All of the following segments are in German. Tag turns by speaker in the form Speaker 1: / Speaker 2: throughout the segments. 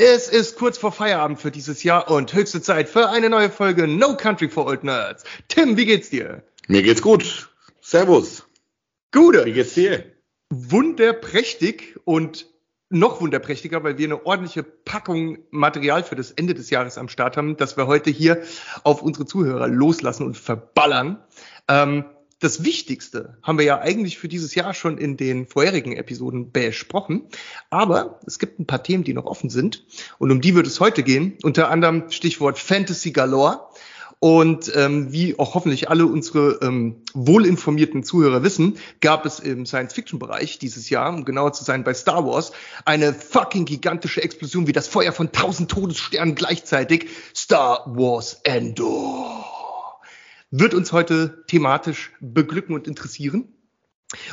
Speaker 1: Es ist kurz vor Feierabend für dieses Jahr und höchste Zeit für eine neue Folge No Country for Old Nerds. Tim, wie geht's dir?
Speaker 2: Mir geht's gut. Servus.
Speaker 1: Gute.
Speaker 2: Wie geht's dir?
Speaker 1: Wunderprächtig und noch wunderprächtiger, weil wir eine ordentliche Packung Material für das Ende des Jahres am Start haben, das wir heute hier auf unsere Zuhörer loslassen und verballern. Ähm, das Wichtigste haben wir ja eigentlich für dieses Jahr schon in den vorherigen Episoden besprochen. Aber es gibt ein paar Themen, die noch offen sind. Und um die wird es heute gehen. Unter anderem Stichwort Fantasy Galore. Und ähm, wie auch hoffentlich alle unsere ähm, wohlinformierten Zuhörer wissen, gab es im Science-Fiction-Bereich dieses Jahr, um genauer zu sein bei Star Wars, eine fucking gigantische Explosion wie das Feuer von tausend Todessternen gleichzeitig. Star Wars Endor wird uns heute thematisch beglücken und interessieren.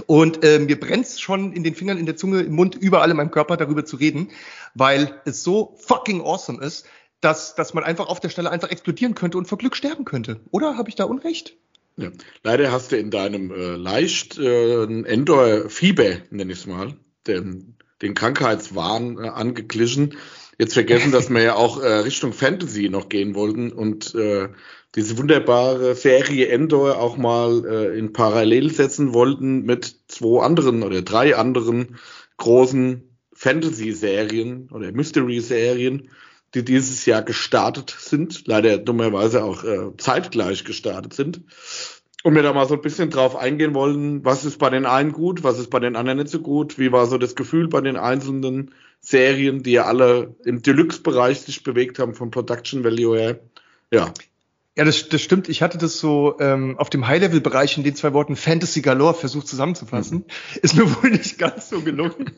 Speaker 1: Und äh, mir brennt's schon in den Fingern, in der Zunge, im Mund, überall in meinem Körper darüber zu reden, weil es so fucking awesome ist, dass, dass man einfach auf der Stelle einfach explodieren könnte und vor Glück sterben könnte. Oder habe ich da Unrecht?
Speaker 2: Ja. Leider hast du in deinem äh, leicht äh, Endor-Fieber, nenn ich es mal, den, den Krankheitswahn äh, angeglichen. Jetzt vergessen, dass wir ja auch äh, Richtung Fantasy noch gehen wollten und äh, diese wunderbare Serie Endor auch mal äh, in Parallel setzen wollten mit zwei anderen oder drei anderen großen Fantasy-Serien oder Mystery-Serien, die dieses Jahr gestartet sind, leider dummerweise auch äh, zeitgleich gestartet sind. Und wir da mal so ein bisschen drauf eingehen wollen, was ist bei den einen gut, was ist bei den anderen nicht so gut, wie war so das Gefühl bei den einzelnen Serien, die ja alle im Deluxe-Bereich sich bewegt haben vom Production Value her. Ja.
Speaker 1: Ja, das, das stimmt. Ich hatte das so ähm, auf dem High-Level-Bereich in den zwei Worten Fantasy Galore versucht zusammenzufassen. Mhm. Ist mir wohl nicht ganz so gelungen.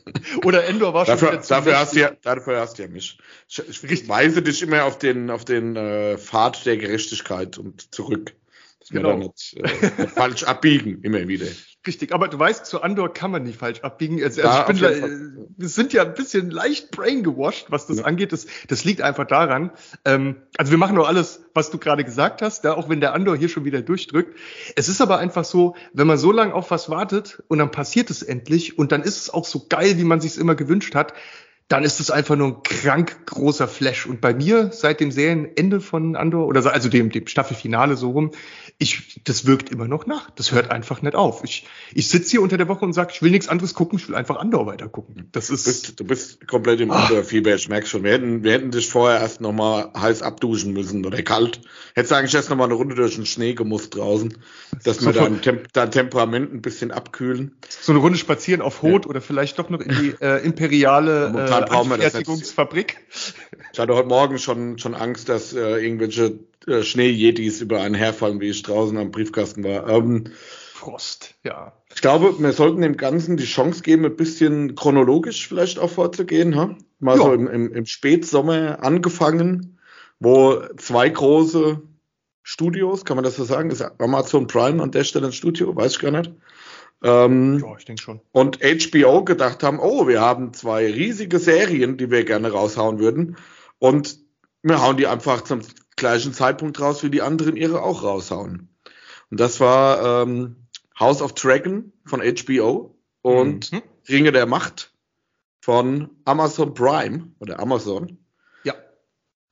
Speaker 1: Oder Endor war
Speaker 2: dafür, schon dafür hast, du ja, dafür hast du ja mich. Ich, ich weise dich immer auf den, auf den äh, Pfad der Gerechtigkeit und zurück. Dass genau. wir da nicht, äh, falsch abbiegen, immer wieder.
Speaker 1: Richtig, aber du weißt, zu Andor kann man nicht falsch abbiegen. Also, also ich bin, wir sind ja ein bisschen leicht braingewashed, was das ja. angeht. Das, das liegt einfach daran. Ähm, also wir machen nur alles, was du gerade gesagt hast, ja, auch wenn der Andor hier schon wieder durchdrückt. Es ist aber einfach so, wenn man so lange auf was wartet und dann passiert es endlich und dann ist es auch so geil, wie man sich immer gewünscht hat, dann ist es einfach nur ein krank großer Flash. Und bei mir seit dem Serienende von Andor oder also dem, dem Staffelfinale so rum, ich, das wirkt immer noch nach. Das hört einfach nicht auf. Ich, ich sitze hier unter der Woche und sage, ich will nichts anderes gucken, ich will einfach Andor weiter gucken.
Speaker 2: Das ist. Du bist, du bist komplett im Andor-Fieber, ich merke schon. Wir hätten, wir hätten dich vorher erst nochmal heiß abduschen müssen oder kalt. Hättest eigentlich erst nochmal eine Runde durch den Schnee gemusst draußen, dass wir dein, Temp dein Temperament ein bisschen abkühlen.
Speaker 1: So eine Runde spazieren auf Hot ja. oder vielleicht doch noch in die äh, imperiale äh, Anfertigungsfabrik.
Speaker 2: Ich hatte heute Morgen schon, schon Angst, dass äh, irgendwelche äh, Schneejetis über einen herfallen, wie ich draußen am Briefkasten war. Ähm,
Speaker 1: Frost, ja.
Speaker 2: Ich glaube, wir sollten dem Ganzen die Chance geben, ein bisschen chronologisch vielleicht auch vorzugehen. Ha? Mal ja. so im, im, im Spätsommer angefangen, wo zwei große Studios, kann man das so sagen? Ist Amazon Prime an der Stelle ein Studio? Weiß ich gar nicht. Ähm, ja, ich denke schon. Und HBO gedacht haben, oh, wir haben zwei riesige Serien, die wir gerne raushauen würden. Und wir hauen die einfach zum gleichen Zeitpunkt raus, wie die anderen ihre auch raushauen. Und das war ähm, House of Dragon von HBO und mhm. Ringe der Macht von Amazon Prime oder Amazon.
Speaker 1: Ja.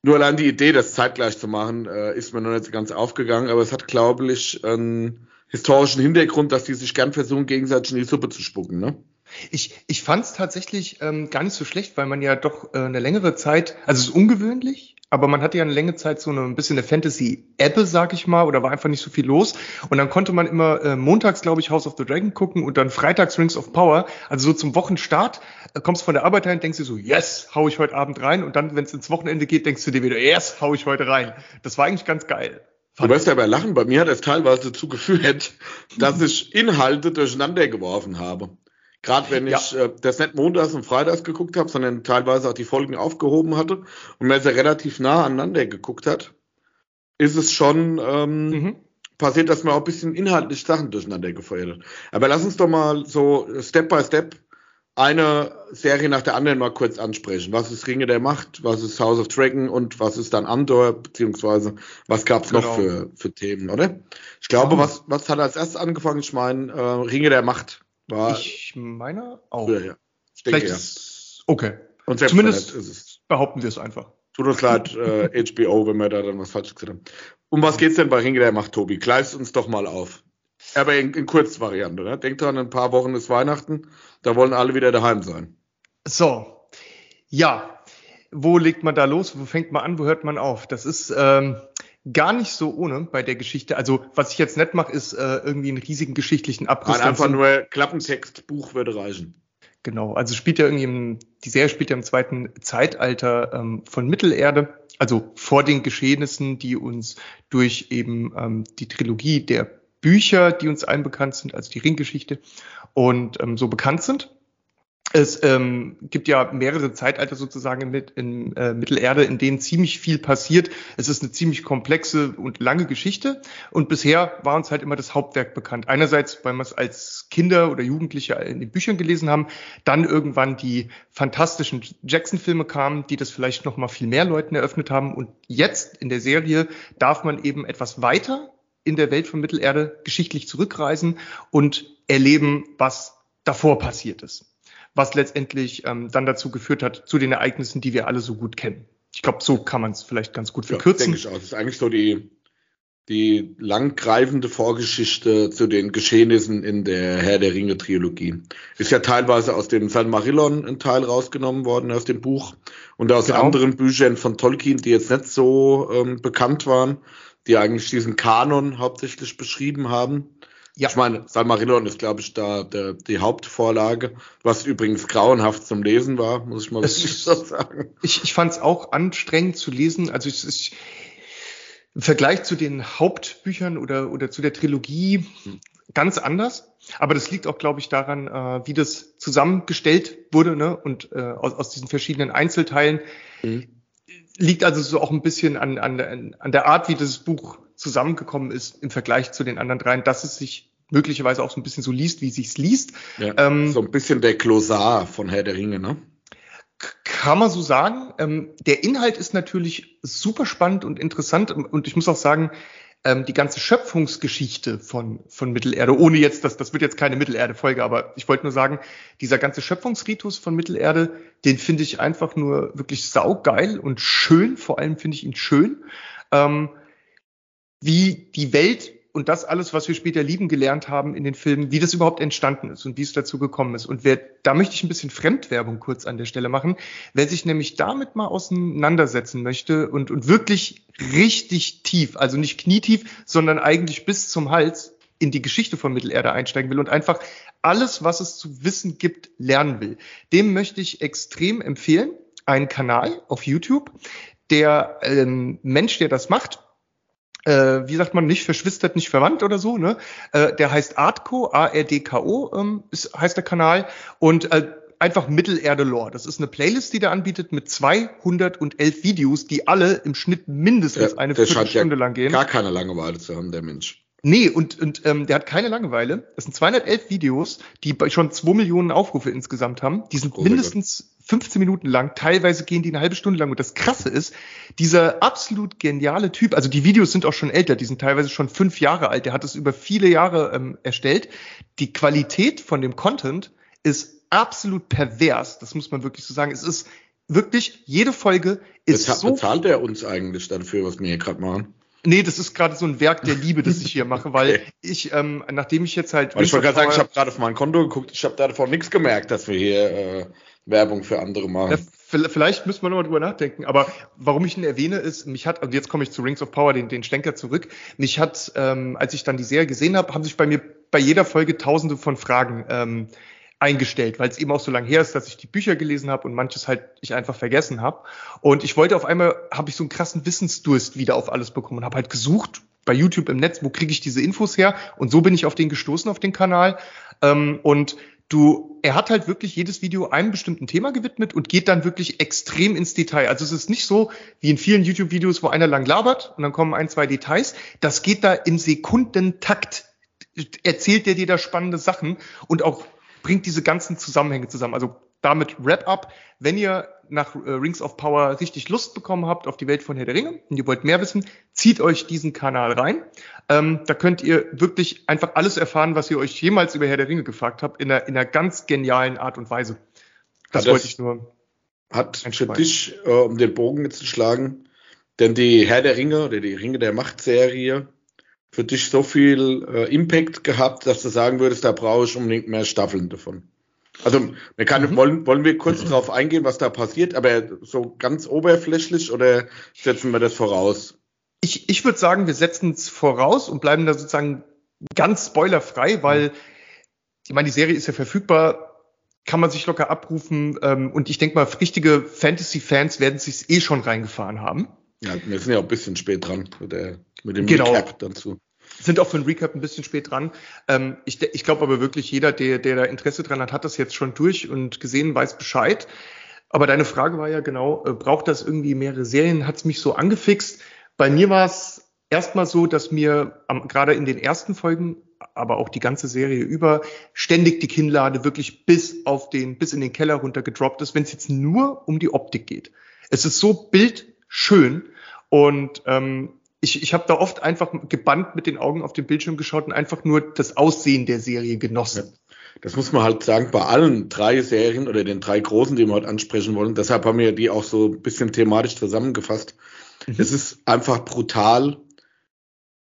Speaker 2: Nur allein die Idee, das zeitgleich zu machen, äh, ist mir noch nicht ganz aufgegangen, aber es hat, glaube ich, einen historischen Hintergrund, dass die sich gern versuchen, gegenseitig in die Suppe zu spucken, ne?
Speaker 1: Ich, ich fand es tatsächlich ähm, gar nicht so schlecht, weil man ja doch äh, eine längere Zeit, also es ist ungewöhnlich, aber man hatte ja eine längere Zeit so eine, ein bisschen eine Fantasy-Ebbe, sag ich mal, oder war einfach nicht so viel los. Und dann konnte man immer äh, montags, glaube ich, House of the Dragon gucken und dann freitags Rings of Power. Also so zum Wochenstart äh, kommst von der Arbeit heim, denkst du so, yes, hau ich heute Abend rein. Und dann, wenn es ins Wochenende geht, denkst du dir wieder, yes, hau ich heute rein. Das war eigentlich ganz geil.
Speaker 2: Du wirst ja aber lachen, bei mir hat es teilweise dazu geführt, dass ich Inhalte durcheinander geworfen habe. Gerade wenn ich ja. äh, das nicht montags und freitags geguckt habe, sondern teilweise auch die Folgen aufgehoben hatte und man sie relativ nah aneinander geguckt hat, ist es schon ähm, mhm. passiert, dass man auch ein bisschen inhaltlich Sachen durcheinander gefeuert hat. Aber lass uns doch mal so Step by Step eine Serie nach der anderen mal kurz ansprechen. Was ist Ringe der Macht, was ist House of Dragon und was ist dann Andor, beziehungsweise was gab's genau. noch für, für Themen, oder? Ich glaube, was, was hat als erstes angefangen? Ich meine, äh, Ringe der Macht
Speaker 1: war ich meine auch.
Speaker 2: Ja, ja. Ich denke, ja.
Speaker 1: Ist, okay.
Speaker 2: Und Zumindest ist es
Speaker 1: Behaupten wir es einfach.
Speaker 2: Tut uns leid, äh, HBO, wenn wir da dann was falsch gesagt haben. Um was geht's denn bei Ringe der Macht, Tobi? Gleist uns doch mal auf. Aber in, in Kurzvariante, ne? Denkt dran, in ein paar Wochen ist Weihnachten, da wollen alle wieder daheim sein.
Speaker 1: So, ja, wo legt man da los? Wo fängt man an? Wo hört man auf? Das ist ähm, gar nicht so ohne bei der Geschichte. Also was ich jetzt nicht mache, ist äh, irgendwie einen riesigen geschichtlichen Abriss.
Speaker 2: Nein, einfach nur Klappentext, Buch würde reichen.
Speaker 1: Genau, also spielt ja irgendwie im, die Serie spielt ja im zweiten Zeitalter ähm, von Mittelerde, also vor den Geschehnissen, die uns durch eben ähm, die Trilogie der Bücher, die uns allen bekannt sind, also die Ringgeschichte und ähm, so bekannt sind. Es ähm, gibt ja mehrere Zeitalter sozusagen in, in äh, Mittelerde, in denen ziemlich viel passiert. Es ist eine ziemlich komplexe und lange Geschichte. Und bisher war uns halt immer das Hauptwerk bekannt. Einerseits, weil wir es als Kinder oder Jugendliche in den Büchern gelesen haben, dann irgendwann die fantastischen Jackson-Filme kamen, die das vielleicht noch mal viel mehr Leuten eröffnet haben. Und jetzt in der Serie darf man eben etwas weiter in der Welt von Mittelerde geschichtlich zurückreisen und erleben, was davor passiert ist was letztendlich ähm, dann dazu geführt hat, zu den Ereignissen, die wir alle so gut kennen. Ich glaube, so kann man es vielleicht ganz gut verkürzen.
Speaker 2: Ja, denke ich auch. Das ist eigentlich so die, die langgreifende Vorgeschichte zu den Geschehnissen in der Herr der Ringe Trilogie. Ist ja teilweise aus dem Silmarillion ein Teil rausgenommen worden aus dem Buch und aus genau. anderen Büchern von Tolkien, die jetzt nicht so ähm, bekannt waren, die eigentlich diesen Kanon hauptsächlich beschrieben haben. Ja. Ich meine, Salmarillion ist, glaube ich, da der, die Hauptvorlage, was übrigens grauenhaft zum Lesen war, muss ich mal wirklich so sagen.
Speaker 1: Ich, ich fand es auch anstrengend zu lesen. Also es ist im Vergleich zu den Hauptbüchern oder, oder zu der Trilogie ganz anders. Aber das liegt auch, glaube ich, daran, äh, wie das zusammengestellt wurde ne? und äh, aus, aus diesen verschiedenen Einzelteilen. Mhm. Liegt also so auch ein bisschen an, an, an der Art, wie das Buch zusammengekommen ist im Vergleich zu den anderen dreien, dass es sich möglicherweise auch so ein bisschen so liest, wie sich's liest.
Speaker 2: Ja, ähm, so ein bisschen der Klosar von Herr der Ringe, ne?
Speaker 1: Kann man so sagen. Ähm, der Inhalt ist natürlich super spannend und interessant und ich muss auch sagen, ähm, die ganze Schöpfungsgeschichte von, von Mittelerde, ohne jetzt, das, das wird jetzt keine Mittelerde-Folge, aber ich wollte nur sagen, dieser ganze Schöpfungsritus von Mittelerde, den finde ich einfach nur wirklich saugeil und schön, vor allem finde ich ihn schön. Ähm, wie die Welt und das alles, was wir später lieben gelernt haben in den Filmen, wie das überhaupt entstanden ist und wie es dazu gekommen ist. Und wer, da möchte ich ein bisschen Fremdwerbung kurz an der Stelle machen. Wer sich nämlich damit mal auseinandersetzen möchte und, und wirklich richtig tief, also nicht knietief, sondern eigentlich bis zum Hals in die Geschichte von Mittelerde einsteigen will und einfach alles, was es zu wissen gibt, lernen will, dem möchte ich extrem empfehlen, einen Kanal auf YouTube. Der ähm, Mensch, der das macht, äh, wie sagt man, nicht verschwistert, nicht verwandt oder so, ne? Äh, der heißt Artco, A-R-D-K-O ähm, ist, heißt der Kanal und äh, einfach Mittelerde-Lore. Das ist eine Playlist, die der anbietet mit 211 Videos, die alle im Schnitt mindestens ja, eine Viertelstunde ja lang gehen.
Speaker 2: Gar keine Langeweile zu haben, der Mensch.
Speaker 1: Nee, und, und ähm, der hat keine Langeweile. Das sind 211 Videos, die schon 2 Millionen Aufrufe insgesamt haben. Die sind oh mindestens 15 Minuten lang, teilweise gehen die eine halbe Stunde lang. Und das Krasse ist, dieser absolut geniale Typ, also die Videos sind auch schon älter, die sind teilweise schon fünf Jahre alt, der hat es über viele Jahre ähm, erstellt. Die Qualität von dem Content ist absolut pervers, das muss man wirklich so sagen. Es ist wirklich, jede Folge ist
Speaker 2: Bezahlt
Speaker 1: so...
Speaker 2: Bezahlt er uns eigentlich dafür, was wir hier gerade machen?
Speaker 1: Nee, das ist gerade so ein Werk der Liebe, das ich hier mache, weil okay. ich, ähm, nachdem ich jetzt halt.
Speaker 2: Weil ich wollte gerade sagen, ich habe gerade auf mein Konto geguckt, ich habe davon nichts gemerkt, dass wir hier äh, Werbung für andere machen.
Speaker 1: Ja, vielleicht müssen wir nochmal drüber nachdenken, aber warum ich ihn erwähne, ist, mich hat, und jetzt komme ich zu Rings of Power, den, den Schlenker zurück, mich hat, ähm, als ich dann die Serie gesehen habe, haben sich bei mir bei jeder Folge tausende von Fragen ähm, eingestellt, weil es eben auch so lange her ist, dass ich die Bücher gelesen habe und manches halt ich einfach vergessen habe. Und ich wollte auf einmal, habe ich so einen krassen Wissensdurst wieder auf alles bekommen und habe halt gesucht bei YouTube im Netz, wo kriege ich diese Infos her? Und so bin ich auf den gestoßen, auf den Kanal. Ähm, und du, er hat halt wirklich jedes Video einem bestimmten Thema gewidmet und geht dann wirklich extrem ins Detail. Also es ist nicht so wie in vielen YouTube-Videos, wo einer lang labert und dann kommen ein, zwei Details. Das geht da im Sekundentakt erzählt er dir da spannende Sachen und auch bringt diese ganzen Zusammenhänge zusammen. Also damit Wrap-up. Wenn ihr nach äh, Rings of Power richtig Lust bekommen habt auf die Welt von Herr der Ringe und ihr wollt mehr wissen, zieht euch diesen Kanal rein. Ähm, da könnt ihr wirklich einfach alles erfahren, was ihr euch jemals über Herr der Ringe gefragt habt, in einer, in einer ganz genialen Art und Weise.
Speaker 2: Das, das wollte ich nur. hat für dich, äh, um den Bogen zu schlagen, denn die Herr der Ringe oder die Ringe der Macht-Serie für dich so viel äh, Impact gehabt, dass du sagen würdest, da brauche ich unbedingt mehr Staffeln davon? Also, wir kann, mhm. wollen, wollen wir kurz mhm. darauf eingehen, was da passiert, aber so ganz oberflächlich oder setzen wir das voraus?
Speaker 1: Ich, ich würde sagen, wir setzen es voraus und bleiben da sozusagen ganz spoilerfrei, weil, ich meine, die Serie ist ja verfügbar, kann man sich locker abrufen ähm, und ich denke mal, richtige Fantasy-Fans werden sich eh schon reingefahren haben.
Speaker 2: Ja, wir sind ja auch ein bisschen spät dran mit, der, mit dem
Speaker 1: genau. Recap dazu. Sind auch für ein Recap ein bisschen spät dran. Ähm, ich ich glaube aber wirklich, jeder, der, der da Interesse dran hat, hat das jetzt schon durch und gesehen, weiß Bescheid. Aber deine Frage war ja genau, äh, braucht das irgendwie mehrere Serien? Hat es mich so angefixt? Bei mir war es erstmal so, dass mir gerade in den ersten Folgen, aber auch die ganze Serie über, ständig die Kinnlade wirklich bis auf den, bis in den Keller runter gedroppt ist, wenn es jetzt nur um die Optik geht. Es ist so bildschön und ähm, ich, ich habe da oft einfach gebannt mit den Augen auf den Bildschirm geschaut und einfach nur das Aussehen der Serie genossen.
Speaker 2: Das muss man halt sagen, bei allen drei Serien oder den drei großen, die wir heute ansprechen wollen. Deshalb haben wir die auch so ein bisschen thematisch zusammengefasst. Mhm. Es ist einfach brutal,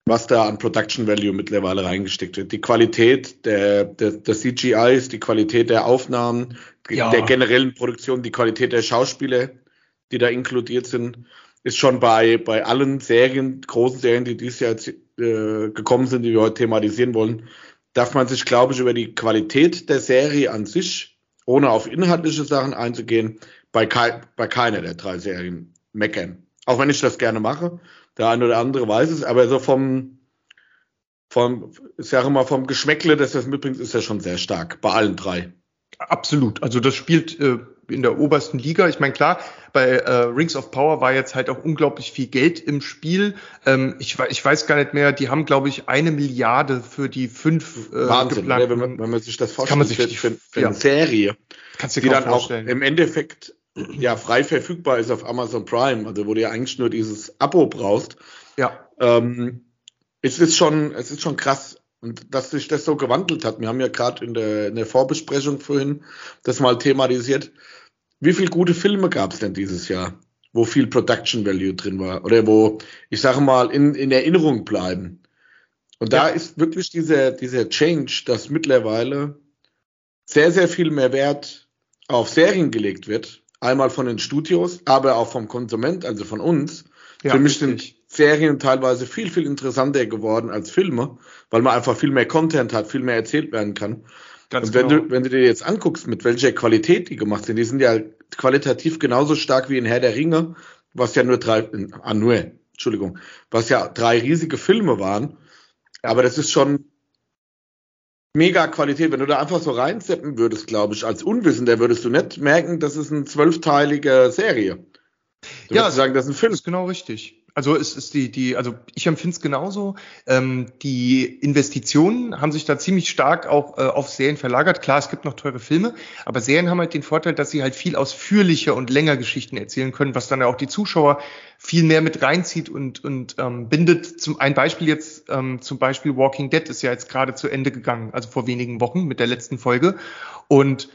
Speaker 2: was da an Production Value mittlerweile reingesteckt wird. Die Qualität der, der, der CGIs, die Qualität der Aufnahmen, ja. der generellen Produktion, die Qualität der Schauspieler, die da inkludiert sind, ist schon bei, bei allen Serien, großen Serien, die dieses Jahr äh, gekommen sind, die wir heute thematisieren wollen, darf man sich, glaube ich, über die Qualität der Serie an sich, ohne auf inhaltliche Sachen einzugehen, bei, kei bei keiner der drei Serien meckern. Auch wenn ich das gerne mache. Der eine oder andere weiß es, aber so vom, vom, ich sage mal, vom Geschmäckle, das das mitbringt, ist ja schon sehr stark. Bei allen drei.
Speaker 1: Absolut. Also das spielt äh, in der obersten Liga. Ich meine, klar, bei äh, Rings of Power war jetzt halt auch unglaublich viel Geld im Spiel. Ähm, ich, ich weiß gar nicht mehr, die haben, glaube ich, eine Milliarde für die fünf
Speaker 2: äh, Wahnsinn, ne? wenn, man, wenn man sich das vorstellt, kann man sich für, für, für ja. eine Serie, Kannst du die dann vorstellen. auch im Endeffekt ja frei verfügbar ist auf Amazon Prime, also wo du ja eigentlich nur dieses Abo brauchst. Ja. Ähm, es ist schon, es ist schon krass. Und dass sich das so gewandelt hat. Wir haben ja gerade in der, in der Vorbesprechung vorhin das mal thematisiert. Wie viele gute Filme gab es denn dieses Jahr, wo viel Production Value drin war? Oder wo, ich sage mal, in, in Erinnerung bleiben? Und da ja. ist wirklich dieser, dieser Change, dass mittlerweile sehr, sehr viel mehr Wert auf Serien gelegt wird, Einmal von den Studios, aber auch vom Konsument, also von uns. Ja, Für mich sind Serien teilweise viel, viel interessanter geworden als Filme, weil man einfach viel mehr Content hat, viel mehr erzählt werden kann. Ganz und wenn genau. du, wenn du dir jetzt anguckst, mit welcher Qualität die gemacht sind, die sind ja qualitativ genauso stark wie in Herr der Ringe, was ja nur drei, ah, nur, Entschuldigung, was ja drei riesige Filme waren. Aber das ist schon mega Qualität. Wenn du da einfach so reinseppen würdest, glaube ich, als Unwissender würdest du nicht merken, das ist eine zwölfteilige Serie.
Speaker 1: Du ja, sagen, das ist ein Film. Das ist genau richtig. Also es ist die, die, also ich empfinde es genauso. Ähm, die Investitionen haben sich da ziemlich stark auch äh, auf Serien verlagert. Klar, es gibt noch teure Filme, aber Serien haben halt den Vorteil, dass sie halt viel ausführlicher und länger Geschichten erzählen können, was dann ja auch die Zuschauer viel mehr mit reinzieht und, und ähm, bindet. Zum ein Beispiel jetzt, ähm, zum Beispiel Walking Dead ist ja jetzt gerade zu Ende gegangen, also vor wenigen Wochen mit der letzten Folge. Und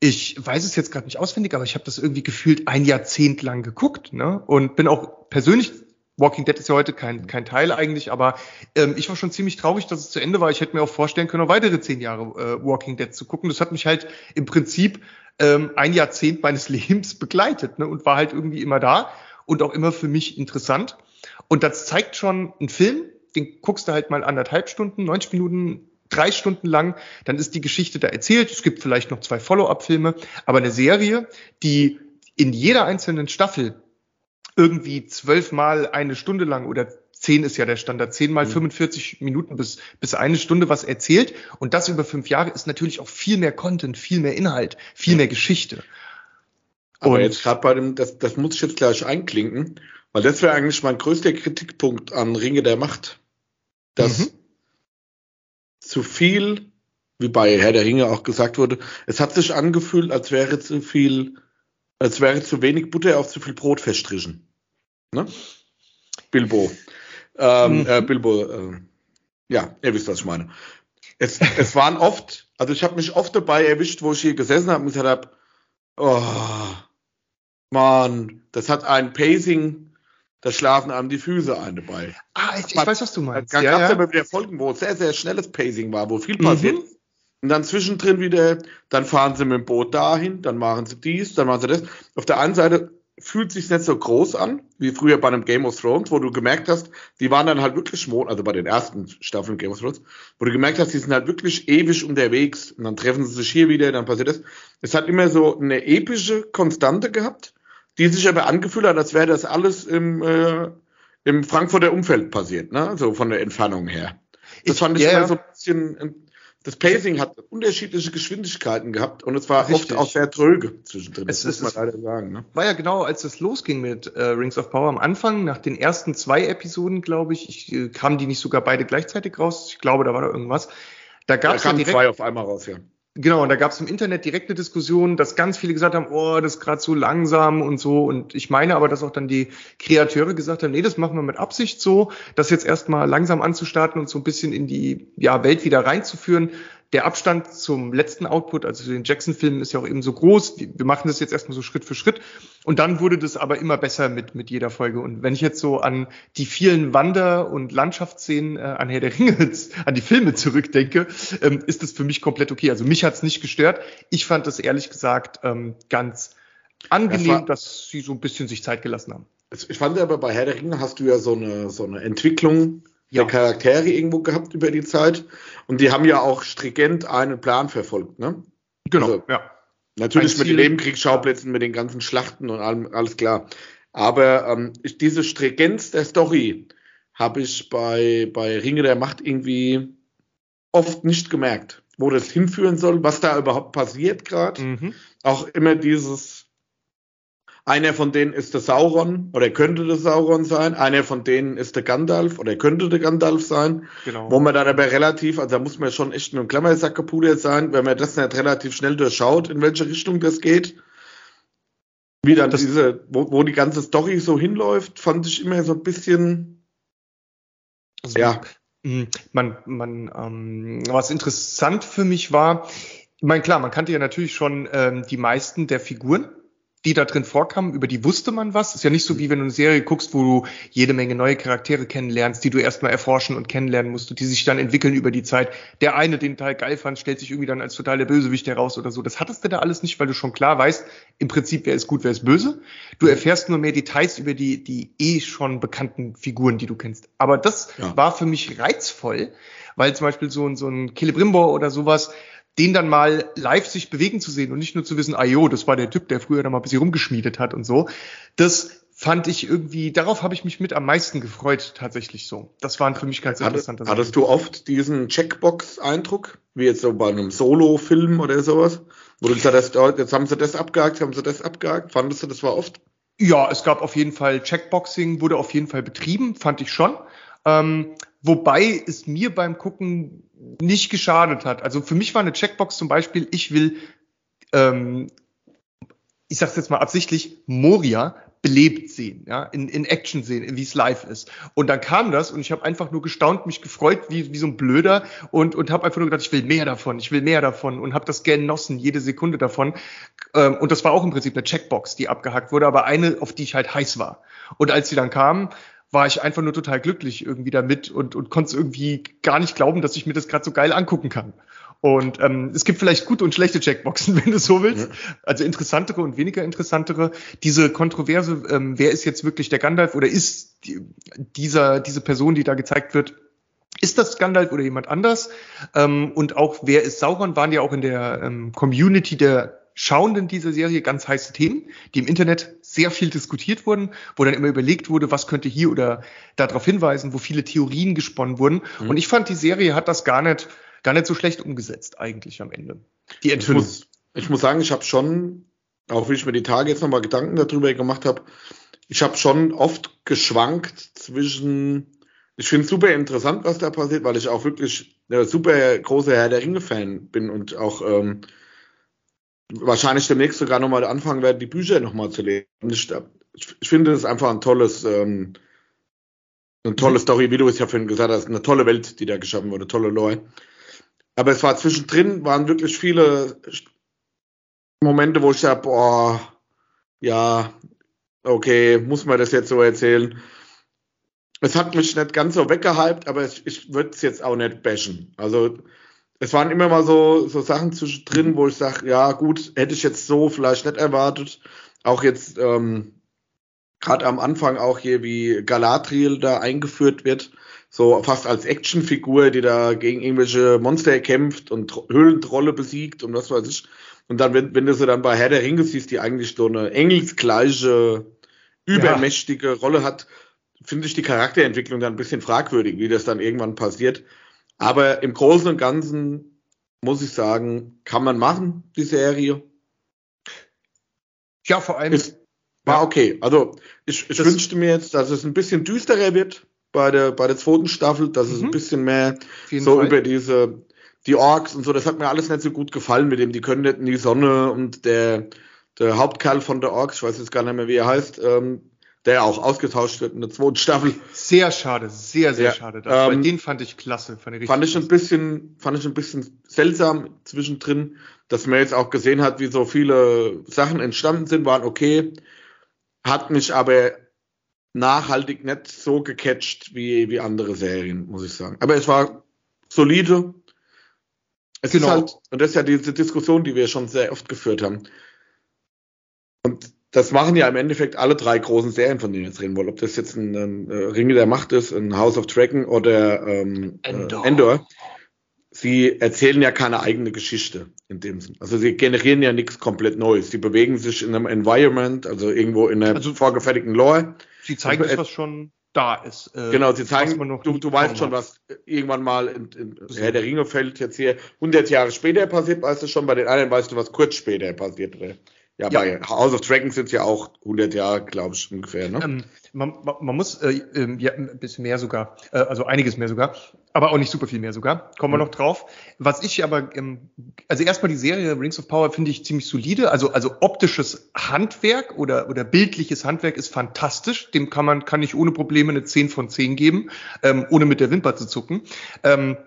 Speaker 1: ich weiß es jetzt gerade nicht auswendig, aber ich habe das irgendwie gefühlt ein Jahrzehnt lang geguckt, ne? Und bin auch persönlich Walking Dead ist ja heute kein, kein Teil eigentlich, aber ähm, ich war schon ziemlich traurig, dass es zu Ende war. Ich hätte mir auch vorstellen können, noch weitere zehn Jahre äh, Walking Dead zu gucken. Das hat mich halt im Prinzip ähm, ein Jahrzehnt meines Lebens begleitet ne, und war halt irgendwie immer da und auch immer für mich interessant. Und das zeigt schon ein Film, den guckst du halt mal anderthalb Stunden, 90 Minuten, drei Stunden lang, dann ist die Geschichte da erzählt. Es gibt vielleicht noch zwei Follow-up-Filme, aber eine Serie, die in jeder einzelnen Staffel irgendwie zwölfmal eine Stunde lang oder zehn ist ja der Standard, zehnmal mhm. 45 Minuten bis, bis eine Stunde was erzählt. Und das über fünf Jahre ist natürlich auch viel mehr Content, viel mehr Inhalt, viel mehr Geschichte.
Speaker 2: Aber und jetzt gerade bei dem, das, das muss ich jetzt gleich einklinken, weil das wäre eigentlich mein größter Kritikpunkt an Ringe der Macht. Dass mhm. zu viel, wie bei Herr der Ringe auch gesagt wurde, es hat sich angefühlt, als wäre zu viel, als wäre zu wenig Butter auf zu viel Brot verstrichen. Ne? Bilbo. Ähm, mhm. äh, Bilbo, äh, ja, ihr wisst, was ich meine. Es, es waren oft, also ich habe mich oft dabei erwischt, wo ich hier gesessen habe und gesagt habe, oh, Mann, das hat ein Pacing, da schlafen einem die Füße ein dabei.
Speaker 1: Ah, ich, ich weiß, was du meinst.
Speaker 2: Da gab es ja wieder Folgen, wo sehr, sehr schnelles Pacing war, wo viel passiert. Mhm. Und dann zwischendrin wieder, dann fahren sie mit dem Boot dahin, dann machen sie dies, dann machen sie das. Auf der einen Seite fühlt sich nicht so groß an, wie früher bei einem Game of Thrones, wo du gemerkt hast, die waren dann halt wirklich, also bei den ersten Staffeln Game of Thrones, wo du gemerkt hast, die sind halt wirklich ewig unterwegs und dann treffen sie sich hier wieder, dann passiert das. Es hat immer so eine epische Konstante gehabt, die sich aber angefühlt hat, als wäre das alles im, äh, im Frankfurter Umfeld passiert, ne? so von der Entfernung her. Das ich, fand ich yeah. immer so ein bisschen das Pacing hat unterschiedliche Geschwindigkeiten gehabt und es war Richtig. oft auch sehr tröge zwischendrin.
Speaker 1: Das es, muss man leider sagen. Ne? War ja genau, als es losging mit äh, Rings of Power am Anfang, nach den ersten zwei Episoden, glaube ich, ich äh, kamen die nicht sogar beide gleichzeitig raus. Ich glaube, da war da irgendwas. Da gab es
Speaker 2: ja direkt, zwei auf einmal raus, ja.
Speaker 1: Genau, und da gab es im Internet direkte Diskussionen, dass ganz viele gesagt haben, oh, das ist gerade so langsam und so. Und ich meine aber, dass auch dann die Kreateure gesagt haben, nee, das machen wir mit Absicht so, das jetzt erstmal langsam anzustarten und so ein bisschen in die ja, Welt wieder reinzuführen der Abstand zum letzten Output, also zu den Jackson-Filmen, ist ja auch eben so groß. Wir machen das jetzt erstmal so Schritt für Schritt. Und dann wurde das aber immer besser mit, mit jeder Folge. Und wenn ich jetzt so an die vielen Wander- und Landschaftsszenen äh, an Herr der Ringe, an die Filme zurückdenke, ähm, ist das für mich komplett okay. Also mich hat's nicht gestört. Ich fand das ehrlich gesagt ähm, ganz angenehm, das dass sie so ein bisschen sich Zeit gelassen haben.
Speaker 2: Ich fand aber bei Herr der Ringe hast du ja so eine, so eine Entwicklung ja. der Charaktere irgendwo gehabt über die Zeit. Und die haben ja auch stringent einen Plan verfolgt, ne?
Speaker 1: Genau, also, ja.
Speaker 2: Natürlich mit den Nebenkriegsschauplätzen, mit den ganzen Schlachten und allem, alles klar. Aber ähm, diese Stringenz der Story habe ich bei, bei Ringe der Macht irgendwie oft nicht gemerkt, wo das hinführen soll, was da überhaupt passiert gerade. Mhm. Auch immer dieses einer von denen ist der Sauron oder könnte der Sauron sein. Einer von denen ist der Gandalf oder könnte der Gandalf sein. Genau. Wo man dann aber relativ, also da muss man schon echt mit einem Klammersack gepudert sein, wenn man das nicht relativ schnell durchschaut, in welche Richtung das geht. Wie dann das diese, wo, wo die ganze Story so hinläuft, fand ich immer so ein bisschen,
Speaker 1: also, ja. Hm, man, man, ähm, was interessant für mich war, ich meine, klar, man kannte ja natürlich schon ähm, die meisten der Figuren die da drin vorkamen, über die wusste man was. Ist ja nicht so wie wenn du eine Serie guckst, wo du jede Menge neue Charaktere kennenlernst, die du erstmal erforschen und kennenlernen musst und die sich dann entwickeln über die Zeit. Der eine, den Teil geil fand, stellt sich irgendwie dann als total der Bösewicht heraus oder so. Das hattest du da alles nicht, weil du schon klar weißt, im Prinzip, wer ist gut, wer ist böse. Du erfährst nur mehr Details über die, die eh schon bekannten Figuren, die du kennst. Aber das ja. war für mich reizvoll, weil zum Beispiel so ein, so ein Celebrimbor oder sowas, den dann mal live sich bewegen zu sehen und nicht nur zu wissen, ah jo, das war der Typ, der früher da mal ein bisschen rumgeschmiedet hat und so. Das fand ich irgendwie, darauf habe ich mich mit am meisten gefreut, tatsächlich so. Das waren für mich ganz interessante
Speaker 2: Sachen. Hattest du oft diesen Checkbox-Eindruck, wie jetzt so bei einem Solo-Film oder sowas? Wo du gesagt hast, jetzt haben sie das abgehakt, haben sie das abgehakt. Fandest du, das war oft?
Speaker 1: Ja, es gab auf jeden Fall Checkboxing, wurde auf jeden Fall betrieben, fand ich schon. Ähm, wobei es mir beim Gucken nicht geschadet hat. Also für mich war eine Checkbox zum Beispiel, ich will, ähm, ich sag's jetzt mal absichtlich, Moria belebt sehen, ja, in, in Action sehen, wie es live ist. Und dann kam das und ich habe einfach nur gestaunt, mich gefreut wie, wie so ein Blöder und, und habe einfach nur gedacht, ich will mehr davon, ich will mehr davon und habe das genossen, jede Sekunde davon. Ähm, und das war auch im Prinzip eine Checkbox, die abgehackt wurde, aber eine, auf die ich halt heiß war. Und als sie dann kam, war ich einfach nur total glücklich irgendwie damit und, und konnte irgendwie gar nicht glauben, dass ich mir das gerade so geil angucken kann. Und ähm, es gibt vielleicht gute und schlechte Checkboxen, wenn du so willst. Ja. Also interessantere und weniger interessantere. Diese Kontroverse, ähm, wer ist jetzt wirklich der Gandalf oder ist die, dieser, diese Person, die da gezeigt wird, ist das Gandalf oder jemand anders? Ähm, und auch wer ist Sauron, waren ja auch in der ähm, Community der Schauenden dieser Serie ganz heiße Themen, die im Internet sehr viel diskutiert wurden, wo dann immer überlegt wurde, was könnte hier oder darauf hinweisen, wo viele Theorien gesponnen wurden. Mhm. Und ich fand, die Serie hat das gar nicht, gar nicht so schlecht umgesetzt eigentlich am Ende.
Speaker 2: Die Enthüllung. Ich muss, ich muss sagen, ich habe schon, auch wie ich mir die Tage jetzt nochmal Gedanken darüber gemacht habe, ich habe schon oft geschwankt zwischen, ich finde es super interessant, was da passiert, weil ich auch wirklich eine super großer Herr der Ringe-Fan bin und auch ähm, wahrscheinlich demnächst sogar nochmal anfangen werde, die Bücher nochmal zu lesen. Ich, ich finde es einfach ein tolles, ähm, eine tolle Story, wie du es ja vorhin gesagt hast, eine tolle Welt, die da geschaffen wurde, tolle Lore. Aber es war zwischendrin, waren wirklich viele Momente, wo ich sage, boah, ja, okay, muss man das jetzt so erzählen? Es hat mich nicht ganz so weggehypt, aber ich, ich würde es jetzt auch nicht bashen. Also es waren immer mal so, so Sachen zwischendrin, wo ich sage, ja gut, hätte ich jetzt so vielleicht nicht erwartet. Auch jetzt ähm, gerade am Anfang auch hier, wie Galadriel da eingeführt wird, so fast als Actionfigur, die da gegen irgendwelche Monster kämpft und Höhlentrolle besiegt und was weiß ich. Und dann, wenn, wenn du sie dann bei Herr der Ringe siehst, die eigentlich so eine engelsgleiche, übermächtige ja. Rolle hat, finde ich die Charakterentwicklung dann ein bisschen fragwürdig, wie das dann irgendwann passiert. Aber im Großen und Ganzen muss ich sagen, kann man machen, die Serie.
Speaker 1: Ja, vor allem.
Speaker 2: Ist, war okay. Also ich, ich wünschte mir jetzt, dass es ein bisschen düsterer wird bei der, bei der zweiten Staffel, dass es ein mhm. bisschen mehr so Fall. über diese, die Orks und so, das hat mir alles nicht so gut gefallen mit dem, die können nicht in die Sonne und der, der Hauptkerl von der Orks, ich weiß jetzt gar nicht mehr, wie er heißt, ähm, der auch ausgetauscht wird in der zweiten Staffel.
Speaker 1: Sehr schade, sehr, sehr ja, schade. Das, ähm, den fand ich klasse.
Speaker 2: Fand ich, fand ich ein bisschen, fand ich ein bisschen seltsam zwischendrin, dass man jetzt auch gesehen hat, wie so viele Sachen entstanden sind, waren okay, hat mich aber nachhaltig nicht so gecatcht wie, wie andere Serien, muss ich sagen. Aber es war solide. Es genau. ist halt, und das ist ja diese Diskussion, die wir schon sehr oft geführt haben. Und das machen ja im Endeffekt alle drei großen Serien, von denen wir jetzt reden wollen. Ob das jetzt ein, ein, ein Ringe der Macht ist, ein House of Dragon oder ähm, Endor. Äh, Endor. Sie erzählen ja keine eigene Geschichte in dem Sinn. Also sie generieren ja nichts komplett Neues. Sie bewegen sich in einem Environment, also irgendwo in einer also, vorgefertigten Lore.
Speaker 1: Sie zeigen also, was schon da ist.
Speaker 2: Äh, genau, sie zeigen, du, du weißt schon, was irgendwann mal in, in Herr der Ringe fällt jetzt hier 100 Jahre später passiert, weißt du schon, bei den anderen weißt du, was kurz später passiert. Oder? Ja, ja, bei House of Dragons sind es ja auch 100 Jahre, glaube ich, ungefähr. Ne? Ähm,
Speaker 1: man, man, muss äh, äh, ja, ein bisschen mehr sogar, äh, also einiges mehr sogar, aber auch nicht super viel mehr sogar. Kommen wir mhm. noch drauf. Was ich aber, ähm, also erstmal die Serie Rings of Power finde ich ziemlich solide. Also, also optisches Handwerk oder, oder bildliches Handwerk ist fantastisch. Dem kann man, kann ich ohne Probleme eine 10 von 10 geben, ähm, ohne mit der Wimper zu zucken. Ähm,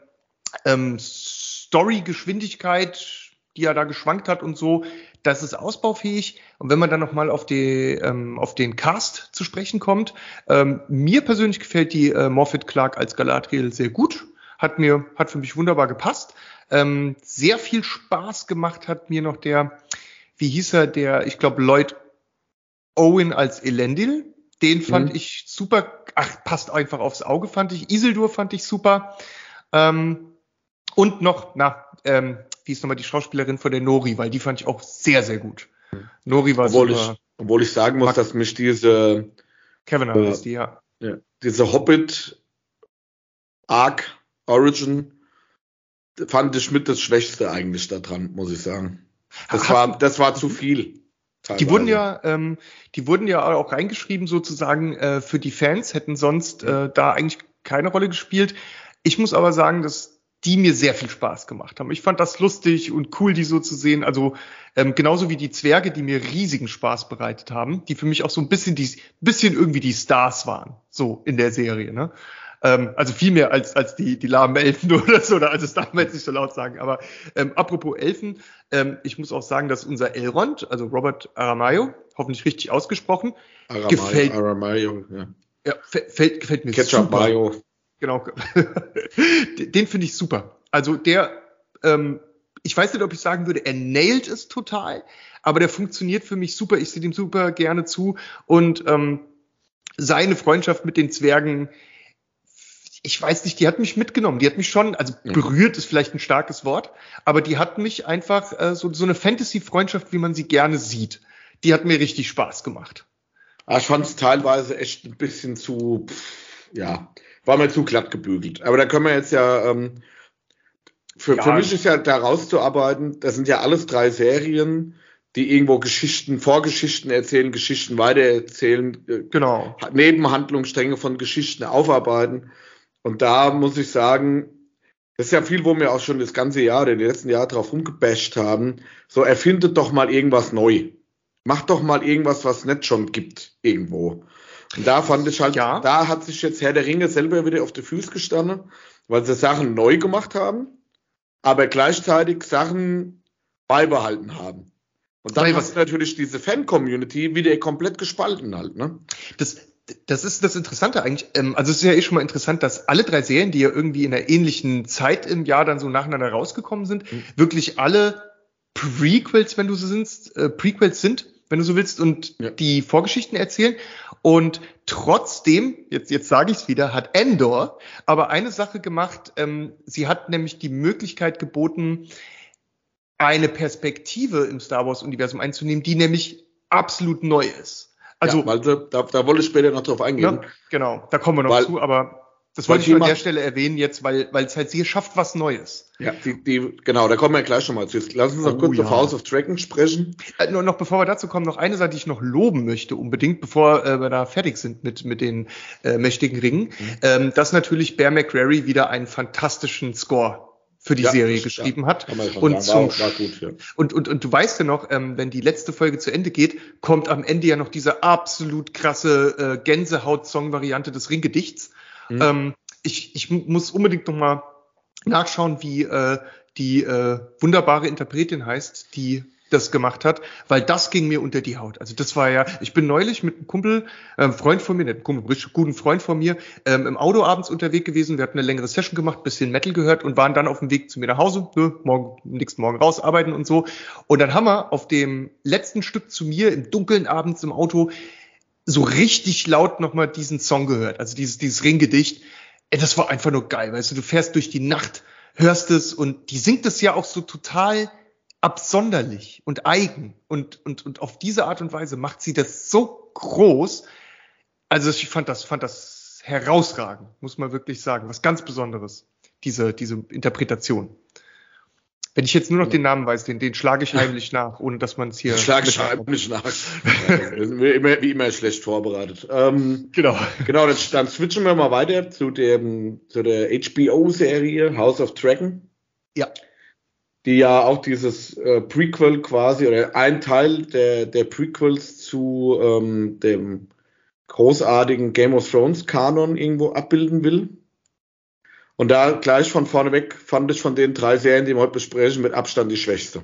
Speaker 1: ähm, Story-Geschwindigkeit, die er da geschwankt hat und so, das ist ausbaufähig. Und wenn man dann nochmal auf, die, ähm, auf den Cast zu sprechen kommt, ähm, mir persönlich gefällt die äh, Morphet Clark als Galadriel sehr gut. Hat mir, hat für mich wunderbar gepasst. Ähm, sehr viel Spaß gemacht hat mir noch der, wie hieß er, der, ich glaube, Lloyd Owen als Elendil. Den fand mhm. ich super. Ach, passt einfach aufs Auge, fand ich. Isildur fand ich super. Ähm, und noch, na, ähm, wie ist nochmal die Schauspielerin von der Nori, weil die fand ich auch sehr, sehr gut.
Speaker 2: Nori war obwohl super. Ich, obwohl ich sagen muss, dass mich diese
Speaker 1: Kevin äh, ist die, ja.
Speaker 2: ja. Diese Hobbit Arc Origin fand ich mit das Schwächste eigentlich daran, muss ich sagen. Das Hat, war, das war zu viel.
Speaker 1: Teilweise. Die wurden ja, ähm, die wurden ja auch reingeschrieben sozusagen äh, für die Fans, hätten sonst äh, da eigentlich keine Rolle gespielt. Ich muss aber sagen, dass die mir sehr viel Spaß gemacht haben. Ich fand das lustig und cool, die so zu sehen. Also ähm, genauso wie die Zwerge, die mir riesigen Spaß bereitet haben, die für mich auch so ein bisschen die, bisschen irgendwie die Stars waren, so in der Serie. Ne? Ähm, also viel mehr als als die die lahmen Elfen oder so. Oder also das darf man jetzt nicht so laut sagen. Aber ähm, apropos Elfen, ähm, ich muss auch sagen, dass unser Elrond, also Robert Aramayo, hoffentlich richtig ausgesprochen,
Speaker 2: Aramayo, gefällt, Aramayo, ja.
Speaker 1: Ja, gefällt, gefällt mir
Speaker 2: Ketchup super. Mayo.
Speaker 1: Genau. Den finde ich super. Also der, ähm, ich weiß nicht, ob ich sagen würde, er nailt es total, aber der funktioniert für mich super. Ich sehe dem super gerne zu und ähm, seine Freundschaft mit den Zwergen, ich weiß nicht, die hat mich mitgenommen. Die hat mich schon, also berührt ist vielleicht ein starkes Wort, aber die hat mich einfach äh, so, so eine Fantasy-Freundschaft, wie man sie gerne sieht. Die hat mir richtig Spaß gemacht.
Speaker 2: ich fand es teilweise echt ein bisschen zu, pff, ja, war mir zu glatt gebügelt. Aber da können wir jetzt ja, ähm, für, ja, für mich ist ja da rauszuarbeiten, das sind ja alles drei Serien, die irgendwo Geschichten, Vorgeschichten erzählen, Geschichten weitererzählen,
Speaker 1: äh, genau.
Speaker 2: Nebenhandlungsstränge von Geschichten aufarbeiten. Und da muss ich sagen, das ist ja viel, wo wir auch schon das ganze Jahr, den letzten Jahr drauf rumgebasht haben. So, erfindet doch mal irgendwas neu. Macht doch mal irgendwas, was es nicht schon gibt, irgendwo. Und da fand ich halt, ja. da hat sich jetzt Herr der Ringe selber wieder auf die Füße gestanden, weil sie Sachen neu gemacht haben, aber gleichzeitig Sachen beibehalten haben. Und dann hast du natürlich diese Fan-Community wieder komplett gespalten halt, ne?
Speaker 1: Das, das ist das Interessante eigentlich. Ähm, also es ist ja eh schon mal interessant, dass alle drei Serien, die ja irgendwie in einer ähnlichen Zeit im Jahr dann so nacheinander rausgekommen sind, mhm. wirklich alle Prequels, wenn du so sind, äh, Prequels sind, wenn du so willst, und ja. die Vorgeschichten erzählen. Und trotzdem, jetzt, jetzt sage ich es wieder, hat Endor aber eine Sache gemacht. Ähm, sie hat nämlich die Möglichkeit geboten, eine Perspektive im Star Wars-Universum einzunehmen, die nämlich absolut neu ist.
Speaker 2: Also, ja, weil da, da wollte ich später noch drauf eingehen.
Speaker 1: Ja, genau, da kommen wir noch weil, zu, aber das wollte ich an der Stelle erwähnen jetzt, weil weil es halt sie schafft was Neues.
Speaker 2: Ja, die, die, genau, da kommen wir gleich schon mal zu. Lass uns noch oh, kurz ja. auf House of Dragon sprechen.
Speaker 1: Äh, nur noch bevor wir dazu kommen, noch eine Sache, die ich noch loben möchte, unbedingt, bevor äh, wir da fertig sind mit mit den äh, mächtigen Ringen, mhm. ähm, dass natürlich Bear McCreary wieder einen fantastischen Score für die ja, Serie geschrieben ja, hat. Und, zum, war, war gut, ja. und, und, und du weißt ja noch, ähm, wenn die letzte Folge zu Ende geht, kommt am Ende ja noch diese absolut krasse äh, Gänsehaut-Song-Variante des Ringgedichts. Mhm. Ähm, ich, ich muss unbedingt noch mal nachschauen, wie äh, die äh, wunderbare Interpretin heißt, die das gemacht hat, weil das ging mir unter die Haut. Also das war ja, ich bin neulich mit einem Kumpel, ähm, Freund von mir, nicht Kumpel, richtig guten Freund von mir, ähm, im Auto abends unterwegs gewesen. Wir hatten eine längere Session gemacht, bisschen Metal gehört und waren dann auf dem Weg zu mir nach Hause, ne, morgen, nächsten Morgen rausarbeiten und so. Und dann haben wir auf dem letzten Stück zu mir im Dunkeln abends im Auto so richtig laut nochmal diesen Song gehört, also dieses, dieses Ringgedicht. Ey, das war einfach nur geil, weißt du, du fährst durch die Nacht, hörst es und die singt es ja auch so total absonderlich und eigen und, und, und auf diese Art und Weise macht sie das so groß. Also ich fand das, fand das herausragend, muss man wirklich sagen. Was ganz Besonderes, diese, diese Interpretation. Wenn ich jetzt nur noch den Namen weiß, den, den schlage ich heimlich nach, ohne dass man es hier.
Speaker 2: Schlage ich heimlich nach. wie, immer, wie immer schlecht vorbereitet. Ähm, genau. Genau, dann, dann switchen wir mal weiter zu dem, zu der HBO-Serie House of Dragon.
Speaker 1: Ja
Speaker 2: die ja auch dieses äh, Prequel quasi oder ein Teil der, der Prequels zu ähm, dem großartigen Game of Thrones Kanon irgendwo abbilden will. Und da gleich von vorne weg fand ich von den drei Serien, die wir heute besprechen, mit Abstand die schwächste.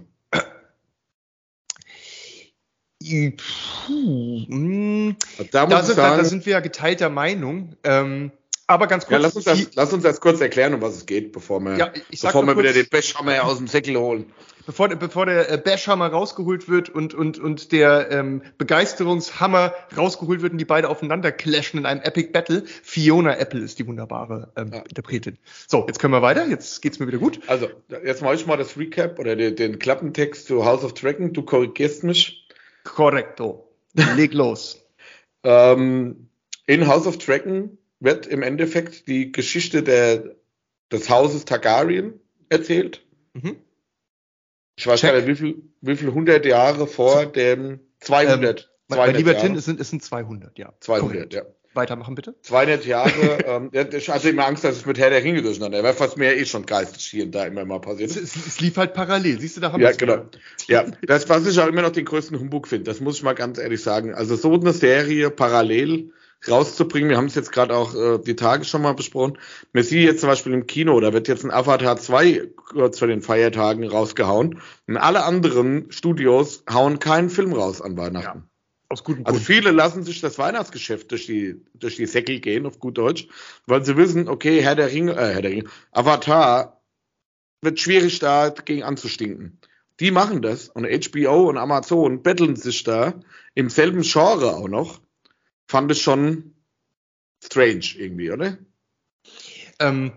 Speaker 1: Puh, mh, da, da, sind, sagen, da, sind wir ja geteilter Meinung. Ähm, aber ganz kurz. Ja,
Speaker 2: lass uns, das, lass uns das kurz erklären, um was es geht, bevor wir, ja, bevor wir kurz, wieder den Bashhammer aus dem Säckel holen.
Speaker 1: Bevor, bevor der äh, Bashhammer rausgeholt wird und, und, und der ähm, Begeisterungshammer rausgeholt wird und die beide aufeinander clashen in einem Epic Battle. Fiona Apple ist die wunderbare ähm, ja. Interpretin. So, jetzt können wir weiter. Jetzt geht's mir wieder gut.
Speaker 2: Also, jetzt mache ich mal das Recap oder den, den Klappentext zu House of Dragon. Du korrigierst mich.
Speaker 1: Korrekto. Leg los.
Speaker 2: ähm, in House of Dragon wird im Endeffekt die Geschichte der, des Hauses Targaryen erzählt. Mhm. Ich weiß Check. gar nicht, wie viel, wie viel hundert Jahre vor dem 200. Ähm,
Speaker 1: 200 mein lieber Tin, es sind, es sind 200, ja.
Speaker 2: 200, Korrekt. ja.
Speaker 1: Weitermachen bitte.
Speaker 2: 200 Jahre. ähm, ich hatte immer Angst, dass es mit Herr der Ringe durcheinander wäre, was mir eh schon geistig hier und da immer mal passiert
Speaker 1: ist. Es, es, lief halt parallel, siehst du, da haben
Speaker 2: wir Ja, genau. Wieder. Ja, das, was ich auch immer noch den größten Humbug finde, das muss ich mal ganz ehrlich sagen. Also so eine Serie parallel rauszubringen. Wir haben es jetzt gerade auch äh, die Tage schon mal besprochen. Man sieht jetzt zum Beispiel im Kino, da wird jetzt ein Avatar 2 kurz vor den Feiertagen rausgehauen. Und alle anderen Studios hauen keinen Film raus an Weihnachten. Ja, aus gutem also Grund. Also viele lassen sich das Weihnachtsgeschäft durch die, durch die Säckel gehen, auf gut Deutsch, weil sie wissen, okay, Herr der Ringe, äh, Herr der Ringe, Avatar wird schwierig da gegen anzustinken. Die machen das und HBO und Amazon betteln sich da im selben Genre auch noch fand es schon strange irgendwie, oder?
Speaker 1: Ähm,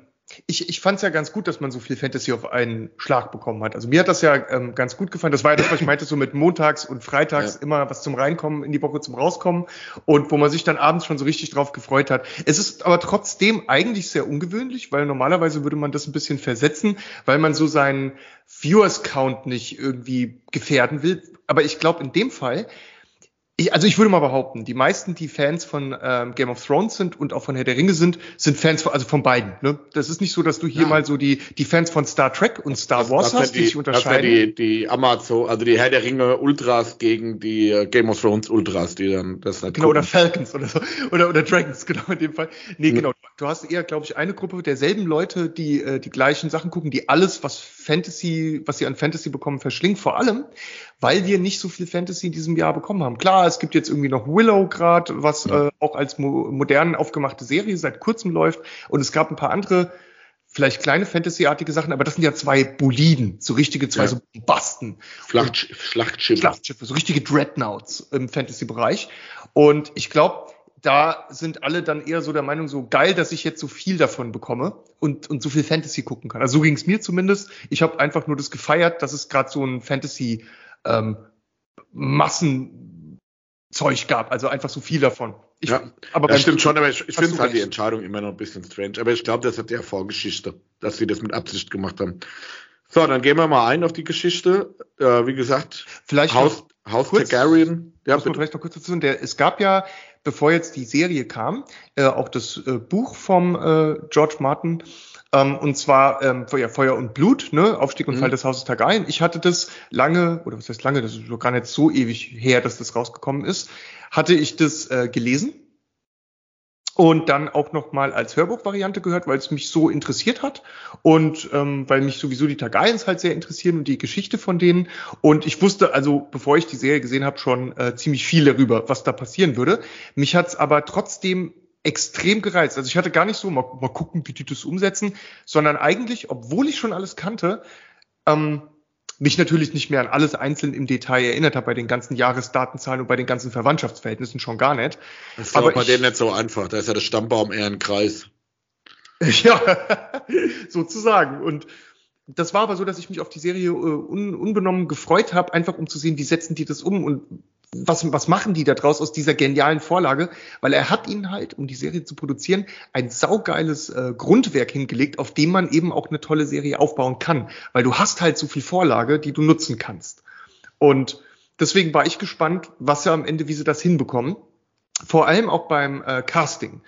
Speaker 1: ich, ich fand es ja ganz gut, dass man so viel Fantasy auf einen Schlag bekommen hat. Also mir hat das ja ähm, ganz gut gefallen. Das war ja das, was ich meinte, so mit montags und freitags ja. immer was zum Reinkommen in die Woche zum Rauskommen und wo man sich dann abends schon so richtig drauf gefreut hat. Es ist aber trotzdem eigentlich sehr ungewöhnlich, weil normalerweise würde man das ein bisschen versetzen, weil man so seinen Viewers Count nicht irgendwie gefährden will. Aber ich glaube, in dem Fall ich, also ich würde mal behaupten, die meisten, die Fans von ähm, Game of Thrones sind und auch von Herr der Ringe sind, sind Fans von, also von beiden. Ne? Das ist nicht so, dass du hier ja. mal so die, die Fans von Star Trek und Star Wars das, hast, die, die sich unterscheiden.
Speaker 2: Ja die, die Amazon, also die Herr der Ringe Ultras gegen die äh, Game of Thrones Ultras, die dann das
Speaker 1: halt Genau, gucken. oder Falcons oder so. Oder, oder Dragons, genau in dem Fall. Nee, mhm. genau. Du hast eher, glaube ich, eine Gruppe derselben Leute, die äh, die gleichen Sachen gucken, die alles, was Fantasy, was sie an Fantasy bekommen, verschlingt. Vor allem, weil wir nicht so viel Fantasy in diesem Jahr bekommen haben. Klar, es gibt jetzt irgendwie noch Willow gerade, was ja. äh, auch als mo modern aufgemachte Serie seit kurzem läuft. Und es gab ein paar andere vielleicht kleine Fantasy-artige Sachen, aber das sind ja zwei Boliden, so richtige zwei ja. so Basten.
Speaker 2: Schlachtsch Schlachtschiffe.
Speaker 1: Schlachtschiffe, so richtige Dreadnoughts im Fantasy-Bereich. Und ich glaube, da sind alle dann eher so der Meinung, so geil, dass ich jetzt so viel davon bekomme und, und so viel Fantasy gucken kann. Also so ging es mir zumindest. Ich habe einfach nur das gefeiert, dass es gerade so ein Fantasy ähm, Massenzeug gab, also einfach so viel davon.
Speaker 2: Ich, ja, aber das stimmt schon, aber ich, ich finde halt die Entscheidung immer noch ein bisschen strange. Aber ich glaube, das hat ja Vorgeschichte, dass sie das mit Absicht gemacht haben. So, dann gehen wir mal ein auf die Geschichte. Äh, wie gesagt,
Speaker 1: vielleicht
Speaker 2: Haus, Haus kurz, Targaryen.
Speaker 1: Ja, muss man vielleicht noch kurz dazu sagen, der, es gab ja bevor jetzt die Serie kam, äh, auch das äh, Buch vom äh, George Martin. Ähm, und zwar ähm, Feuer, Feuer und Blut, ne? Aufstieg und mhm. Fall des Hauses Targaryen. Ich hatte das lange, oder was heißt lange, das ist gar nicht so ewig her, dass das rausgekommen ist, hatte ich das äh, gelesen und dann auch noch mal als Hörbuchvariante gehört, weil es mich so interessiert hat und ähm, weil mich sowieso die Targaryens halt sehr interessieren und die Geschichte von denen und ich wusste also, bevor ich die Serie gesehen habe, schon äh, ziemlich viel darüber, was da passieren würde. Mich hat's aber trotzdem extrem gereizt. Also ich hatte gar nicht so mal, mal gucken, wie die das umsetzen, sondern eigentlich, obwohl ich schon alles kannte, ähm, mich natürlich nicht mehr an alles einzeln im Detail erinnert habe, bei den ganzen Jahresdatenzahlen und bei den ganzen Verwandtschaftsverhältnissen schon gar nicht.
Speaker 2: Das ist aber bei denen nicht so einfach, da ist ja der Stammbaum eher ein Kreis.
Speaker 1: ja, sozusagen. Und das war aber so, dass ich mich auf die Serie äh, un, unbenommen gefreut habe, einfach um zu sehen, wie setzen die das um und was, was machen die da draus aus dieser genialen Vorlage? Weil er hat ihnen halt, um die Serie zu produzieren, ein saugeiles äh, Grundwerk hingelegt, auf dem man eben auch eine tolle Serie aufbauen kann. Weil du hast halt so viel Vorlage, die du nutzen kannst. Und deswegen war ich gespannt, was ja am Ende, wie sie das hinbekommen. Vor allem auch beim äh, Casting.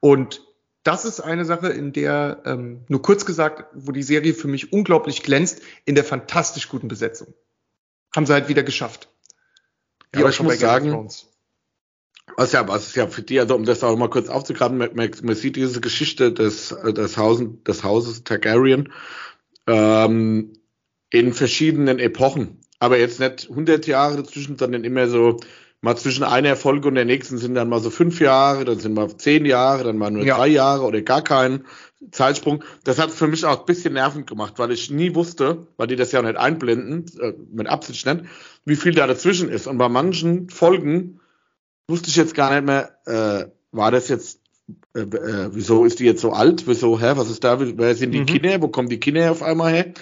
Speaker 1: Und das ist eine Sache, in der, ähm, nur kurz gesagt, wo die Serie für mich unglaublich glänzt, in der fantastisch guten Besetzung. Haben sie halt wieder geschafft.
Speaker 2: Ja, aber ich muss sagen, was ja, was ist ja für die, also um das auch mal kurz aufzugraben, man, man, man sieht diese Geschichte des, des, Hausen, des Hauses Targaryen ähm, in verschiedenen Epochen. Aber jetzt nicht 100 Jahre dazwischen, sondern immer so mal zwischen einer Folge und der nächsten sind dann mal so fünf Jahre, dann sind mal zehn Jahre, dann mal nur ja. drei Jahre oder gar keinen Zeitsprung. Das hat für mich auch ein bisschen nervend gemacht, weil ich nie wusste, weil die das ja nicht einblenden, äh, mit Absicht nicht, wie viel da dazwischen ist. Und bei manchen Folgen wusste ich jetzt gar nicht mehr, äh, war das jetzt, äh, äh, wieso ist die jetzt so alt? Wieso, hä, was ist da? Wer sind die mhm. Kinder? Wo kommen die Kinder auf einmal her?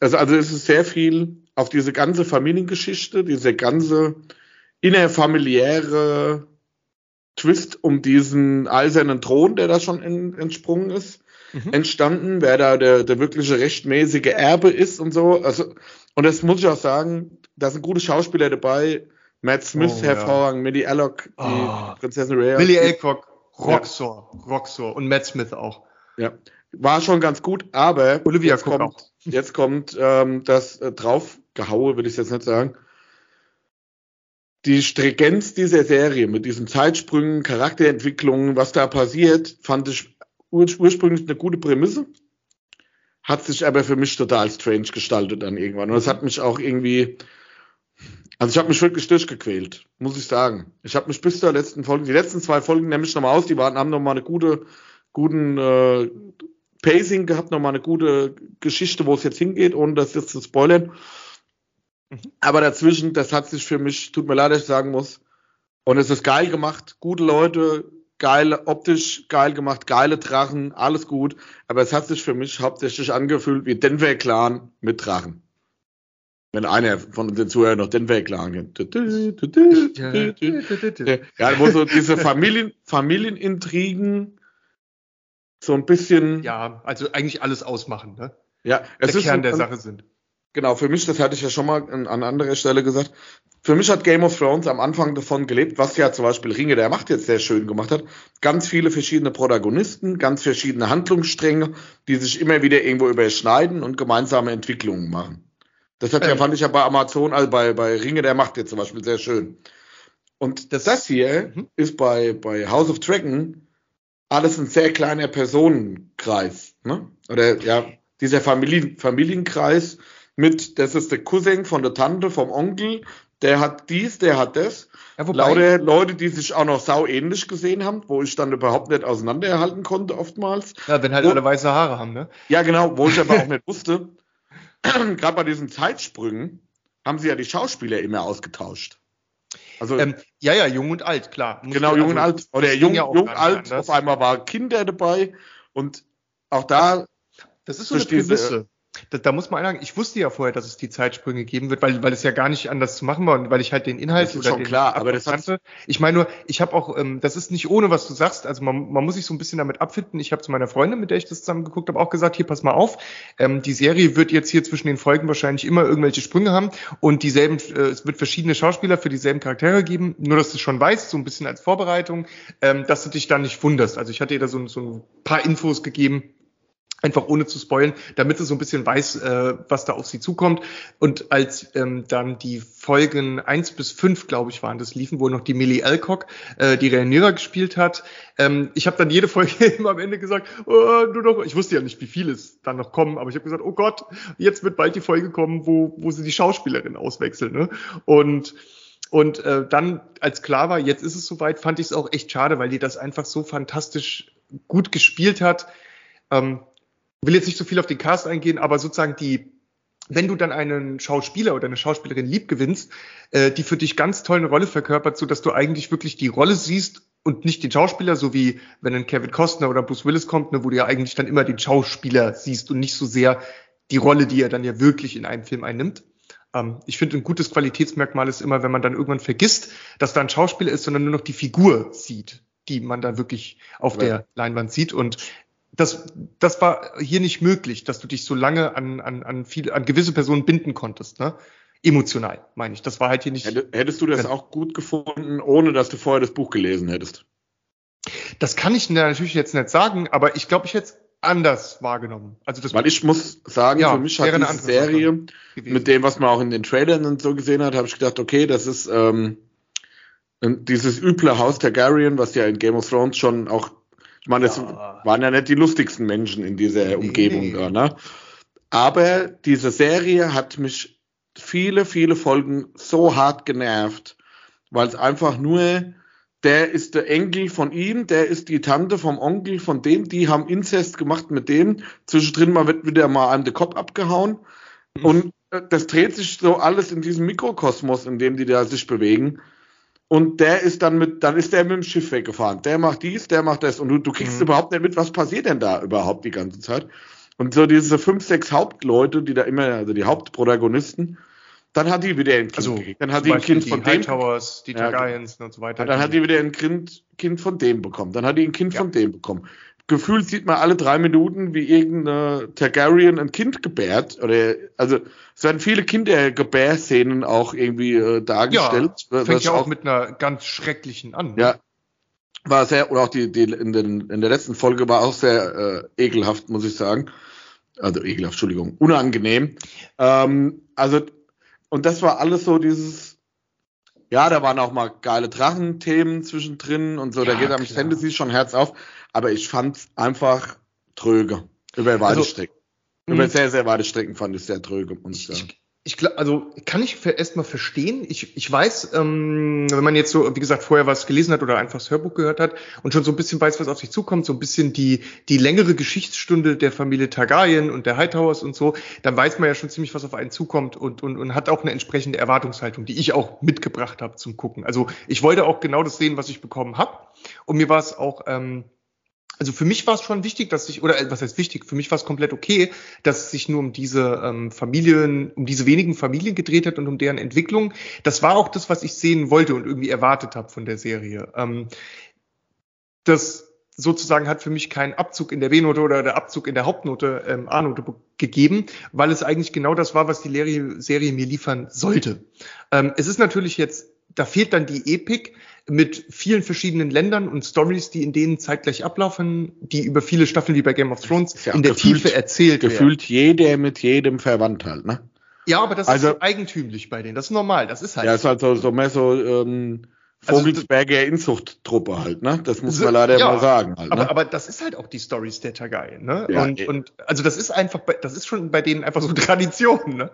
Speaker 2: Also, also es ist sehr viel auf diese ganze Familiengeschichte, diese ganze innerfamiliäre Twist um diesen eisernen Thron, der da schon in, entsprungen ist, mhm. entstanden, wer da der, der wirkliche rechtmäßige Erbe ist und so. Also, und das muss ich auch sagen, da sind gute Schauspieler dabei. Matt Smith, oh, hervorragend, ja. Millie Alloc, die oh. Prinzessin Rhea.
Speaker 1: Millie Alcock, Roxor, ja. Roxor und Matt Smith auch.
Speaker 2: Ja, war schon ganz gut, aber
Speaker 1: Olivia
Speaker 2: jetzt kommt, auch. jetzt kommt ähm, das äh, draufgehaue, will ich jetzt nicht sagen die Stringenz dieser Serie mit diesen Zeitsprüngen, Charakterentwicklungen, was da passiert, fand ich ursprünglich eine gute Prämisse. Hat sich aber für mich total strange gestaltet dann irgendwann. Und es hat mich auch irgendwie, also ich habe mich wirklich durchgequält, muss ich sagen. Ich habe mich bis zur letzten Folge, die letzten zwei Folgen nehme ich nochmal aus, die waren, haben nochmal eine gute, guten äh, Pacing gehabt, nochmal eine gute Geschichte, wo es jetzt hingeht, ohne das jetzt zu spoilern. Mhm. Aber dazwischen, das hat sich für mich, tut mir leid, dass ich sagen muss, und es ist geil gemacht, gute Leute, geil, optisch geil gemacht, geile Drachen, alles gut. Aber es hat sich für mich hauptsächlich angefühlt wie Denver Clan mit Drachen. Wenn einer von den Zuhörern noch Denver Clan kennt. Ja, wo so diese Familien, Familienintrigen so ein bisschen.
Speaker 1: Ja, also eigentlich alles ausmachen, ne?
Speaker 2: Ja,
Speaker 1: es der ist Kern so, der Sache sind.
Speaker 2: Genau, für mich, das hatte ich ja schon mal an, an anderer Stelle gesagt, für mich hat Game of Thrones am Anfang davon gelebt, was ja zum Beispiel Ringe der Macht jetzt sehr schön gemacht hat. Ganz viele verschiedene Protagonisten, ganz verschiedene Handlungsstränge, die sich immer wieder irgendwo überschneiden und gemeinsame Entwicklungen machen. Das hat ja, ja fand ich ja bei Amazon, also bei, bei Ringe der Macht jetzt zum Beispiel sehr schön. Und das, das hier mhm. ist bei, bei House of Dragon alles ein sehr kleiner Personenkreis. Ne? Oder ja, dieser Familien, Familienkreis mit, das ist der Cousin von der Tante, vom Onkel, der hat dies, der hat das. Ja, wobei, Lauter Leute, die sich auch noch sau ähnlich gesehen haben, wo ich dann überhaupt nicht auseinanderhalten konnte oftmals.
Speaker 1: Ja, wenn halt wo, alle weiße Haare haben, ne?
Speaker 2: Ja, genau, wo ich aber auch nicht wusste. Gerade bei diesen Zeitsprüngen haben sie ja die Schauspieler immer ausgetauscht.
Speaker 1: Also, ähm, ja, ja, jung und alt, klar.
Speaker 2: Muss genau, jung also, und alt. Oder jung, ja jung alt, auf einmal war Kinder dabei und auch da.
Speaker 1: Das ist so eine Prämisse da, da muss man sagen, ich wusste ja vorher, dass es die Zeitsprünge geben wird, weil, weil es ja gar nicht anders zu machen war und weil ich halt den Inhalt
Speaker 2: das ist schon klar, aber das
Speaker 1: kannte. Ich meine nur, ich habe auch, ähm, das ist nicht ohne, was du sagst. Also man, man muss sich so ein bisschen damit abfinden. Ich habe zu meiner Freundin, mit der ich das zusammen geguckt habe, auch gesagt, hier pass mal auf, ähm, die Serie wird jetzt hier zwischen den Folgen wahrscheinlich immer irgendwelche Sprünge haben und dieselben, äh, es wird verschiedene Schauspieler für dieselben Charaktere geben. Nur, dass du schon weißt, so ein bisschen als Vorbereitung, ähm, dass du dich da nicht wunderst. Also ich hatte ihr da so, so ein paar Infos gegeben einfach ohne zu spoilen, damit sie so ein bisschen weiß, äh, was da auf sie zukommt. Und als ähm, dann die Folgen eins bis fünf, glaube ich, waren das liefen, wo noch die Millie Alcock äh, die Rhaenyra gespielt hat. Ähm, ich habe dann jede Folge immer am Ende gesagt, oh, nur noch, ich wusste ja nicht, wie viel es dann noch kommen, aber ich habe gesagt, oh Gott, jetzt wird bald die Folge kommen, wo, wo sie die Schauspielerin auswechseln. Ne? Und und äh, dann, als klar war, jetzt ist es soweit, fand ich es auch echt schade, weil die das einfach so fantastisch gut gespielt hat. Ähm, will jetzt nicht so viel auf den Cast eingehen, aber sozusagen die, wenn du dann einen Schauspieler oder eine Schauspielerin lieb gewinnst, äh, die für dich ganz toll eine Rolle verkörpert, so dass du eigentlich wirklich die Rolle siehst und nicht den Schauspieler, so wie wenn ein Kevin Costner oder Bruce Willis kommt, ne, wo du ja eigentlich dann immer den Schauspieler siehst und nicht so sehr die Rolle, die er dann ja wirklich in einem Film einnimmt. Ähm, ich finde, ein gutes Qualitätsmerkmal ist immer, wenn man dann irgendwann vergisst, dass da ein Schauspieler ist, sondern nur noch die Figur sieht die man da wirklich auf ja. der Leinwand sieht. Und das, das war hier nicht möglich, dass du dich so lange an, an, an, viele, an gewisse Personen binden konntest. Ne? Emotional, meine ich. Das war halt hier nicht.
Speaker 2: Hättest du das auch gut gefunden, ohne dass du vorher das Buch gelesen hättest?
Speaker 1: Das kann ich natürlich jetzt nicht sagen, aber ich glaube, ich hätte es anders wahrgenommen.
Speaker 2: Also das Weil ich muss sagen, ja, für mich hat diese Serie mit dem, was man auch in den Trailern und so gesehen hat, habe ich gedacht, okay, das ist ähm, dieses üble Haus Targaryen, was ja in Game of Thrones schon auch ich meine, das ja. waren ja nicht die lustigsten Menschen in dieser nee, Umgebung nee. da, ne? Aber diese Serie hat mich viele, viele Folgen so hart genervt, weil es einfach nur, der ist der Enkel von ihm, der ist die Tante vom Onkel von dem, die haben Inzest gemacht mit dem. Zwischendrin mal wird wieder mal an den Kopf abgehauen. Mhm. Und äh, das dreht sich so alles in diesem Mikrokosmos, in dem die da sich bewegen. Und der ist dann mit, dann ist der mit dem Schiff weggefahren. Der macht dies, der macht das. Und du, du kriegst mhm. überhaupt nicht mit, was passiert denn da überhaupt die ganze Zeit. Und so diese fünf, sechs Hauptleute, die da immer, also die Hauptprotagonisten, dann hat die wieder ein Kind.
Speaker 1: Also,
Speaker 2: dann hat die ein Kind von dem.
Speaker 1: Towers, die ja, und so weiter.
Speaker 2: Dann hat die wieder ein kind, kind von dem bekommen. Dann hat die ein Kind ja. von dem bekommen gefühlt sieht man alle drei Minuten, wie irgendeine Targaryen ein Kind gebärt. Oder also es werden viele Kindergebärszenen auch irgendwie äh, dargestellt.
Speaker 1: Ja, fängt ja auch, auch mit einer ganz schrecklichen an.
Speaker 2: Ne? Ja. War sehr, oder auch die, die in, den, in der letzten Folge war auch sehr äh, ekelhaft, muss ich sagen. Also ekelhaft, Entschuldigung, unangenehm. Ähm, also, und das war alles so dieses, ja, da waren auch mal geile Drachenthemen zwischendrin und so, ja, da geht am Fantasy schon Herz auf aber ich fand es einfach tröge. Über weite also, Strecken. Über hm. sehr, sehr weite Strecken fand ich es sehr tröge, muss ich sagen.
Speaker 1: Ich, ich, also kann ich erstmal verstehen. Ich, ich weiß, ähm, wenn man jetzt so, wie gesagt, vorher was gelesen hat oder einfach das Hörbuch gehört hat und schon so ein bisschen weiß, was auf sich zukommt, so ein bisschen die, die längere Geschichtsstunde der Familie Targaryen und der Hightowers und so, dann weiß man ja schon ziemlich, was auf einen zukommt und, und, und hat auch eine entsprechende Erwartungshaltung, die ich auch mitgebracht habe zum Gucken. Also ich wollte auch genau das sehen, was ich bekommen habe. Und mir war es auch ähm, also für mich war es schon wichtig, dass ich, oder äh, was heißt wichtig, für mich war es komplett okay, dass es sich nur um diese ähm, Familien, um diese wenigen Familien gedreht hat und um deren Entwicklung. Das war auch das, was ich sehen wollte und irgendwie erwartet habe von der Serie. Ähm, das sozusagen hat für mich keinen Abzug in der B-Note oder der Abzug in der Hauptnote ähm, A-Note gegeben, weil es eigentlich genau das war, was die Serie, Serie mir liefern sollte. Ähm, es ist natürlich jetzt, da fehlt dann die Epik, mit vielen verschiedenen Ländern und Stories, die in denen zeitgleich ablaufen, die über viele Staffeln wie bei Game of Thrones ja in der gefühlt, Tiefe erzählt
Speaker 2: gefühlt werden. Gefühlt jeder mit jedem verwandt halt, ne?
Speaker 1: Ja, aber das also, ist so eigentümlich bei denen. Das ist normal. Das ist halt.
Speaker 2: Ja, ist halt so, so mehr so ähm, Also Vogelsberger Inzuchttruppe halt, ne? Das muss man leider ja, mal sagen. Halt,
Speaker 1: ne? aber, aber das ist halt auch die Story Stater ne? Ja, und, und also das ist einfach, das ist schon bei denen einfach so Tradition, ne?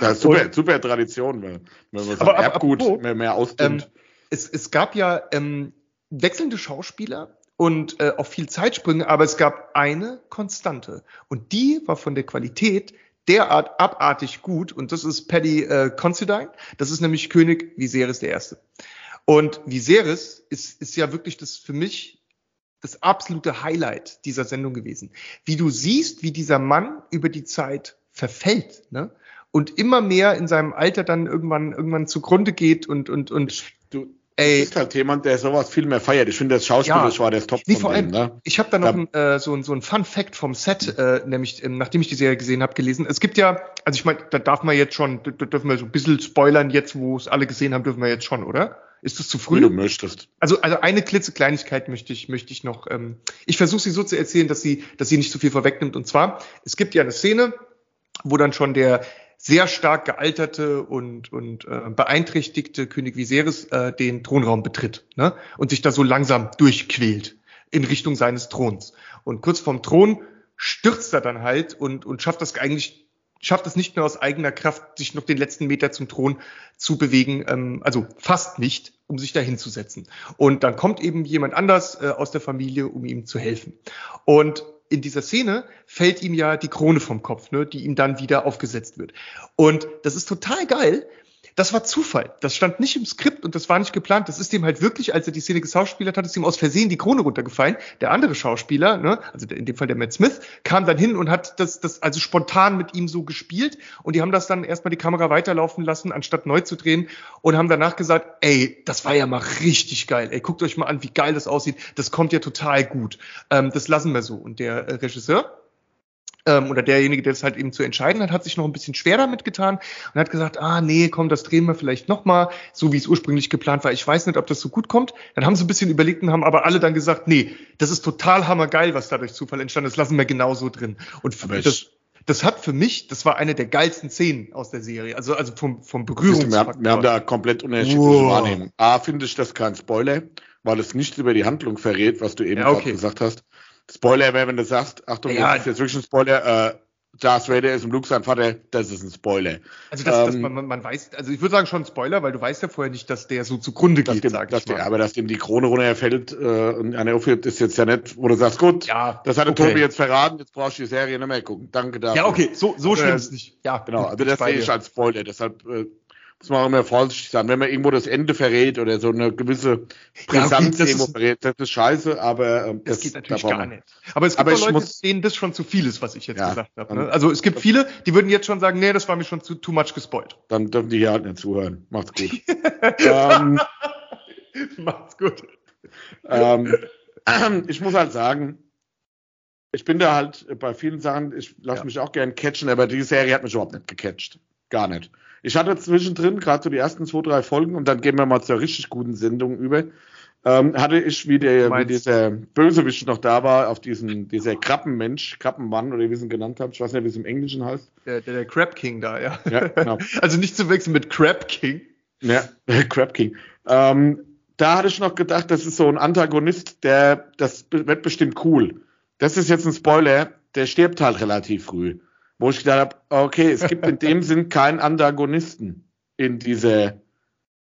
Speaker 2: Das ist super, und, super Tradition, wenn, wenn man sagt, Erbgut aber, mehr, mehr ausdünnt.
Speaker 1: Ähm, es, es gab ja ähm, wechselnde Schauspieler und äh, auch viel Zeitsprünge, aber es gab eine Konstante und die war von der Qualität derart abartig gut und das ist Paddy äh, Considine, das ist nämlich König Viserys der Erste. Und Viserys ist, ist ja wirklich das für mich das absolute Highlight dieser Sendung gewesen. Wie du siehst, wie dieser Mann über die Zeit verfällt, ne? Und immer mehr in seinem Alter dann irgendwann irgendwann zugrunde geht und und und
Speaker 2: Ey, ist halt jemand, der sowas viel mehr feiert. Ich finde, das Schauspiel ja, war der Top
Speaker 1: nee, vor allem, dem, ne? Ich habe da noch ein, äh, so, so ein Fun Fact vom Set, äh, nämlich ähm, nachdem ich die Serie gesehen habe, gelesen. Es gibt ja, also ich meine, da darf man jetzt schon, da dürfen wir so ein bisschen spoilern, jetzt wo es alle gesehen haben, dürfen wir jetzt schon, oder? Ist das zu früh? Wie
Speaker 2: du möchtest.
Speaker 1: Also, also eine klitzekleinigkeit möchte ich, möchte ich noch. Ähm, ich versuche sie so zu erzählen, dass sie, dass sie nicht zu viel vorwegnimmt. Und zwar, es gibt ja eine Szene, wo dann schon der sehr stark gealterte und, und äh, beeinträchtigte König Viserys äh, den Thronraum betritt ne? und sich da so langsam durchquält in Richtung seines Throns. Und kurz vorm Thron stürzt er dann halt und, und schafft das eigentlich schafft es nicht mehr aus eigener Kraft, sich noch den letzten Meter zum Thron zu bewegen, ähm, also fast nicht, um sich da hinzusetzen. Und dann kommt eben jemand anders äh, aus der Familie, um ihm zu helfen. Und in dieser Szene fällt ihm ja die Krone vom Kopf, ne, die ihm dann wieder aufgesetzt wird. Und das ist total geil, das war Zufall. Das stand nicht im Skript und das war nicht geplant. Das ist dem halt wirklich, als er die Szene geschauspielert hat, ist ihm aus Versehen die Krone runtergefallen. Der andere Schauspieler, ne, also in dem Fall der Matt Smith, kam dann hin und hat das, das also spontan mit ihm so gespielt und die haben das dann erstmal die Kamera weiterlaufen lassen, anstatt neu zu drehen und haben danach gesagt, ey, das war ja mal richtig geil. Ey, guckt euch mal an, wie geil das aussieht. Das kommt ja total gut. Ähm, das lassen wir so. Und der äh, Regisseur, ähm, oder derjenige, der es halt eben zu entscheiden hat, hat sich noch ein bisschen schwer damit getan und hat gesagt, ah nee, komm, das drehen wir vielleicht nochmal, so wie es ursprünglich geplant war. Ich weiß nicht, ob das so gut kommt. Dann haben sie ein bisschen überlegt und haben aber alle dann gesagt, nee, das ist total hammergeil, was da durch Zufall entstanden ist, lassen wir genauso drin. Und das, das hat für mich, das war eine der geilsten Szenen aus der Serie. Also, also vom, vom Berührungsfaktor.
Speaker 2: Wir, wir haben da komplett unterschiedliche wow. Wahrnehmungen. A, finde ich das kein Spoiler, weil es nichts über die Handlung verrät, was du eben ja, okay. gesagt hast. Spoiler wäre, wenn du sagst, Achtung, ja, das ist jetzt wirklich ein Spoiler, äh, Darth Vader ist im Luke sein Vater, das ist ein Spoiler.
Speaker 1: Also das, ähm, das, man, man weiß, also ich würde sagen schon Spoiler, weil du weißt ja vorher nicht, dass der so zugrunde geht,
Speaker 2: dem, sag ich mal. Der, aber dass dem die Krone runterfällt äh, und einer aufhört, ist jetzt ja nicht, wo du sagst, gut, ja, das hat der okay. Tobi jetzt verraten, jetzt brauchst du die Serie nicht mehr gucken. Danke dafür.
Speaker 1: Ja, okay, so, so schlimm äh, ist nicht.
Speaker 2: Ja, genau, also das sehe ich als Spoiler, deshalb äh, muss man auch immer vorsichtig sein. Wenn man irgendwo das Ende verrät oder so eine gewisse Brisanz ja, okay, irgendwo verrät, das ist scheiße, aber
Speaker 1: ähm, das, das geht natürlich gar nicht. Aber es gibt aber Leute, muss, denen das schon zu viel ist, was ich jetzt ja, gesagt habe. Ne? Also es gibt viele, die würden jetzt schon sagen, nee, das war mir schon zu too much gespoilt.
Speaker 2: Dann dürfen die hier halt nicht zuhören. Macht's gut. ähm,
Speaker 1: Macht's gut.
Speaker 2: Ähm, ich muss halt sagen, ich bin da halt bei vielen Sachen, ich lasse ja. mich auch gern catchen, aber die Serie hat mich überhaupt nicht gecatcht. Gar nicht. Ich hatte zwischendrin, gerade so die ersten zwei, drei Folgen, und dann gehen wir mal zur richtig guten Sendung über, ähm, hatte ich, wie, der, wie dieser Bösewicht noch da war, auf diesen, dieser Krabbenmensch, Krabbenmann, oder wie sie ihn genannt haben, ich weiß nicht, wie es im Englischen heißt.
Speaker 1: Der, der, der Crab King da, ja. ja genau. Also nicht zu wechseln mit Crab King.
Speaker 2: Ja, Crab King. Ähm, da hatte ich noch gedacht, das ist so ein Antagonist, der, das wird bestimmt cool. Das ist jetzt ein Spoiler, der stirbt halt relativ früh wo ich gedacht habe, okay, es gibt in dem Sinn keinen Antagonisten in dieser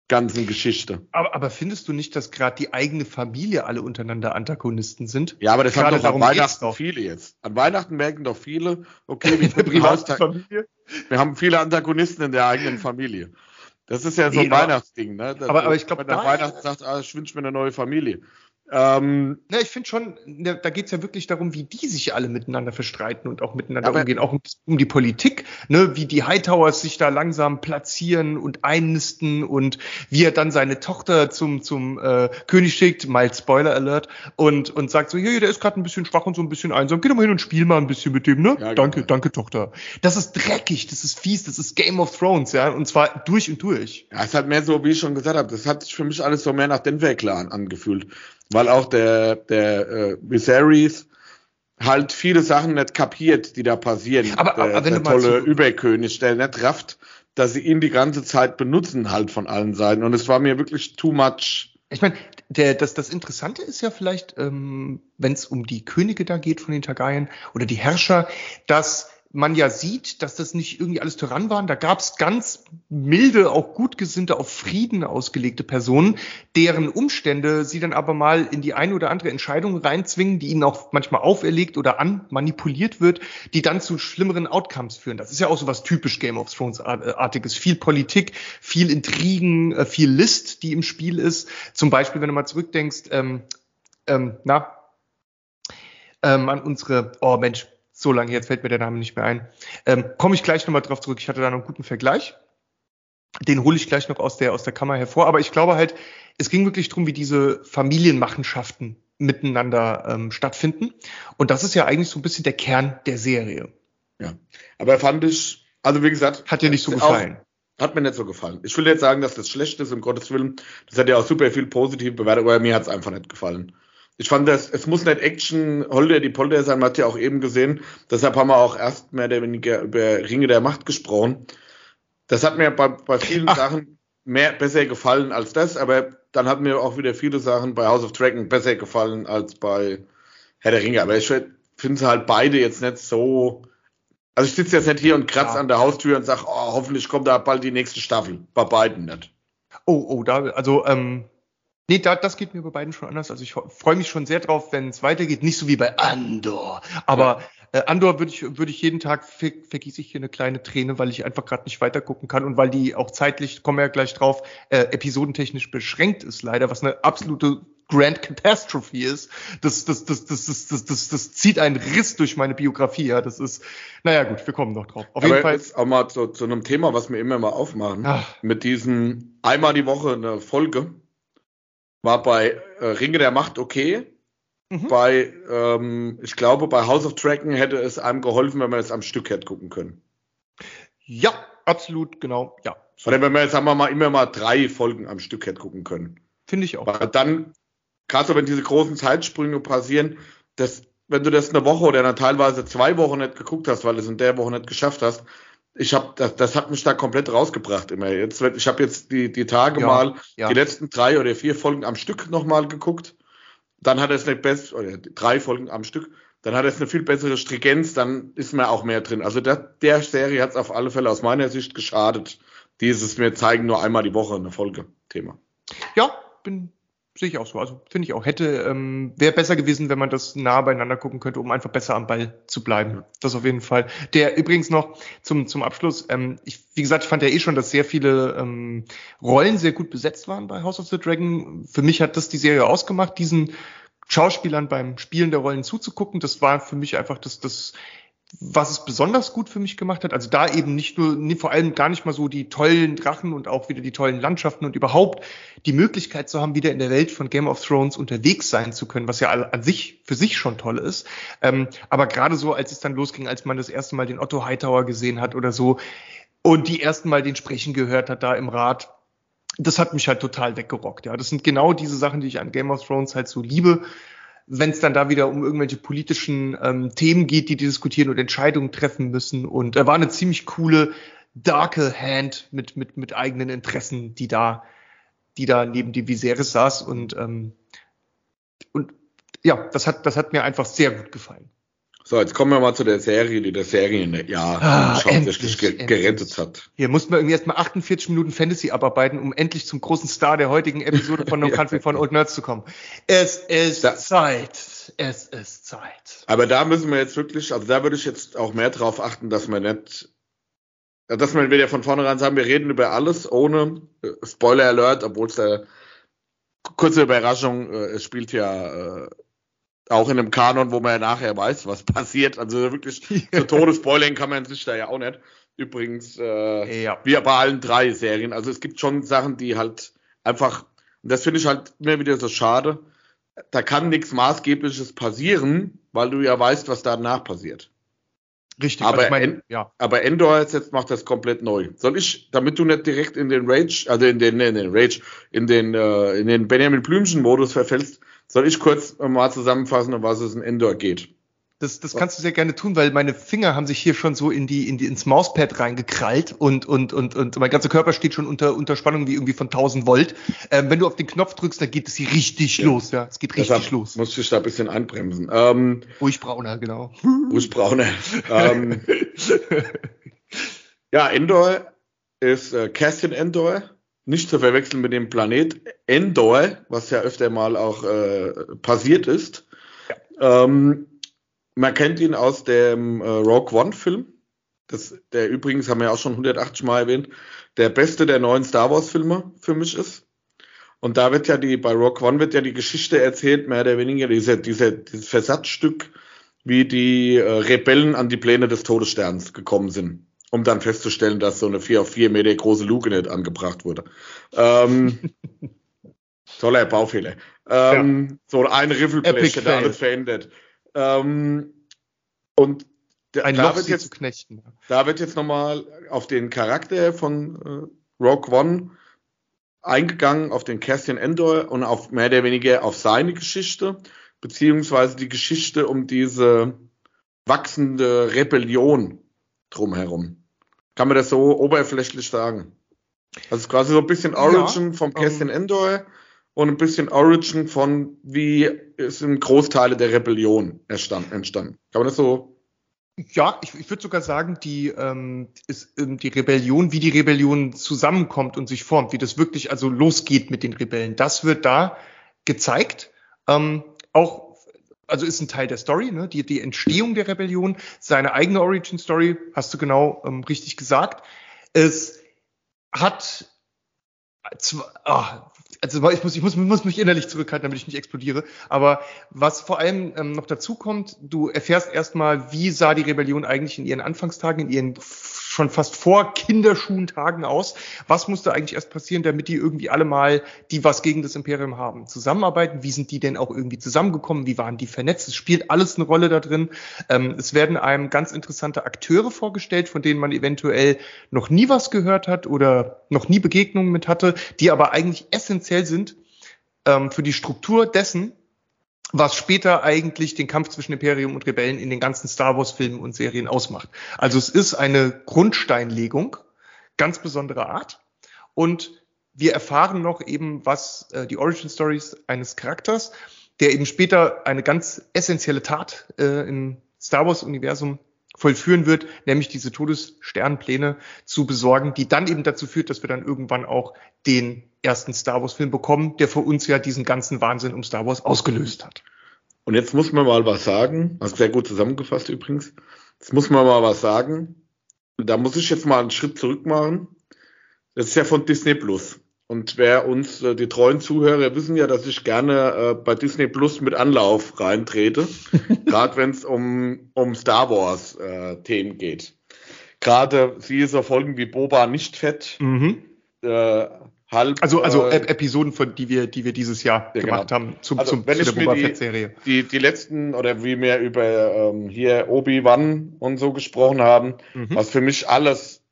Speaker 2: ganzen Geschichte.
Speaker 1: Aber, aber findest du nicht, dass gerade die eigene Familie alle untereinander Antagonisten sind?
Speaker 2: Ja, aber das haben doch an Weihnachten viele jetzt. An Weihnachten merken doch viele, okay, Familie? Wir haben viele Antagonisten in der eigenen Familie. Das ist ja so ein nee, Weihnachtsding, ne?
Speaker 1: Das, aber, aber ich glaube,
Speaker 2: wenn der Weihnachten sagt, ah, ich wünsche mir eine neue Familie. Ähm,
Speaker 1: ja, ich finde schon, da geht es ja wirklich darum, wie die sich alle miteinander verstreiten und auch miteinander aber, umgehen, auch um, um, die Politik, ne, wie die Hightowers sich da langsam platzieren und einnisten und wie er dann seine Tochter zum, zum äh, König schickt, mal Spoiler Alert, und, und sagt so, hier, der ist gerade ein bisschen schwach und so ein bisschen einsam, geh doch mal hin und spiel mal ein bisschen mit dem, ne? Ja, danke, genau. danke, Tochter. Das ist dreckig, das ist fies, das ist Game of Thrones, ja, und zwar durch und durch.
Speaker 2: Ja, es hat mehr so, wie ich schon gesagt habe, das hat sich für mich alles so mehr nach Denver Clan angefühlt weil auch der, der äh, Viserys halt viele Sachen nicht kapiert, die da passieren.
Speaker 1: Aber, aber
Speaker 2: der, der tolle Überkönig, der nicht rafft, dass sie ihn die ganze Zeit benutzen halt von allen Seiten. Und es war mir wirklich too much.
Speaker 1: Ich meine, das, das Interessante ist ja vielleicht, ähm, wenn es um die Könige da geht von den Targaryen oder die Herrscher, dass man ja sieht, dass das nicht irgendwie alles Tyrann waren. Da gab es ganz milde, auch gutgesinnte, auf Frieden ausgelegte Personen, deren Umstände sie dann aber mal in die eine oder andere Entscheidung reinzwingen, die ihnen auch manchmal auferlegt oder anmanipuliert wird, die dann zu schlimmeren Outcomes führen. Das ist ja auch so was typisch Game of Thrones artiges. Viel Politik, viel Intrigen, äh, viel List, die im Spiel ist. Zum Beispiel, wenn du mal zurückdenkst, ähm, ähm, na, ähm, an unsere, oh Mensch, so lange, jetzt fällt mir der Name nicht mehr ein. Ähm, Komme ich gleich nochmal drauf zurück. Ich hatte da noch einen guten Vergleich. Den hole ich gleich noch aus der, aus der Kammer hervor. Aber ich glaube halt, es ging wirklich darum, wie diese Familienmachenschaften miteinander ähm, stattfinden. Und das ist ja eigentlich so ein bisschen der Kern der Serie.
Speaker 2: Ja, aber fand ich, also wie gesagt,
Speaker 1: hat dir nicht so gefallen.
Speaker 2: Auch, hat mir nicht so gefallen. Ich will jetzt sagen, dass das schlecht ist, um Gottes Willen. Das hat ja auch super viel positive Bewertung, aber mir hat es einfach nicht gefallen ich fand das, es muss nicht Action Holder die Polder sein, man hat ja auch eben gesehen. Deshalb haben wir auch erst mehr oder weniger über Ringe der Macht gesprochen. Das hat mir bei, bei vielen Ach. Sachen mehr besser gefallen als das, aber dann hat mir auch wieder viele Sachen bei House of Dragon besser gefallen als bei Herr der Ringe. Aber ich finde sie halt beide jetzt nicht so. Also ich sitze jetzt nicht hier und kratze ja. an der Haustür und sage, oh, hoffentlich kommt da bald die nächste Staffel. Bei beiden nicht.
Speaker 1: Oh, oh, da, also ähm, Nee, da, das geht mir bei beiden schon anders. Also ich freue mich schon sehr drauf, wenn es weitergeht. Nicht so wie bei Andor. Aber äh, Andor würde ich, würde ich jeden Tag ver vergieße ich hier eine kleine Träne, weil ich einfach gerade nicht weitergucken kann und weil die auch zeitlich, kommen wir ja gleich drauf, äh, episodentechnisch beschränkt ist leider, was eine absolute Grand Catastrophe ist. Das, das, das, das, das, das, das, das zieht einen Riss durch meine Biografie. Ja, das ist, naja, gut, wir kommen noch drauf.
Speaker 2: Auf Aber jeden Fall. Jetzt auch mal zu, zu einem Thema, was wir immer mal aufmachen. Ach. Mit diesem einmal die Woche eine Folge war bei äh, Ringe der Macht okay. Mhm. Bei, ähm, ich glaube, bei House of Dragon hätte es einem geholfen, wenn man es am Stück hätte gucken können.
Speaker 1: Ja, absolut, genau, ja.
Speaker 2: Oder wenn man jetzt, sagen wir mal, immer mal drei Folgen am Stück hätte gucken können.
Speaker 1: Finde ich auch.
Speaker 2: Weil dann, gerade so, wenn diese großen Zeitsprünge passieren, dass, wenn du das eine Woche oder dann teilweise zwei Wochen nicht geguckt hast, weil du es in der Woche nicht geschafft hast, ich habe das, das hat mich da komplett rausgebracht immer. Jetzt, ich habe jetzt die, die Tage ja, mal ja. die letzten drei oder vier Folgen am Stück nochmal geguckt. Dann hat es eine bessere, oder drei Folgen am Stück. Dann hat es eine viel bessere Strigenz, dann ist mir auch mehr drin. Also der, der Serie hat es auf alle Fälle aus meiner Sicht geschadet. Dieses mir zeigen nur einmal die Woche eine Folge Thema.
Speaker 1: Ja, bin, Sehe ich auch so. Also finde ich auch. Hätte, ähm, wäre besser gewesen, wenn man das nah beieinander gucken könnte, um einfach besser am Ball zu bleiben. Das auf jeden Fall. Der übrigens noch zum, zum Abschluss, ähm, ich, wie gesagt, ich fand ja eh schon, dass sehr viele ähm, Rollen sehr gut besetzt waren bei House of the Dragon. Für mich hat das die Serie ausgemacht, diesen Schauspielern beim Spielen der Rollen zuzugucken. Das war für mich einfach das, das was es besonders gut für mich gemacht hat, also da eben nicht nur, vor allem gar nicht mal so die tollen Drachen und auch wieder die tollen Landschaften und überhaupt die Möglichkeit zu haben, wieder in der Welt von Game of Thrones unterwegs sein zu können, was ja an sich für sich schon toll ist. Ähm, aber gerade so, als es dann losging, als man das erste Mal den Otto Hightower gesehen hat oder so und die ersten Mal den Sprechen gehört hat da im Rat, das hat mich halt total weggerockt. Ja, das sind genau diese Sachen, die ich an Game of Thrones halt so liebe wenn es dann da wieder um irgendwelche politischen ähm, Themen geht, die, die diskutieren und Entscheidungen treffen müssen. Und er war eine ziemlich coole, darke Hand mit, mit, mit eigenen Interessen, die da, die da neben die Viserys saß. Und, ähm, und ja, das hat, das hat mir einfach sehr gut gefallen.
Speaker 2: So, jetzt kommen wir mal zu der Serie, die der Serien ja ah, endlich, ge endlich. gerettet hat.
Speaker 1: Hier muss man irgendwie erstmal 48 Minuten Fantasy abarbeiten, um endlich zum großen Star der heutigen Episode von No Country von Old Nerds zu kommen. Es ist da, Zeit. Es ist Zeit.
Speaker 2: Aber da müssen wir jetzt wirklich, also da würde ich jetzt auch mehr drauf achten, dass wir nicht, dass wir wieder von vornherein sagen, wir reden über alles ohne äh, Spoiler Alert, obwohl es da kurze Überraschung, äh, es spielt ja äh, auch in einem Kanon, wo man ja nachher weiß, was passiert. Also wirklich zu Todespoiling kann man sich da ja auch nicht. Übrigens, äh, ja. wie bei allen drei Serien. Also es gibt schon Sachen, die halt einfach, und das finde ich halt immer wieder so schade, da kann nichts Maßgebliches passieren, weil du ja weißt, was danach passiert.
Speaker 1: Richtig,
Speaker 2: aber, also mein, ja. aber Endor jetzt macht das komplett neu. Soll ich, damit du nicht direkt in den Rage, also in den, in den Rage, in den, äh, in den Benjamin Blümchen-Modus verfällst, soll ich kurz mal zusammenfassen, um was es in Endor geht?
Speaker 1: Das, das kannst du sehr gerne tun, weil meine Finger haben sich hier schon so in die, in die, ins Mauspad reingekrallt und, und, und, und mein ganzer Körper steht schon unter, unter Spannung wie irgendwie von 1000 Volt. Ähm, wenn du auf den Knopf drückst, dann geht es hier richtig ja. los, ja. Es geht richtig Deshalb los.
Speaker 2: Muss ich da ein bisschen einbremsen. Ähm,
Speaker 1: Ruhig brauner, genau.
Speaker 2: Ruhig brauner. ähm, ja, Endor ist äh, Cassian Endor. Nicht zu verwechseln mit dem Planet Endor, was ja öfter mal auch äh, passiert ist. Ja. Ähm, man kennt ihn aus dem äh, Rogue One-Film. Das, der übrigens, haben wir ja auch schon 180 Mal erwähnt, der beste der neuen Star Wars-Filme für mich ist. Und da wird ja die, bei Rogue One wird ja die Geschichte erzählt, mehr oder weniger, diese, diese, dieses Versatzstück, wie die äh, Rebellen an die Pläne des Todessterns gekommen sind, um dann festzustellen, dass so eine 4 auf 4 Meter große Luke nicht angebracht wurde. Ähm, toller Baufehler. Ähm, ja. So ein Riffelblech, der alles verändert. Ähm, und
Speaker 1: ein da, wird jetzt, knechten.
Speaker 2: da wird jetzt nochmal auf den Charakter von äh, Rogue One eingegangen, auf den Cassian Endor und auf mehr oder weniger auf seine Geschichte, beziehungsweise die Geschichte um diese wachsende Rebellion drumherum. Kann man das so oberflächlich sagen? Also quasi so ein bisschen Origin ja, vom Cassian ähm, Endor und ein bisschen Origin von, wie sind Großteile der Rebellion entstanden. Kann man das so
Speaker 1: ja, ich, ich würde sogar sagen, die, ähm, ist, ähm, die Rebellion, wie die Rebellion zusammenkommt und sich formt, wie das wirklich also losgeht mit den Rebellen, das wird da gezeigt. Ähm, auch, also ist ein Teil der Story, ne? die, die Entstehung der Rebellion, seine eigene Origin Story, hast du genau ähm, richtig gesagt. Es hat zwar, ah, also ich muss, ich muss, muss mich innerlich zurückhalten, damit ich nicht explodiere. Aber was vor allem ähm, noch dazu kommt, du erfährst erstmal, wie sah die Rebellion eigentlich in ihren Anfangstagen, in ihren schon fast vor Kinderschuhentagen aus. Was musste eigentlich erst passieren, damit die irgendwie alle mal, die was gegen das Imperium haben, zusammenarbeiten? Wie sind die denn auch irgendwie zusammengekommen? Wie waren die vernetzt? Es spielt alles eine Rolle da drin. Ähm, es werden einem ganz interessante Akteure vorgestellt, von denen man eventuell noch nie was gehört hat oder noch nie Begegnungen mit hatte, die aber eigentlich essentiell sind ähm, für die Struktur dessen, was später eigentlich den Kampf zwischen Imperium und Rebellen in den ganzen Star Wars Filmen und Serien ausmacht. Also es ist eine Grundsteinlegung ganz besonderer Art und wir erfahren noch eben, was äh, die Origin Stories eines Charakters, der eben später eine ganz essentielle Tat äh, im Star Wars Universum vollführen wird, nämlich diese Todessternpläne zu besorgen, die dann eben dazu führt, dass wir dann irgendwann auch den ersten Star Wars Film bekommen, der für uns ja diesen ganzen Wahnsinn um Star Wars ausgelöst hat.
Speaker 2: Und jetzt muss man mal was sagen, hast sehr gut zusammengefasst übrigens. Jetzt muss man mal was sagen. Da muss ich jetzt mal einen Schritt zurück machen. Das ist ja von Disney Plus. Und wer uns, äh, die treuen Zuhörer, wissen ja, dass ich gerne äh, bei Disney Plus mit Anlauf reintrete, gerade wenn es um, um Star Wars äh, Themen geht. Gerade sie so Folgen wie Boba nicht fett,
Speaker 1: mhm. äh, halb. Also, also äh, Episoden, von, die wir, die wir dieses Jahr ja, gemacht genau. haben zum, also, zum,
Speaker 2: wenn zu der Boba Fett Serie. Die, die letzten oder wie wir über ähm, hier Obi Wan und so gesprochen haben, mhm. was für mich alles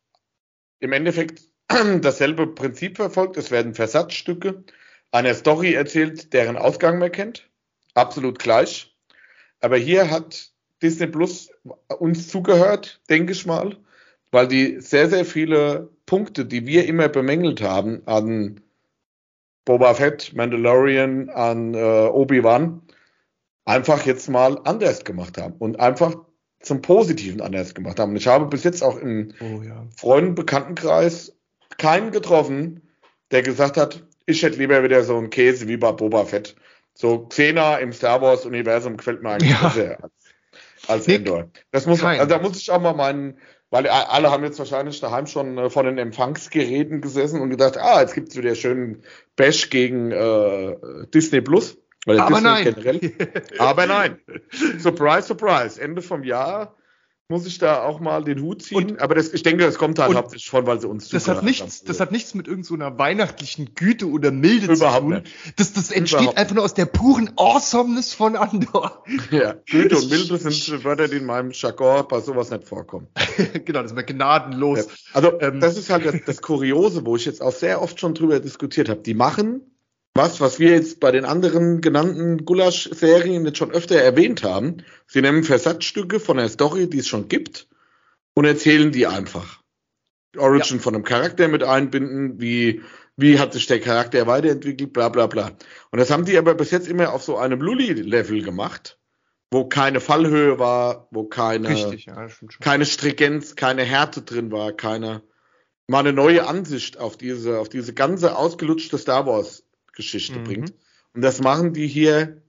Speaker 2: im Endeffekt dasselbe Prinzip verfolgt. Es werden Versatzstücke einer Story erzählt, deren Ausgang man kennt. Absolut gleich. Aber hier hat Disney Plus uns zugehört, denke ich mal, weil die sehr, sehr viele Punkte, die wir immer bemängelt haben an Boba Fett, Mandalorian, an äh, Obi-Wan, einfach jetzt mal anders gemacht haben und einfach zum Positiven anders gemacht haben. Und ich habe bis jetzt auch im oh, ja. Freundenbekanntenkreis keinen getroffen, der gesagt hat, ich hätte lieber wieder so einen Käse wie bei Boba Fett. So Xena im Star Wars Universum gefällt mir eigentlich ja. besser als, als Endor. Das muss, also da muss ich auch mal meinen, weil alle haben jetzt wahrscheinlich daheim schon äh, von den Empfangsgeräten gesessen und gedacht, ah, jetzt gibt's wieder schönen Bash gegen äh, Disney Plus.
Speaker 1: Aber Disney nein. Generell.
Speaker 2: Aber nein. Surprise, surprise. Ende vom Jahr muss ich da auch mal den Hut ziehen. Und, aber das, ich denke, das kommt halt hauptsächlich von, weil sie uns
Speaker 1: das hat nichts, haben. Das hat nichts mit irgendeiner so weihnachtlichen Güte oder Milde
Speaker 2: Überhaupt
Speaker 1: zu tun. Nicht. Das, das entsteht Überhaupt einfach nur aus der puren Awesomeness von Andor.
Speaker 2: Ja, Güte und Milde sind Wörter, die in meinem Jargon bei sowas nicht vorkommen.
Speaker 1: genau, das ist mal gnadenlos. Ja.
Speaker 2: Also, ähm, das ist halt das, das Kuriose, wo ich jetzt auch sehr oft schon drüber diskutiert habe. Die machen was, was wir jetzt bei den anderen genannten Gulasch-Serien jetzt schon öfter erwähnt haben. Sie nehmen Versatzstücke von der Story, die es schon gibt, und erzählen die einfach. Origin ja. von einem Charakter mit einbinden, wie, wie hat sich der Charakter weiterentwickelt, bla bla bla. Und das haben die aber bis jetzt immer auf so einem Lully-Level gemacht, wo keine Fallhöhe war, wo keine, Richtig, ja, keine Stringenz, keine Härte drin war, keine mal eine neue Ansicht auf diese, auf diese ganze ausgelutschte Star Wars Geschichte mhm. bringt. Und das machen die hier,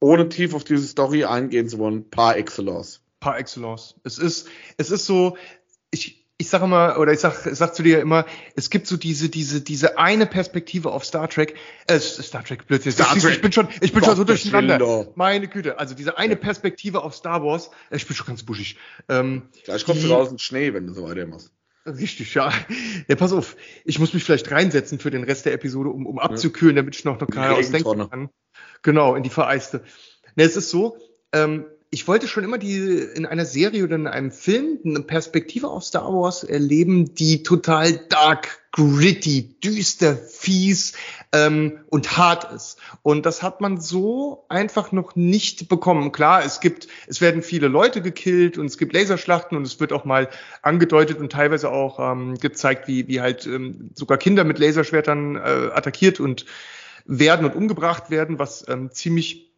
Speaker 2: ohne tief auf diese Story eingehen zu wollen, par excellence.
Speaker 1: Par excellence. Es ist, es ist so, ich, ich sage immer, oder ich sag, ich sag zu dir immer, es gibt so diese, diese, diese eine Perspektive auf Star Trek, äh, Star Trek, Blödsinn. Star Trek. Ich bin schon, ich bin Gott, schon so durcheinander. Meine Güte, also diese eine Perspektive auf Star Wars, äh, ich bin schon ganz buschig.
Speaker 2: Ähm, Gleich kommst du raus in Schnee, wenn du so weitermachst.
Speaker 1: Richtig, ja. Ja, pass auf. Ich muss mich vielleicht reinsetzen für den Rest der Episode, um, um abzukühlen, damit ich noch, noch gerade ausdenken kann. Genau, in die vereiste. Ne, es ist so, ähm, ich wollte schon immer die in einer Serie oder in einem Film eine Perspektive auf Star Wars erleben, die total dark, gritty, düster, fies ähm, und hart ist. Und das hat man so einfach noch nicht bekommen. Klar, es gibt, es werden viele Leute gekillt und es gibt Laserschlachten und es wird auch mal angedeutet und teilweise auch ähm, gezeigt, wie, wie halt ähm, sogar Kinder mit Laserschwertern äh, attackiert und werden und umgebracht werden, was ähm, ziemlich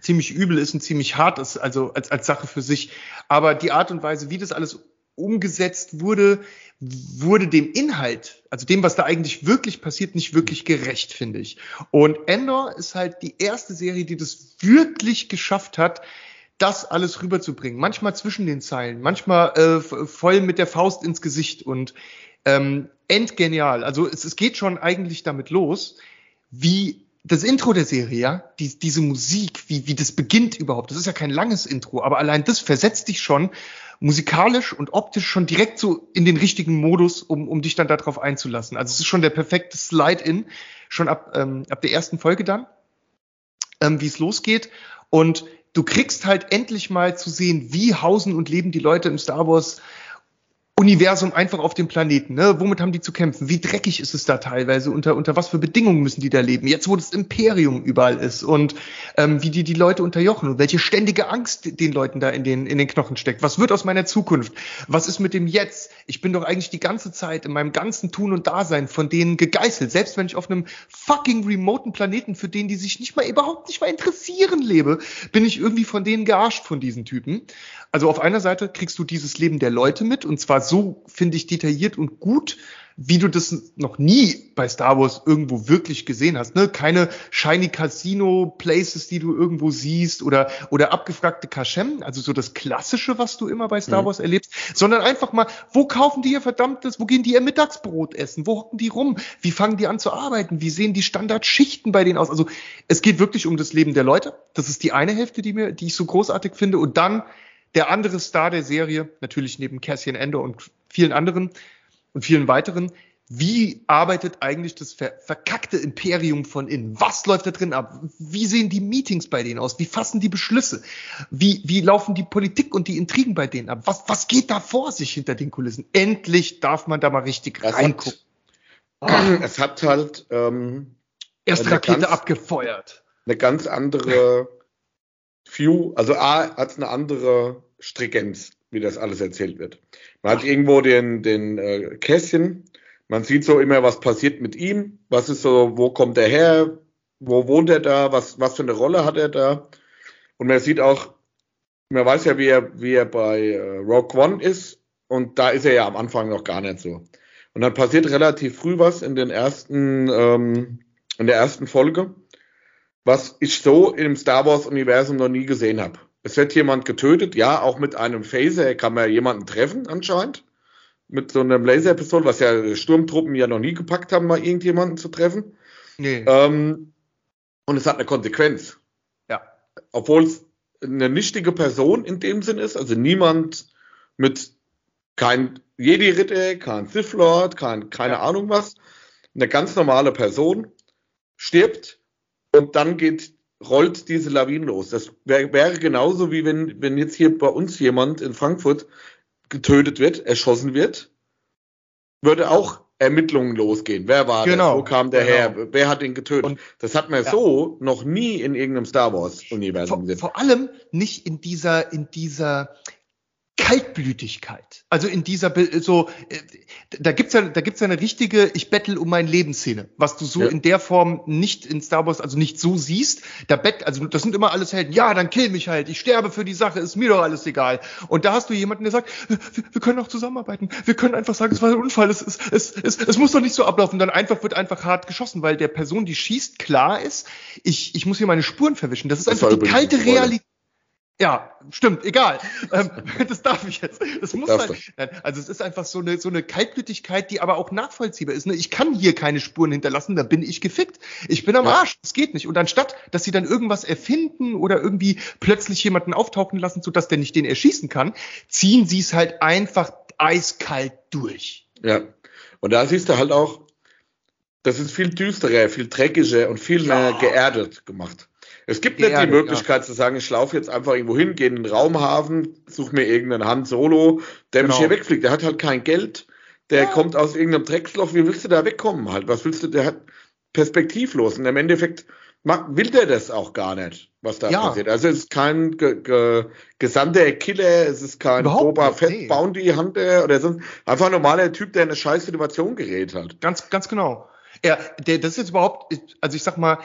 Speaker 1: ziemlich übel ist und ziemlich hart ist, also als, als Sache für sich. Aber die Art und Weise, wie das alles umgesetzt wurde, wurde dem Inhalt, also dem, was da eigentlich wirklich passiert, nicht wirklich gerecht, finde ich. Und Endor ist halt die erste Serie, die das wirklich geschafft hat, das alles rüberzubringen. Manchmal zwischen den Zeilen, manchmal äh, voll mit der Faust ins Gesicht und ähm, endgenial. Also es, es geht schon eigentlich damit los, wie das Intro der Serie, ja, die, diese Musik, wie, wie das beginnt überhaupt, das ist ja kein langes Intro, aber allein das versetzt dich schon musikalisch und optisch schon direkt so in den richtigen Modus, um, um dich dann darauf einzulassen. Also es ist schon der perfekte Slide-In, schon ab, ähm, ab der ersten Folge dann, ähm, wie es losgeht. Und du kriegst halt endlich mal zu sehen, wie hausen und leben die Leute im Star Wars Universum einfach auf dem Planeten. Ne? Womit haben die zu kämpfen? Wie dreckig ist es da teilweise? Unter, unter was für Bedingungen müssen die da leben? Jetzt, wo das Imperium überall ist und ähm, wie die die Leute unterjochen und welche ständige Angst den Leuten da in den, in den Knochen steckt. Was wird aus meiner Zukunft? Was ist mit dem Jetzt? Ich bin doch eigentlich die ganze Zeit in meinem ganzen Tun und Dasein von denen gegeißelt. Selbst wenn ich auf einem fucking remoten Planeten, für den die sich nicht mal überhaupt nicht mal interessieren lebe, bin ich irgendwie von denen gearscht von diesen Typen. Also auf einer Seite kriegst du dieses Leben der Leute mit und zwar so, finde ich, detailliert und gut, wie du das noch nie bei Star Wars irgendwo wirklich gesehen hast. Ne? Keine shiny Casino Places, die du irgendwo siehst oder, oder abgefragte Kashem, also so das Klassische, was du immer bei Star mhm. Wars erlebst, sondern einfach mal, wo kaufen die ihr verdammtes, wo gehen die ihr Mittagsbrot essen, wo hocken die rum, wie fangen die an zu arbeiten, wie sehen die Standardschichten bei denen aus. Also es geht wirklich um das Leben der Leute. Das ist die eine Hälfte, die mir, die ich so großartig finde. Und dann der andere Star der Serie, natürlich neben Cassian Endor und vielen anderen und vielen weiteren, wie arbeitet eigentlich das ver verkackte Imperium von innen? Was läuft da drin ab? Wie sehen die Meetings bei denen aus? Wie fassen die Beschlüsse? Wie, wie laufen die Politik und die Intrigen bei denen ab? Was, was geht da vor sich hinter den Kulissen? Endlich darf man da mal richtig
Speaker 2: es
Speaker 1: reingucken.
Speaker 2: Hat. Es hat halt ähm,
Speaker 1: erst Rakete abgefeuert.
Speaker 2: Eine ganz andere View, also A hat eine andere Stringenz, wie das alles erzählt wird. Man hat irgendwo den, den äh, Kästchen, man sieht so immer, was passiert mit ihm, was ist so, wo kommt er her, wo wohnt er da, was, was für eine Rolle hat er da. Und man sieht auch, man weiß ja, wie er, wie er bei äh, Rogue One ist, und da ist er ja am Anfang noch gar nicht so. Und dann passiert relativ früh was in den ersten, ähm, in der ersten Folge was ich so im Star Wars-Universum noch nie gesehen habe. Es wird jemand getötet, ja, auch mit einem Phaser kann man jemanden treffen anscheinend. Mit so einem Laserpistol, was ja Sturmtruppen ja noch nie gepackt haben, mal irgendjemanden zu treffen. Nee. Ähm, und es hat eine Konsequenz. Ja. Obwohl es eine nichtige Person in dem Sinn ist, also niemand mit kein Jedi-Ritter, kein Sith Lord, kein, keine ja. Ahnung was, eine ganz normale Person stirbt und dann geht, rollt diese Lawine los. Das wäre wär genauso wie wenn, wenn jetzt hier bei uns jemand in Frankfurt getötet wird, erschossen wird, würde auch Ermittlungen losgehen. Wer war
Speaker 1: Genau,
Speaker 2: das? Wo kam der
Speaker 1: genau.
Speaker 2: her? Wer hat ihn getötet?
Speaker 1: Und-
Speaker 2: das hat man
Speaker 1: Ja.
Speaker 2: so noch nie in irgendeinem Star Wars Universum
Speaker 1: Vor,
Speaker 2: gesehen.
Speaker 1: vor allem nicht in dieser, in dieser Kaltblütigkeit. Also in dieser, Be- so, äh, da gibt's ja, da gibt's ja eine richtige Ich bettel um mein Leben Szene, was du so
Speaker 2: Ja.
Speaker 1: in der Form nicht in Star Wars, also nicht so siehst. Da bett, also das sind immer alles Helden. Ja, dann kill mich halt. Ich sterbe für die Sache. Ist mir doch alles egal. Und da hast du jemanden, der sagt, wir, wir können auch zusammenarbeiten. Wir können einfach sagen, es war ein Unfall. Es, es, es, es, es muss doch nicht so ablaufen. Dann einfach wird einfach hart geschossen, weil der Person, die schießt, klar ist, ich, ich muss hier meine Spuren verwischen. Das ist
Speaker 2: Das
Speaker 1: einfach die kalte. Realität. Ja, stimmt, egal. ähm, das darf ich jetzt. Das muss
Speaker 2: Darfst
Speaker 1: halt. Nein, also es ist einfach so eine, so eine Kaltblütigkeit, die aber auch nachvollziehbar ist. Ne? Ich kann hier keine Spuren hinterlassen, da bin ich gefickt. Ich bin am
Speaker 2: Ja.
Speaker 1: Arsch, das geht nicht. Und anstatt, dass sie dann irgendwas erfinden oder irgendwie plötzlich jemanden auftauchen lassen, sodass der nicht den erschießen kann, ziehen sie es halt einfach eiskalt durch.
Speaker 2: Ja. Und da siehst du halt auch, das ist viel düsterer, viel dreckiger und viel
Speaker 1: Ja.
Speaker 2: mehr geerdet gemacht. Es gibt nicht die Möglichkeit zu sagen, ich laufe jetzt einfach irgendwo hin, gehe in den Raumhafen, suche mir irgendeinen Han Solo, der mich
Speaker 1: Genau.
Speaker 2: hier wegfliegt. Der hat halt kein Geld, der
Speaker 1: Ja.
Speaker 2: kommt aus irgendeinem Drecksloch. Wie willst du da wegkommen halt? Was willst du? Der hat perspektivlos. Und im Endeffekt will der das auch gar nicht, was da
Speaker 1: Ja.
Speaker 2: passiert. Also es ist kein ge ge gesandter Killer, es ist kein
Speaker 1: Überhaupt
Speaker 2: Boba Fett
Speaker 1: nee.
Speaker 2: Bounty Hunter oder sonst einfach ein normaler Typ, der in eine scheiß Situation gerät hat.
Speaker 1: Ganz, ganz genau. Er, der, das ist jetzt überhaupt, also ich sag mal,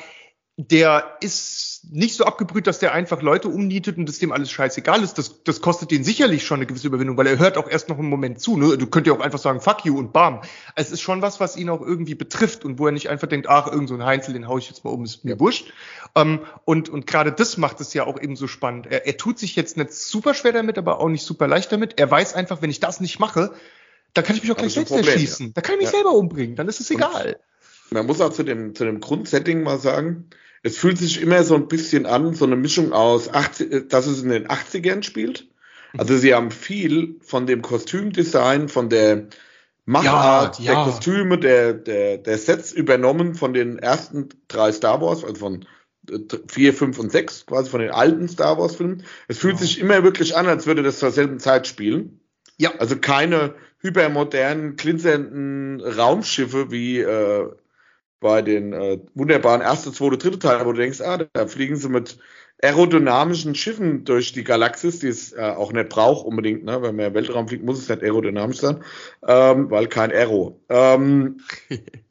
Speaker 1: der ist nicht so abgebrüht, dass der einfach Leute umnietet und das dem alles scheißegal ist. Das, das kostet den sicherlich schon eine gewisse Überwindung, weil er hört auch erst noch einen Moment zu. Ne? Du könnt ja auch einfach sagen, fuck you und bam. Es ist schon was, was ihn auch irgendwie betrifft und wo er nicht einfach denkt, ach, irgend so ein Heinzel, den hau ich jetzt mal um, ist mir
Speaker 2: Ja.
Speaker 1: wurscht. Ähm, und, und gerade das macht es ja auch eben so spannend. Er, er tut sich jetzt nicht super schwer damit, aber auch nicht super leicht damit. Er weiß einfach, wenn ich das nicht mache, dann kann ich mich auch gleich selbst
Speaker 2: Problem,
Speaker 1: erschießen. Da kann ich mich
Speaker 2: Ja.
Speaker 1: selber umbringen. Dann ist es
Speaker 2: Und-
Speaker 1: egal.
Speaker 2: Man muss auch zu dem, zu dem Grundsetting mal sagen, es fühlt sich immer so ein bisschen an, so eine Mischung aus, 80, äh, dass es in den 80ern spielt. Also sie haben viel von dem Kostümdesign, von der Machart
Speaker 1: Ja, ja.
Speaker 2: der Kostüme, der, der, der Sets übernommen von den ersten drei Star Wars, also von äh, vier, fünf und sechs, quasi von den alten Star Wars Filmen. Es fühlt
Speaker 1: Genau.
Speaker 2: sich immer wirklich an, als würde das zur selben Zeit spielen.
Speaker 1: Ja.
Speaker 2: Also keine hypermodernen, glinzernden Raumschiffe wie äh, bei den äh, wunderbaren erste, zweite, dritte Teil, wo du denkst, ah, da fliegen sie mit aerodynamischen Schiffen durch die Galaxis, die es äh, auch nicht braucht unbedingt, ne? wenn man Weltraum fliegt, muss es nicht aerodynamisch sein, ähm, weil kein Aero. Ähm,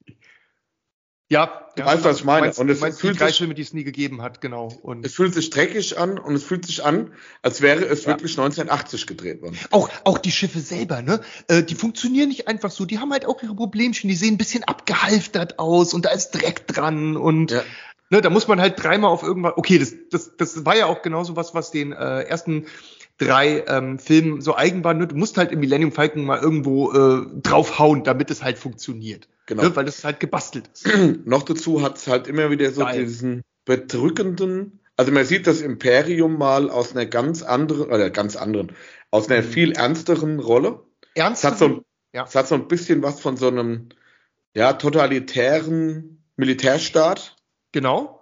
Speaker 1: Ja,
Speaker 2: Du
Speaker 1: ja.
Speaker 2: weißt, was ich meine.
Speaker 1: Meinst,
Speaker 2: Und es
Speaker 1: meinst die
Speaker 2: fühlt
Speaker 1: drei
Speaker 2: sich-
Speaker 1: Filme, die es nie gegeben hat, genau. Und
Speaker 2: es fühlt sich dreckig an und es fühlt sich an, als wäre es
Speaker 1: Ja.
Speaker 2: wirklich 1980 gedreht worden.
Speaker 1: auch, auch die Schiffe selber, ne? Äh, die funktionieren nicht einfach so. Die haben halt auch ihre Problemchen. Die sehen ein bisschen abgehalftert aus und da ist Dreck dran und
Speaker 2: Ja.
Speaker 1: ne, da muss man halt dreimal auf irgendwas. Okay, das, das, das war ja auch genauso was, was den äh, ersten drei ähm, Filmen so eigen war. Ne? Du musst halt im Millennium Falcon mal irgendwo äh, draufhauen, damit es halt funktioniert.
Speaker 2: Genau.
Speaker 1: Ne? Weil das halt gebastelt ist.
Speaker 2: Noch dazu hat es halt immer wieder so
Speaker 1: Geil.
Speaker 2: diesen bedrückenden, also man sieht das Imperium mal aus einer ganz anderen, oder ganz anderen, aus einer
Speaker 1: Mhm.
Speaker 2: viel ernsteren Rolle.
Speaker 1: Ernst?
Speaker 2: Es hat, so ein,
Speaker 1: Ja.
Speaker 2: es hat so ein bisschen was von so einem ja, totalitären Militärstaat.
Speaker 1: Genau.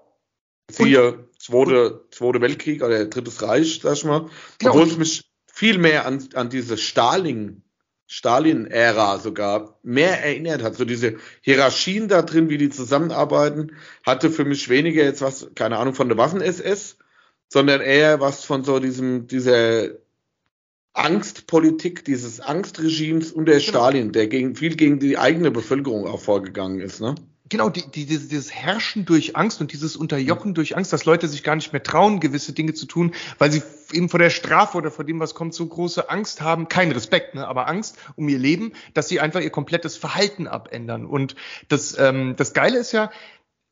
Speaker 2: Siehe Zweite, Zweite Weltkrieg oder Drittes Reich, sag ich mal.
Speaker 1: Genau.
Speaker 2: Obwohl es mich viel mehr an, an diese Stalin, Stalin-Ära sogar mehr erinnert hat. So diese Hierarchien da drin, wie die zusammenarbeiten, hatte für mich weniger jetzt was, keine Ahnung, von der Waffen-SS, sondern eher was von so diesem, dieser Angstpolitik, dieses Angstregimes unter Stalin, der gegen, viel gegen die eigene Bevölkerung auch vorgegangen ist, ne?
Speaker 1: Genau, die, die, dieses, dieses Herrschen durch Angst und dieses Unterjochen durch Angst, dass Leute sich gar nicht mehr trauen, gewisse Dinge zu tun, weil sie eben vor der Strafe oder vor dem, was kommt, so große Angst haben, kein Respekt, ne, aber Angst um ihr Leben, dass sie einfach ihr komplettes Verhalten abändern. Und das, ähm, das Geile ist ja,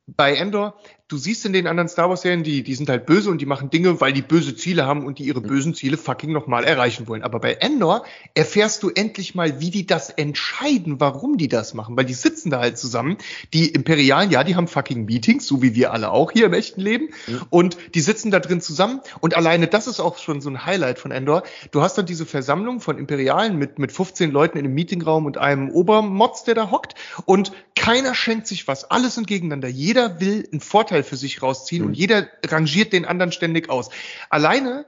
Speaker 1: bei Endor, du siehst in den anderen Star Wars Serien, die, die sind halt böse und die machen Dinge, weil die böse Ziele haben und die ihre bösen Ziele fucking nochmal erreichen wollen. Aber bei Endor erfährst du endlich mal, wie die das entscheiden, warum die das machen, weil die sitzen da halt zusammen. Die Imperialen, ja, die haben fucking Meetings, so wie wir alle auch hier im echten Leben. Und die sitzen da drin zusammen und alleine das ist auch schon so ein Highlight von Endor. Du hast dann diese Versammlung von Imperialen mit, mit 15 Leuten in einem Meetingraum und einem Obermotz, der da hockt und keiner schenkt sich was, alles sind gegeneinander. Jeder will einen Vorteil für sich rausziehen
Speaker 2: Mhm.
Speaker 1: und jeder rangiert den anderen ständig aus. Alleine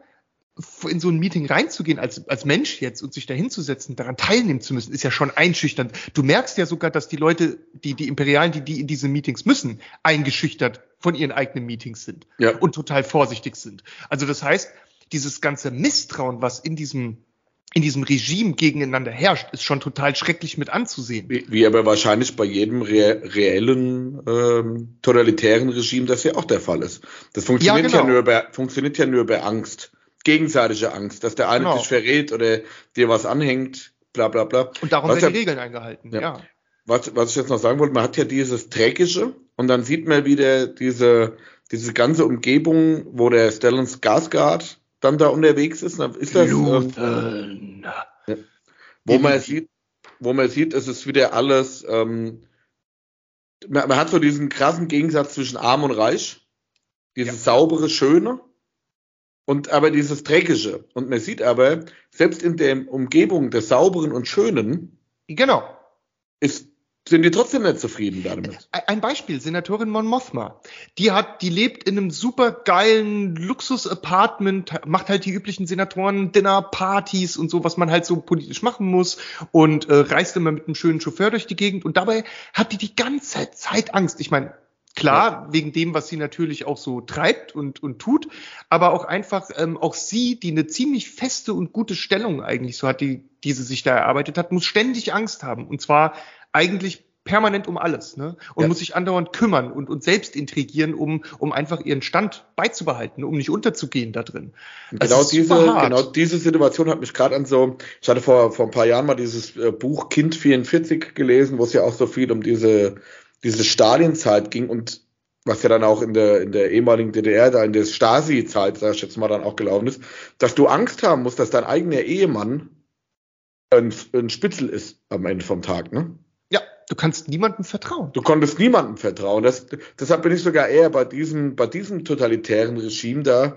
Speaker 1: in so ein Meeting reinzugehen als, als Mensch jetzt und sich da hinzusetzen, daran teilnehmen zu müssen, ist ja schon einschüchternd. Du merkst ja sogar, dass die Leute, die, die Imperialen, die, die in diese Meetings müssen, eingeschüchtert von ihren eigenen Meetings sind ja. und total vorsichtig sind. Also das heißt, dieses ganze Misstrauen, was in diesem in diesem Regime gegeneinander herrscht, ist schon total schrecklich mit anzusehen.
Speaker 2: Wie, wie aber wahrscheinlich bei jedem re reellen ähm, totalitären Regime das ja auch der Fall ist. Das funktioniert ja, genau. ja nur bei, funktioniert ja nur bei Angst gegenseitige Angst, dass der eine genau. dich verrät oder dir was anhängt, bla bla bla.
Speaker 1: Und darum was werden die Regeln eingehalten, ja. ja.
Speaker 2: Was, was ich jetzt noch sagen wollte, man hat ja dieses Dreckige und dann sieht man wieder diese, diese ganze Umgebung, wo der Stellan Skarsgård dann da unterwegs ist. Ist das, ja. wo man sieht, wo man sieht, es ist wieder alles, ähm, man, man, hat so diesen krassen Gegensatz zwischen arm und reich, dieses ja. saubere, schöne und aber dieses Dreckige. Und man sieht aber, selbst in der Umgebung des Sauberen und Schönen,
Speaker 1: genau.
Speaker 2: ist, sind die trotzdem nicht zufrieden damit.
Speaker 1: Ein Beispiel, Senatorin Mon Mothma. Die hat, die lebt in einem super geilen Luxus-Apartment, macht halt die üblichen Senatoren-Dinner-Partys und so, was man halt so politisch machen muss und äh, reist immer mit einem schönen Chauffeur durch die Gegend und dabei hat die die ganze Zeit Angst. Ich meine, Klar, ja. wegen dem, was sie natürlich auch so treibt und, und tut, aber auch einfach ähm, auch sie, die eine ziemlich feste und gute Stellung eigentlich so hat, die, die sie sich da erarbeitet hat, muss ständig Angst haben. Und zwar eigentlich permanent um alles, ne? Und ja. muss sich andauernd kümmern und, und selbst intrigieren, um, um einfach ihren Stand beizubehalten, um nicht unterzugehen da drin.
Speaker 2: genau diese, genau diese Situation hat mich gerade an so, ich hatte vor, vor ein paar Jahren mal dieses äh, Buch Kind 44 gelesen, wo es ja auch so viel um diese diese Stalinzeit ging und was ja dann auch in der, in der ehemaligen DDR, da in der Stasi-Zeit, sag ich jetzt mal, dann auch gelaufen ist, dass du Angst haben musst, dass dein eigener Ehemann ein, ein Spitzel ist am Ende vom Tag, ne?
Speaker 1: Du kannst niemandem vertrauen.
Speaker 2: Du konntest niemandem vertrauen. Das, deshalb bin ich sogar eher bei diesem, bei diesem totalitären Regime da,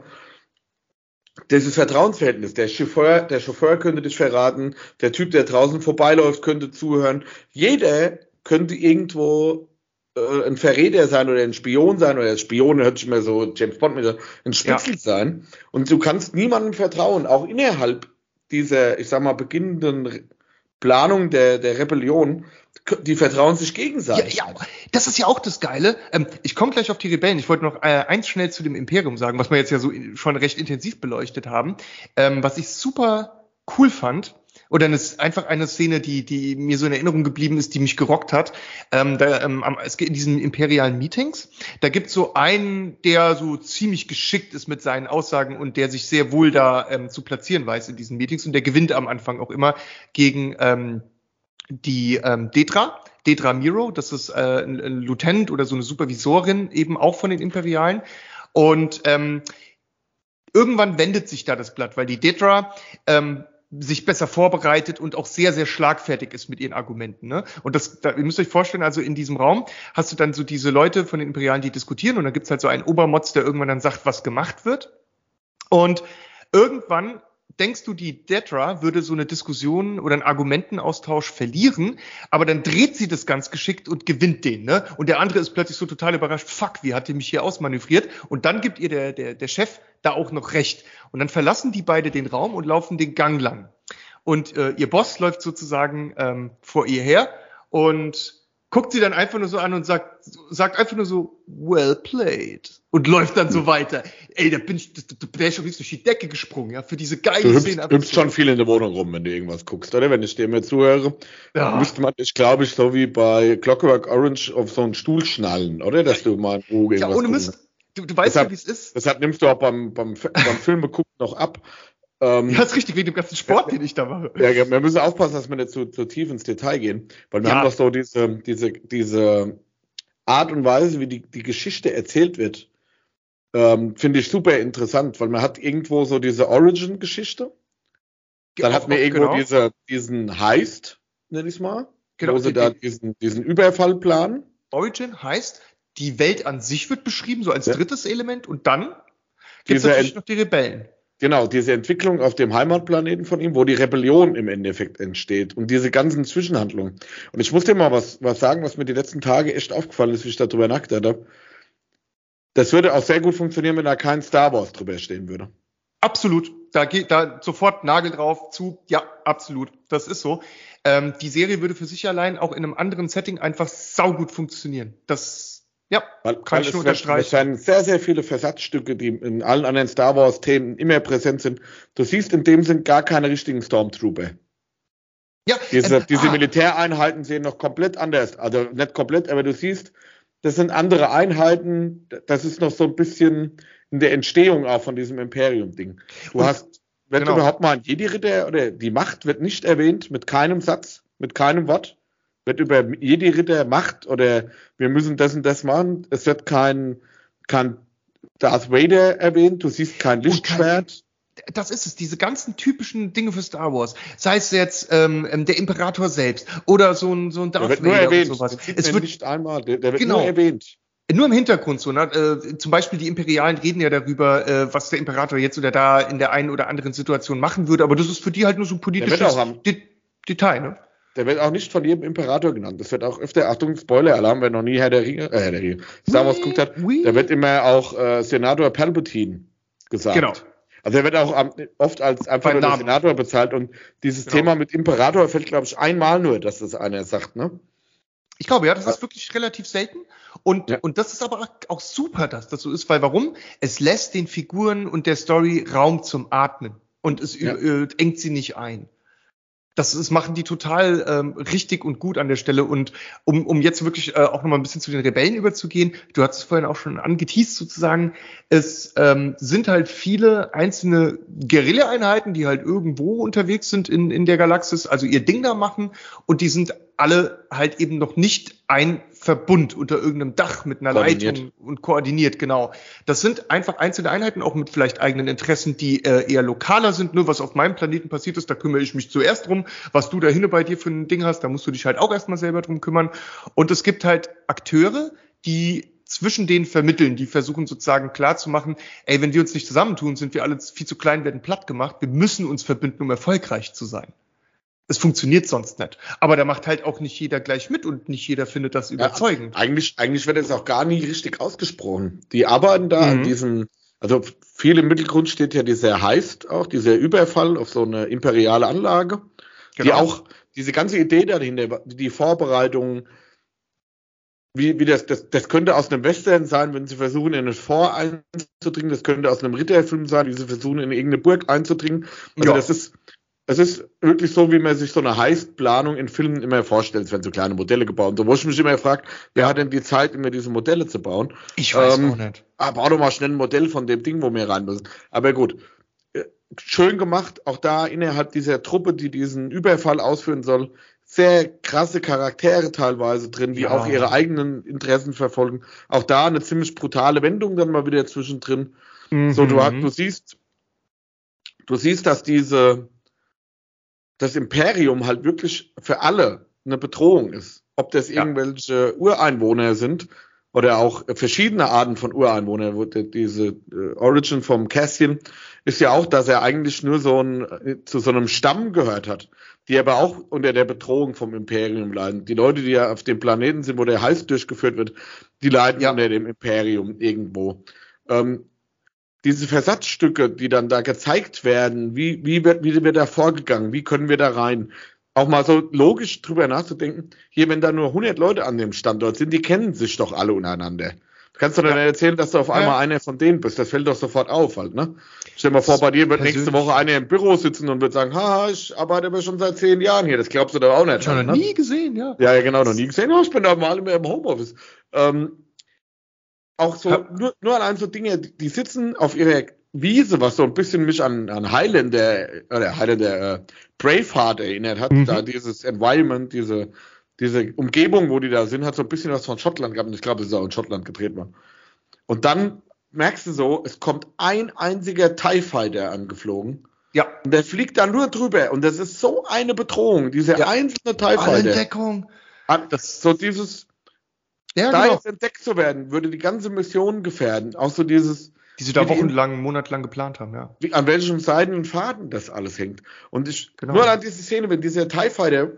Speaker 2: dieses Vertrauensverhältnis. Der Chauffeur, der Chauffeur könnte dich verraten, der Typ, der draußen vorbeiläuft, könnte zuhören. Jeder könnte irgendwo äh, ein Verräter sein oder ein Spion sein oder Spion hört sich immer so James Bond mit ein Spitzel ja. sein und du kannst niemandem vertrauen, auch innerhalb dieser, ich sag mal, beginnenden Planung der, der Rebellion, die vertrauen sich gegenseitig.
Speaker 1: Ja, ja, das ist ja auch das Geile. Ähm, ich komme gleich auf die Rebellen. Ich wollte noch äh, eins schnell zu dem Imperium sagen, was wir jetzt ja so schon recht intensiv beleuchtet haben. Ähm, was ich super cool fand, oder eine, einfach eine Szene, die, die mir so in Erinnerung geblieben ist, die mich gerockt hat. Ähm, da, ähm, es geht in diesen imperialen Meetings. Da gibt so einen, der so ziemlich geschickt ist mit seinen Aussagen und der sich sehr wohl da ähm, zu platzieren weiß in diesen Meetings und der gewinnt am Anfang auch immer gegen ähm, die ähm, Detra. Detra Miro, das ist äh, ein, ein Lieutenant oder so eine Supervisorin eben auch von den Imperialen. Und ähm, irgendwann wendet sich da das Blatt, weil die Detra ähm, sich besser vorbereitet und auch sehr, sehr schlagfertig ist mit ihren Argumenten. Ne? Und das, da, ihr müsst euch vorstellen, also in diesem Raum hast du dann so diese Leute von den Imperialen, die diskutieren und dann gibt's halt so einen Obermotz, der irgendwann dann sagt, was gemacht wird. Und irgendwann denkst du, die Detra würde so eine Diskussion oder einen Argumentenaustausch verlieren, aber dann dreht sie das ganz geschickt und gewinnt den, ne? Und der andere ist plötzlich so total überrascht, fuck, wie hat die mich hier ausmanövriert? Und dann gibt ihr der, der, der Chef da auch noch recht. Und dann verlassen die beide den Raum und laufen den Gang lang. Und äh, ihr Boss läuft sozusagen ähm, vor ihr her und guckt sie dann einfach nur so an und sagt, sagt einfach nur so, well played. Und läuft dann so weiter. Ey, da bin ich, da, da wäre ich schon durch die Decke gesprungen, ja, für diese geile
Speaker 2: du Szene. Du hüpfst schon viel in der Wohnung rum, wenn du irgendwas guckst, oder? Wenn ich dir mir zuhöre, ja. müsste man, ich glaube, ich so wie bei Clockwork Orange auf so einen Stuhl schnallen, oder? Dass du mal
Speaker 1: oh, Ja, ohne Mist. Du, du weißt deshalb, ja, wie es ist.
Speaker 2: Deshalb nimmst du auch beim, beim, beim Film gucken noch ab.
Speaker 1: Ähm, ja, ist richtig, wegen dem ganzen Sport, den ich da mache.
Speaker 2: Ja, wir müssen aufpassen, dass wir nicht zu, zu tief ins Detail gehen, weil wir ja. haben doch so diese, diese, diese Art und Weise, wie die, die Geschichte erzählt wird, ähm, finde ich super interessant, weil man hat irgendwo so diese Origin-Geschichte. Dann hat man irgendwo genau. diese, diesen Heist, nenn ich mal, genau. wo sie da diesen, diesen Überfall planen.
Speaker 1: Origin heißt, die Welt an sich wird beschrieben, so als drittes Element, und dann gibt es natürlich noch die Rebellen.
Speaker 2: Genau, diese Entwicklung auf dem Heimatplaneten von ihm, wo die Rebellion im Endeffekt entsteht und diese ganzen Zwischenhandlungen. Und ich muss dir mal was, was sagen, was mir die letzten Tage echt aufgefallen ist, wie ich darüber nachgedacht habe. Das würde auch sehr gut funktionieren, wenn da kein Star Wars drüber stehen würde.
Speaker 1: Absolut. Da geht da sofort Nagel drauf zu. Ja, absolut. Das ist so. Ähm, die Serie würde für sich allein auch in einem anderen Setting einfach saugut funktionieren. Das, ja,
Speaker 2: weil, kann weil ich nur unterstreichen. Es werden sehr, sehr viele Versatzstücke, die in allen anderen Star Wars Themen immer präsent sind. Du siehst in dem Sinn gar keine richtigen Stormtrooper. Ja, diese, ähm, diese ah. Militäreinheiten sehen noch komplett anders. Also nicht komplett, aber du siehst, das sind andere Einheiten. Das ist noch so ein bisschen in der Entstehung auch von diesem Imperium-Ding. Du Und, hast, wenn genau. überhaupt mal ein Jedi-Ritter oder die Macht wird nicht erwähnt, mit keinem Satz, mit keinem Wort. Wird über Jedi-Ritter Macht oder wir müssen das und das machen. Es wird kein, kein Darth Vader erwähnt, du siehst kein Lichtschwert
Speaker 1: das ist es, diese ganzen typischen Dinge für Star Wars. Sei es jetzt ähm, ähm der Imperator selbst oder so ein, so ein
Speaker 2: Darth der wird Vader nur erwähnt. sowas. Es wird nicht einmal, der, der wird genau. nur erwähnt.
Speaker 1: Nur im Hintergrund so, ne? Äh, zum Beispiel die Imperialen reden ja darüber, äh, was der Imperator jetzt oder da in der einen oder anderen Situation machen würde, aber das ist für die halt nur so ein politisches De Detail, ne?
Speaker 2: Der wird auch nicht von jedem Imperator genannt. Das wird auch öfter, Achtung, Spoiler-Alarm, wer noch nie Herr der Ringe, äh, Herr der Ringe, Star Wars geguckt hat, oui. da wird immer auch äh, Senator Palpatine gesagt. Genau. Also er wird auch oft als einfach nur der Senator bezahlt und dieses genau. Thema mit Imperator fällt, glaube ich, einmal nur, dass das einer sagt, ne?
Speaker 1: Ich glaube, ja, das ist wirklich relativ selten. Und, ja. und das ist aber auch super, dass das so ist, weil warum? Es lässt den Figuren und der Story Raum zum Atmen und es ja. äh, engt sie nicht ein. Das, das machen die total ähm, richtig und gut an der Stelle. Und um, um jetzt wirklich äh, auch nochmal ein bisschen zu den Rebellen überzugehen, du hast es vorhin auch schon angeteased sozusagen, es ähm, sind halt viele einzelne Guerilla-Einheiten, die halt irgendwo unterwegs sind in, in der Galaxis, also ihr Ding da machen und die sind alle halt eben noch nicht ein Verbund unter irgendeinem Dach mit einer Leitung und koordiniert, genau. Das sind einfach einzelne Einheiten, auch mit vielleicht eigenen Interessen, die äh, eher lokaler sind. Nur was auf meinem Planeten passiert ist, da kümmere ich mich zuerst drum. Was du da hinne bei dir für ein Ding hast, da musst du dich halt auch erstmal selber drum kümmern. Und es gibt halt Akteure, die zwischen denen vermitteln, die versuchen sozusagen klarzumachen, ey, wenn wir uns nicht zusammentun, sind wir alle viel zu klein, werden platt gemacht. Wir müssen uns verbinden, um erfolgreich zu sein es funktioniert sonst nicht. Aber da macht halt auch nicht jeder gleich mit und nicht jeder findet das überzeugend.
Speaker 2: Ja, eigentlich, eigentlich wird es auch gar nie richtig ausgesprochen. Die arbeiten da mhm. an diesem, also viel im Mittelgrund steht ja dieser Heist auch, dieser Überfall auf so eine imperiale Anlage, genau. die auch diese ganze Idee dahinter, die Vorbereitung, wie, wie das, das, das könnte aus einem Western sein, wenn sie versuchen, in ein Fort einzudringen, das könnte aus einem Ritterfilm sein, wie sie versuchen, in irgendeine Burg einzudringen. Also ja. das ist, es ist wirklich so, wie man sich so eine Heistplanung in Filmen immer vorstellt. Es werden so kleine Modelle gebaut. Und so, wo ich mich immer frage, wer hat denn die Zeit, immer diese Modelle zu bauen?
Speaker 1: Ich weiß ähm, auch nicht.
Speaker 2: Ah, bau doch mal schnell ein Modell von dem Ding, wo wir rein müssen. Aber gut. Äh, schön gemacht, auch da innerhalb dieser Truppe, die diesen Überfall ausführen soll, sehr krasse Charaktere teilweise drin, die ja. auch ihre eigenen Interessen verfolgen. Auch da eine ziemlich brutale Wendung dann mal wieder zwischendrin. Mhm. So, du, du siehst, du siehst, dass diese, das Imperium halt wirklich für alle eine Bedrohung ist. Ob das ja. irgendwelche Ureinwohner sind oder auch verschiedene Arten von Ureinwohnern. Diese äh, Origin vom Cassian ist ja auch, dass er eigentlich nur so ein, äh, zu so einem Stamm gehört hat, die aber auch unter der Bedrohung vom Imperium leiden. Die Leute, die ja auf dem Planeten sind, wo der Heist durchgeführt wird, die leiden ja. unter dem Imperium irgendwo. Ähm, diese Versatzstücke, die dann da gezeigt werden, wie, wie, wird, wie wird da vorgegangen, wie können wir da rein? Auch mal so logisch drüber nachzudenken, hier, wenn da nur 100 Leute an dem Standort sind, die kennen sich doch alle untereinander. Du kannst doch ja. dann erzählen, dass du auf einmal ja. einer von denen bist. Das fällt doch sofort auf halt, ne? Stell dir mal vor, bei dir wird nächste Woche einer im Büro sitzen und wird sagen, ha, ich arbeite aber schon seit zehn Jahren hier. Das glaubst du doch auch nicht.
Speaker 1: Schon halt, noch ne? nie gesehen, ja.
Speaker 2: Ja, ja, genau, noch nie gesehen. Ja, ich bin da mal immer im Homeoffice. Ähm, auch so, nur, nur allein so Dinge, die sitzen auf ihrer Wiese, was so ein bisschen mich an, an Highlander, oder Highlander äh, Braveheart erinnert hat, mhm. da dieses Environment, diese, diese Umgebung, wo die da sind, hat so ein bisschen was von Schottland gehabt. Und ich glaube, es ist auch in Schottland gedreht worden. Und dann merkst du so, es kommt ein einziger TIE Fighter angeflogen. Ja. Und der fliegt da nur drüber. Und das ist so eine Bedrohung, diese ja. einzelne TIE Fighter.
Speaker 1: Entdeckung.
Speaker 2: Das, so dieses, ja, da genau. jetzt entdeckt zu werden, würde die ganze Mission gefährden. Auch so dieses.
Speaker 1: Die sie da wochenlang, monatelang geplant haben, ja.
Speaker 2: Wie, an welchem Seiden und Faden das alles hängt. Und ich, genau. nur an diese Szene, wenn dieser TIE Fighter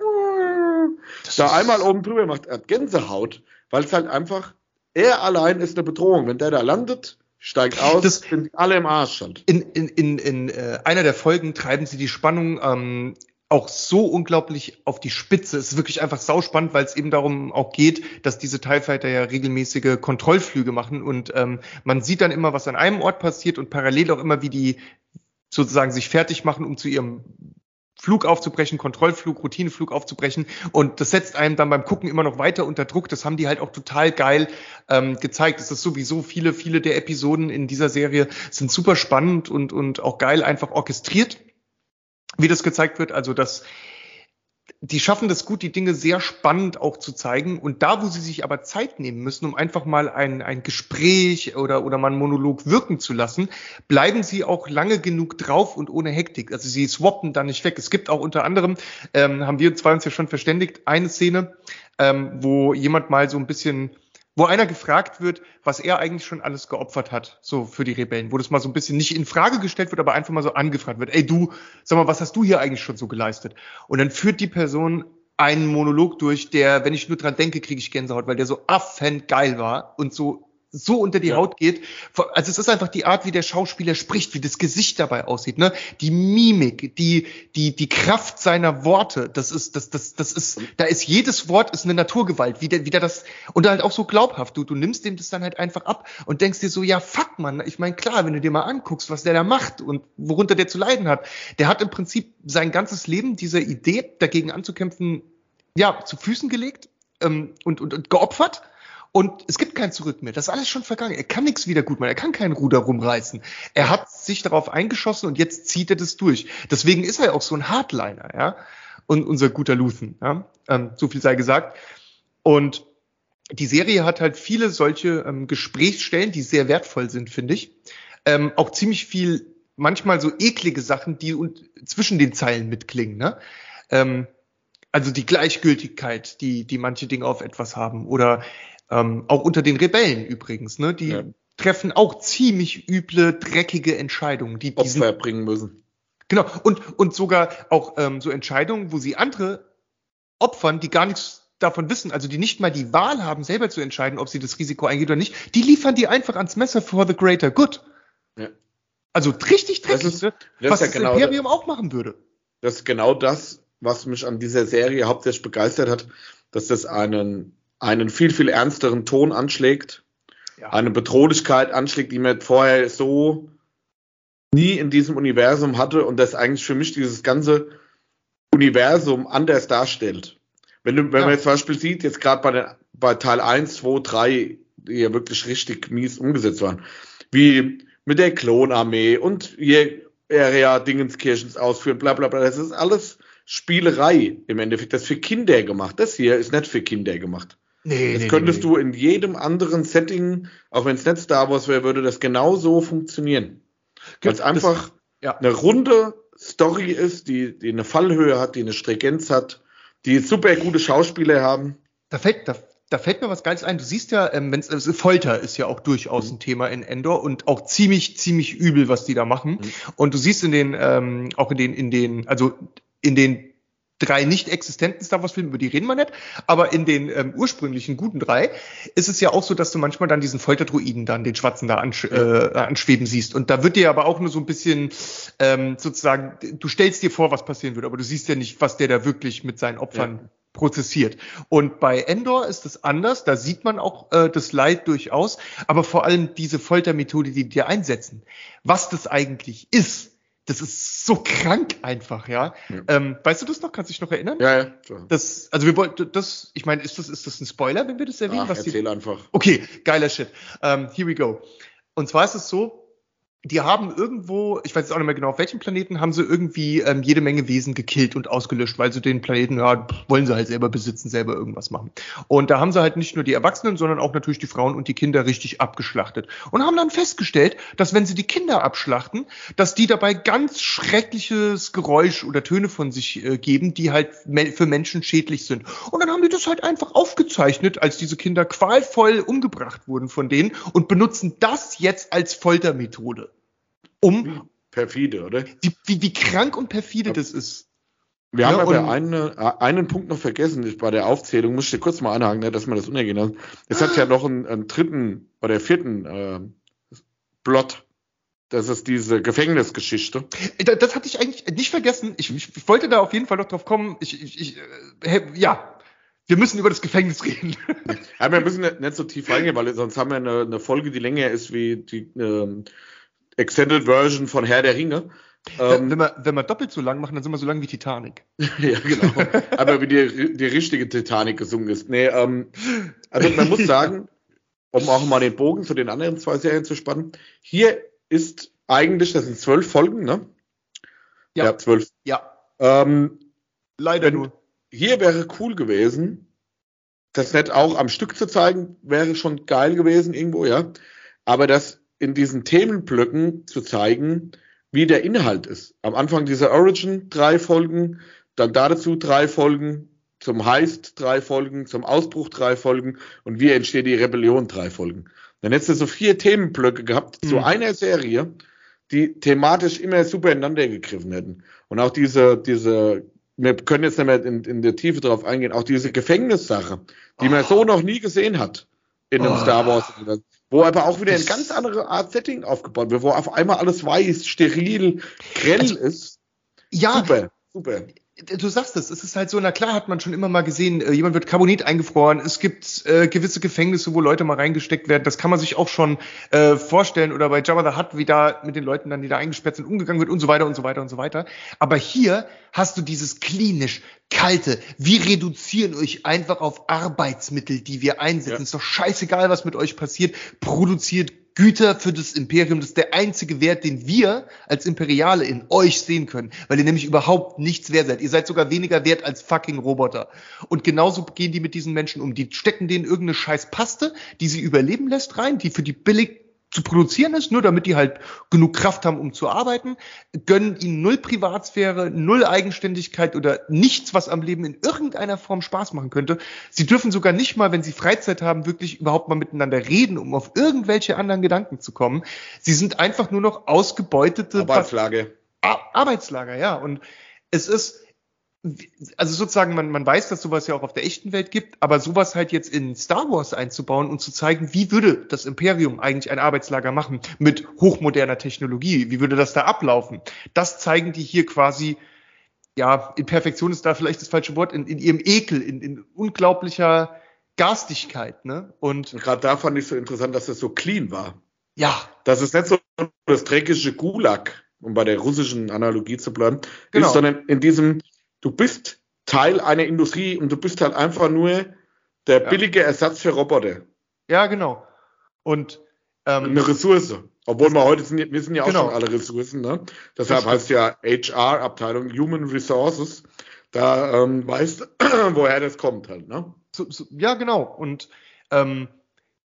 Speaker 2: das da einmal oben drüber macht, er hat Gänsehaut, weil es halt einfach, er allein ist eine Bedrohung. Wenn der da landet, steigt aus,
Speaker 1: Das-
Speaker 2: sind alle im Arsch halt.
Speaker 1: In, in, in, in äh, einer der Folgen treiben sie die Spannung ähm, auch so unglaublich auf die Spitze. Es ist wirklich einfach sauspannend, weil es eben darum auch geht, dass diese TIE Fighter ja regelmäßige Kontrollflüge machen und ähm, man sieht dann immer, was an einem Ort passiert und parallel auch immer, wie die sozusagen sich fertig machen, um zu ihrem Flug aufzubrechen, Kontrollflug, Routineflug aufzubrechen. Und das setzt einem dann beim Gucken immer noch weiter unter Druck. Das haben die halt auch total geil ähm, gezeigt. Es ist sowieso viele, viele der Episoden in dieser Serie sind super spannend und, und auch geil einfach orchestriert, wie das gezeigt wird. Also das, die schaffen das gut, die Dinge sehr spannend auch zu zeigen. Und da, wo sie sich aber Zeit nehmen müssen, um einfach mal ein, ein Gespräch oder, oder mal einen Monolog wirken zu lassen, bleiben sie auch lange genug drauf und ohne Hektik. Also sie swappen da nicht weg. Es gibt auch unter anderem, ähm, haben wir zwei uns ja schon verständigt, eine Szene, ähm, wo jemand mal so ein bisschen wo einer gefragt wird, was er eigentlich schon alles geopfert hat, so für die Rebellen, wo das mal so ein bisschen nicht in Frage gestellt wird, aber einfach mal so angefragt wird. Ey, du, sag mal, was hast du hier eigentlich schon so geleistet? Und dann führt die Person einen Monolog durch, der, wenn ich nur dran denke, kriege ich Gänsehaut, weil der so affend geil war und so so unter die
Speaker 2: Ja.
Speaker 1: Haut geht. Also es ist einfach die Art, wie der Schauspieler spricht, wie das Gesicht dabei aussieht, ne? Die Mimik, die die die Kraft seiner Worte, das ist das das das ist da ist jedes Wort ist eine Naturgewalt, wie der wie der das und halt auch so glaubhaft. Du du nimmst dem das dann halt einfach ab und denkst dir so, ja fuck man, ich meine klar, wenn du dir mal anguckst, was der da macht und worunter der zu leiden hat, der hat im Prinzip sein ganzes Leben dieser Idee dagegen anzukämpfen, ja zu Füßen gelegt ähm, und, und und geopfert. Und es gibt kein Zurück mehr. Das ist alles schon vergangen. Er kann nichts wieder gut machen. Er kann kein Ruder rumreißen. Er hat sich darauf eingeschossen und jetzt zieht er das durch. Deswegen ist er auch so ein Hardliner, ja. Und unser guter Luthen, ja. Ähm, so viel sei gesagt. Und die Serie hat halt viele solche ähm, Gesprächsstellen, die sehr wertvoll sind, finde ich. Ähm, auch ziemlich viel, manchmal so eklige Sachen, die und zwischen den Zeilen mitklingen, ne? Ähm, also die Gleichgültigkeit, die, die manche Dinge auf etwas haben. Oder ähm, auch unter den Rebellen übrigens, ne? Die
Speaker 2: Ja.
Speaker 1: treffen auch ziemlich üble, dreckige Entscheidungen. Die,
Speaker 2: Opfer bringen müssen.
Speaker 1: Genau, und, und sogar auch ähm, so Entscheidungen, wo sie andere opfern, die gar nichts davon wissen, also die nicht mal die Wahl haben, selber zu entscheiden, ob sie das Risiko eingehen oder nicht, die liefern die einfach ans Messer for the greater good.
Speaker 2: Ja.
Speaker 1: Also richtig
Speaker 2: Das
Speaker 1: dreckig,
Speaker 2: ist-
Speaker 1: ne?
Speaker 2: das
Speaker 1: was
Speaker 2: ist ja
Speaker 1: das
Speaker 2: genau
Speaker 1: Imperium auch machen würde.
Speaker 2: Das ist genau das, was mich an dieser Serie hauptsächlich begeistert hat, dass das einen, einen viel, viel ernsteren Ton anschlägt,
Speaker 1: Ja.
Speaker 2: eine Bedrohlichkeit anschlägt, die man vorher so nie in diesem Universum hatte und das eigentlich für mich dieses ganze Universum anders darstellt. Wenn, du, wenn
Speaker 1: Ja.
Speaker 2: man jetzt zum Beispiel sieht, jetzt gerade bei, den- bei Teil 1, 2, 3, die ja wirklich richtig mies umgesetzt waren, wie mit der Klonarmee und hier Area Dingenskirchens ausführen, bla bla bla, das ist alles Spielerei im Endeffekt. Das ist für Kinder gemacht. Das hier ist nicht für Kinder gemacht.
Speaker 1: Nee,
Speaker 2: Das könntest du in jedem anderen Setting, auch wenn es nicht Star Wars wäre, würde das genauso funktionieren. Weil es einfach
Speaker 1: ja.
Speaker 2: eine runde Story ist, die, die eine Fallhöhe hat, die eine Stringenz hat, die super gute Schauspieler haben.
Speaker 1: Da fällt, da, da fällt mir was Geiles ein. Du siehst ja, ähm, wenn's, also Folter ist ja auch durchaus ein Thema in Endor und auch ziemlich, ziemlich übel, was die da machen. Und du siehst in den, ähm, auch in den, in den, also in den drei nicht existenten Star Wars Filmen, über die reden wir nicht, aber in den ähm, ursprünglichen guten drei ist es ja auch so, dass du manchmal dann diesen Folterdruiden dann, den Schwarzen da ansch äh, anschweben siehst. Und da wird dir aber auch nur so ein bisschen ähm, sozusagen, du stellst dir vor, was passieren würde, aber du siehst ja nicht, was der da wirklich mit seinen Opfern prozessiert. Und bei Endor ist es anders, da sieht man auch äh, das Leid durchaus, aber vor allem diese Foltermethode, die die einsetzen. Was das eigentlich ist, das ist so krank einfach, ja.
Speaker 2: Ja.
Speaker 1: Ähm, weißt du das noch? Kannst du dich noch erinnern?
Speaker 2: Ja, ja. So.
Speaker 1: Das, also wir wollten das, ich meine, ist das, ist das ein Spoiler, wenn wir das erwähnen?
Speaker 2: Ach,
Speaker 1: was die,
Speaker 2: erzähl einfach.
Speaker 1: Okay, geiler Shit. Ähm, here we go. Und zwar ist es so, die haben irgendwo, ich weiß jetzt auch nicht mehr genau auf welchem Planeten, haben sie irgendwie ähm, jede Menge Wesen gekillt und ausgelöscht, weil sie den Planeten, ja, wollen sie halt selber besitzen, selber irgendwas machen. Und da haben sie halt nicht nur die Erwachsenen, sondern auch natürlich die Frauen und die Kinder richtig abgeschlachtet. Und haben dann festgestellt, dass wenn sie die Kinder abschlachten, dass die dabei ganz schreckliches Geräusch oder Töne von sich äh, geben, die halt für Menschen schädlich sind. Und dann haben die das halt einfach aufgezeichnet, als diese Kinder qualvoll umgebracht wurden von denen und benutzen das jetzt als Foltermethode. Um,
Speaker 2: Perfide, oder?
Speaker 1: wie, wie, wie krank und perfide das ist.
Speaker 2: Wir
Speaker 1: Ja,
Speaker 2: haben aber
Speaker 1: und-
Speaker 2: eine, äh, einen Punkt noch vergessen ich, bei der Aufzählung. Muss ich dir kurz mal anhaken, ne, dass man das unergehen lassen. Es hat ja noch einen, einen dritten, bei der vierten äh, Plot. Das ist diese Gefängnisgeschichte.
Speaker 1: Das, hatte ich eigentlich nicht vergessen. Ich, ich, ich, wollte da auf jeden Fall noch drauf kommen. Ich, ich, äh, ja, wir müssen über das Gefängnis reden.
Speaker 2: Ja, wir müssen nicht so tief reingehen, weil sonst haben wir eine, eine Folge, die länger ist wie die ähm, Extended Version von Herr der Ringe.
Speaker 1: Ähm, wenn, wir, wenn wir doppelt so lang machen, dann sind wir so lang wie Titanic.
Speaker 2: ja, genau. Aber wie die, die richtige Titanic gesungen ist. Nee, ähm, also man muss sagen, um auch mal den Bogen zu den anderen zwei Serien zu spannen, hier ist eigentlich, das sind zwölf Folgen, ne?
Speaker 1: Ja, ja zwölf.
Speaker 2: Ja. Ähm, Leider nur. Hier wäre cool gewesen, das nicht auch am Stück zu zeigen, wäre schon geil gewesen irgendwo, ja. Aber das in diesen Themenblöcken zu zeigen, wie der Inhalt ist. Am Anfang dieser Origin drei Folgen, dann dazu drei Folgen, zum Heist drei Folgen, zum Ausbruch drei Folgen und wie entsteht die Rebellion drei Folgen. Dann hättest du so vier Themenblöcke gehabt mhm. zu einer Serie, die thematisch immer super ineinander gegriffen hätten. Und auch diese, diese, wir können jetzt nicht mehr in, in der Tiefe drauf eingehen, auch diese Gefängnissache, die oh. man so noch nie gesehen hat in einem oh. Star Wars. Wo aber auch wieder eine ganz andere Art Setting aufgebaut wird, wo auf einmal alles weiß, steril, grell also, ist.
Speaker 1: Ja, super, super du sagst es, es ist halt so, na klar hat man schon immer mal gesehen, äh, jemand wird Carbonit eingefroren, es gibt äh, gewisse Gefängnisse, wo Leute mal reingesteckt werden, das kann man sich auch schon äh, vorstellen oder bei Jabba the Hutt, wie da mit den Leuten dann, die da eingesperrt sind, umgegangen wird und so weiter und so weiter und so weiter. Aber hier hast du dieses klinisch, kalte, wir reduzieren euch einfach auf Arbeitsmittel, die wir einsetzen. Ja. Ist doch scheißegal, was mit euch passiert, produziert Güter für das Imperium. Das ist der einzige Wert, den wir als Imperiale in euch sehen können, weil ihr nämlich überhaupt nichts wert seid. Ihr seid sogar weniger wert als fucking Roboter. Und genauso gehen die mit diesen Menschen um. Die stecken denen irgendeine scheiß Paste, die sie überleben lässt rein, die für die billig zu produzieren ist, nur damit die halt genug Kraft haben, um zu arbeiten, gönnen ihnen null Privatsphäre, null Eigenständigkeit oder nichts, was am Leben in irgendeiner Form Spaß machen könnte. Sie dürfen sogar nicht mal, wenn sie Freizeit haben, wirklich überhaupt mal miteinander reden, um auf irgendwelche anderen Gedanken zu kommen. Sie sind einfach nur noch ausgebeutete
Speaker 2: Arbeitslager.
Speaker 1: Arbeitslager, ja. Und es ist, also sozusagen, man, man weiß, dass sowas ja auch auf der echten Welt gibt, aber sowas halt jetzt in Star Wars einzubauen und zu zeigen, wie würde das Imperium eigentlich ein Arbeitslager machen mit hochmoderner Technologie, wie würde das da ablaufen, das zeigen die hier quasi, ja, in Perfektion ist da vielleicht das falsche Wort, in, in ihrem Ekel, in, in unglaublicher Garstigkeit, ne?
Speaker 2: Und, und gerade da fand ich so interessant, dass es so clean war.
Speaker 1: Ja.
Speaker 2: Das ist nicht so das dreckige Gulag, um bei der russischen Analogie zu bleiben, genau. ist, sondern in diesem du bist Teil einer Industrie und du bist halt einfach nur der ja. billige Ersatz für Roboter.
Speaker 1: Ja, genau. Und
Speaker 2: ähm, eine Ressource. Obwohl wir heute sind, wir sind ja auch genau. schon alle Ressourcen, ne? Deshalb heißt ja HR-Abteilung Human Resources. Da ähm, weißt woher das kommt halt, ne?
Speaker 1: So, so, ja, genau. Und ähm,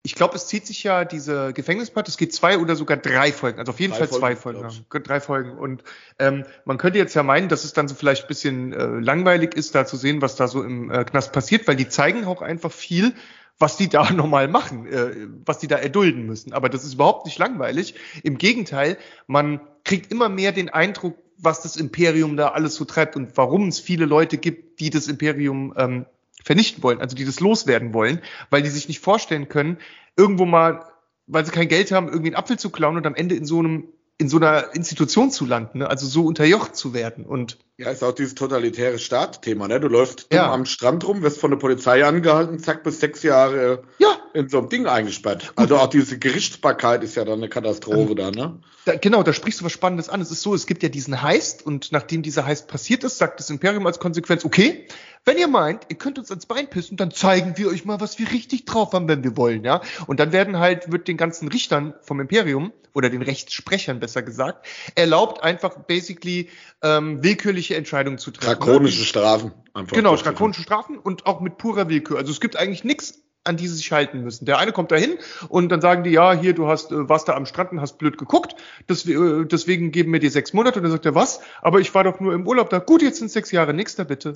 Speaker 1: ich glaube, es zieht sich ja diese Gefängnispart, es geht zwei oder sogar drei Folgen, also auf jeden drei Fall zwei Folgen, Folgen drei Folgen. Und ähm, man könnte jetzt ja meinen, dass es dann so vielleicht ein bisschen äh, langweilig ist, da zu sehen, was da so im äh, Knast passiert, weil die zeigen auch einfach viel, was die da nochmal machen, äh, was die da erdulden müssen. Aber das ist überhaupt nicht langweilig. Im Gegenteil, man kriegt immer mehr den Eindruck, was das Imperium da alles so treibt und warum es viele Leute gibt, die das Imperium ähm, vernichten wollen, also die das loswerden wollen, weil die sich nicht vorstellen können, irgendwo mal, weil sie kein Geld haben, irgendwie einen Apfel zu klauen und am Ende in so einem in so einer Institution zu landen, ne? also so unterjocht zu werden. Und
Speaker 2: ja, ist auch dieses totalitäre Staat-Thema, ne? Du läufst ja. am Strand rum, wirst von der Polizei angehalten, zack, bis sechs Jahre ja. in so einem Ding eingesperrt. Also auch diese Gerichtsbarkeit ist ja dann eine Katastrophe ähm, da, ne?
Speaker 1: Da, genau, da sprichst du was Spannendes an. Es ist so, es gibt ja diesen Heist und nachdem dieser Heist passiert ist, sagt das Imperium als Konsequenz, okay, wenn ihr meint, ihr könnt uns ans Bein pissen, dann zeigen wir euch mal, was wir richtig drauf haben, wenn wir wollen, ja. Und dann werden halt, wird den ganzen Richtern vom Imperium oder den Rechtssprechern besser gesagt, erlaubt einfach basically ähm, willkürliche Entscheidungen zu treffen.
Speaker 2: Drakonische Strafen.
Speaker 1: Einfach genau, drakonische Strafen und auch mit purer Willkür. Also es gibt eigentlich nichts an die sie sich halten müssen. Der eine kommt da hin und dann sagen die, ja, hier, du hast, äh, warst da am Strand und hast blöd geguckt, das, äh, deswegen geben wir dir sechs Monate. Und dann sagt er, was? Aber ich war doch nur im Urlaub da. Gut, jetzt sind sechs Jahre, nächster bitte.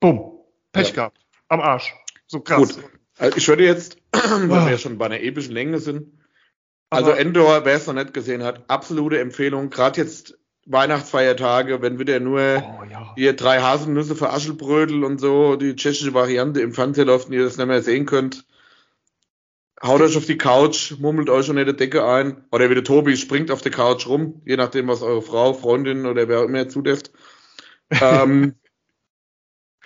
Speaker 1: Bumm. Pech ja. gehabt. Am Arsch. So krass. Gut.
Speaker 2: Also ich würde jetzt, weil wir ja schon bei einer epischen Länge sind, also Endor, wer es noch nicht gesehen hat, absolute Empfehlung. Gerade jetzt Weihnachtsfeiertage, wenn wieder nur oh, ja. ihr drei Haselnüsse für Aschelbrödel und so, die tschechische Variante im Fernseher läuft und ihr das nicht mehr sehen könnt. haut euch auf die Couch, mummelt euch unter der Decke ein. Oder wie der Tobi springt auf der Couch rum, je nachdem, was eure Frau, Freundin oder wer auch immer zudeft. Ähm,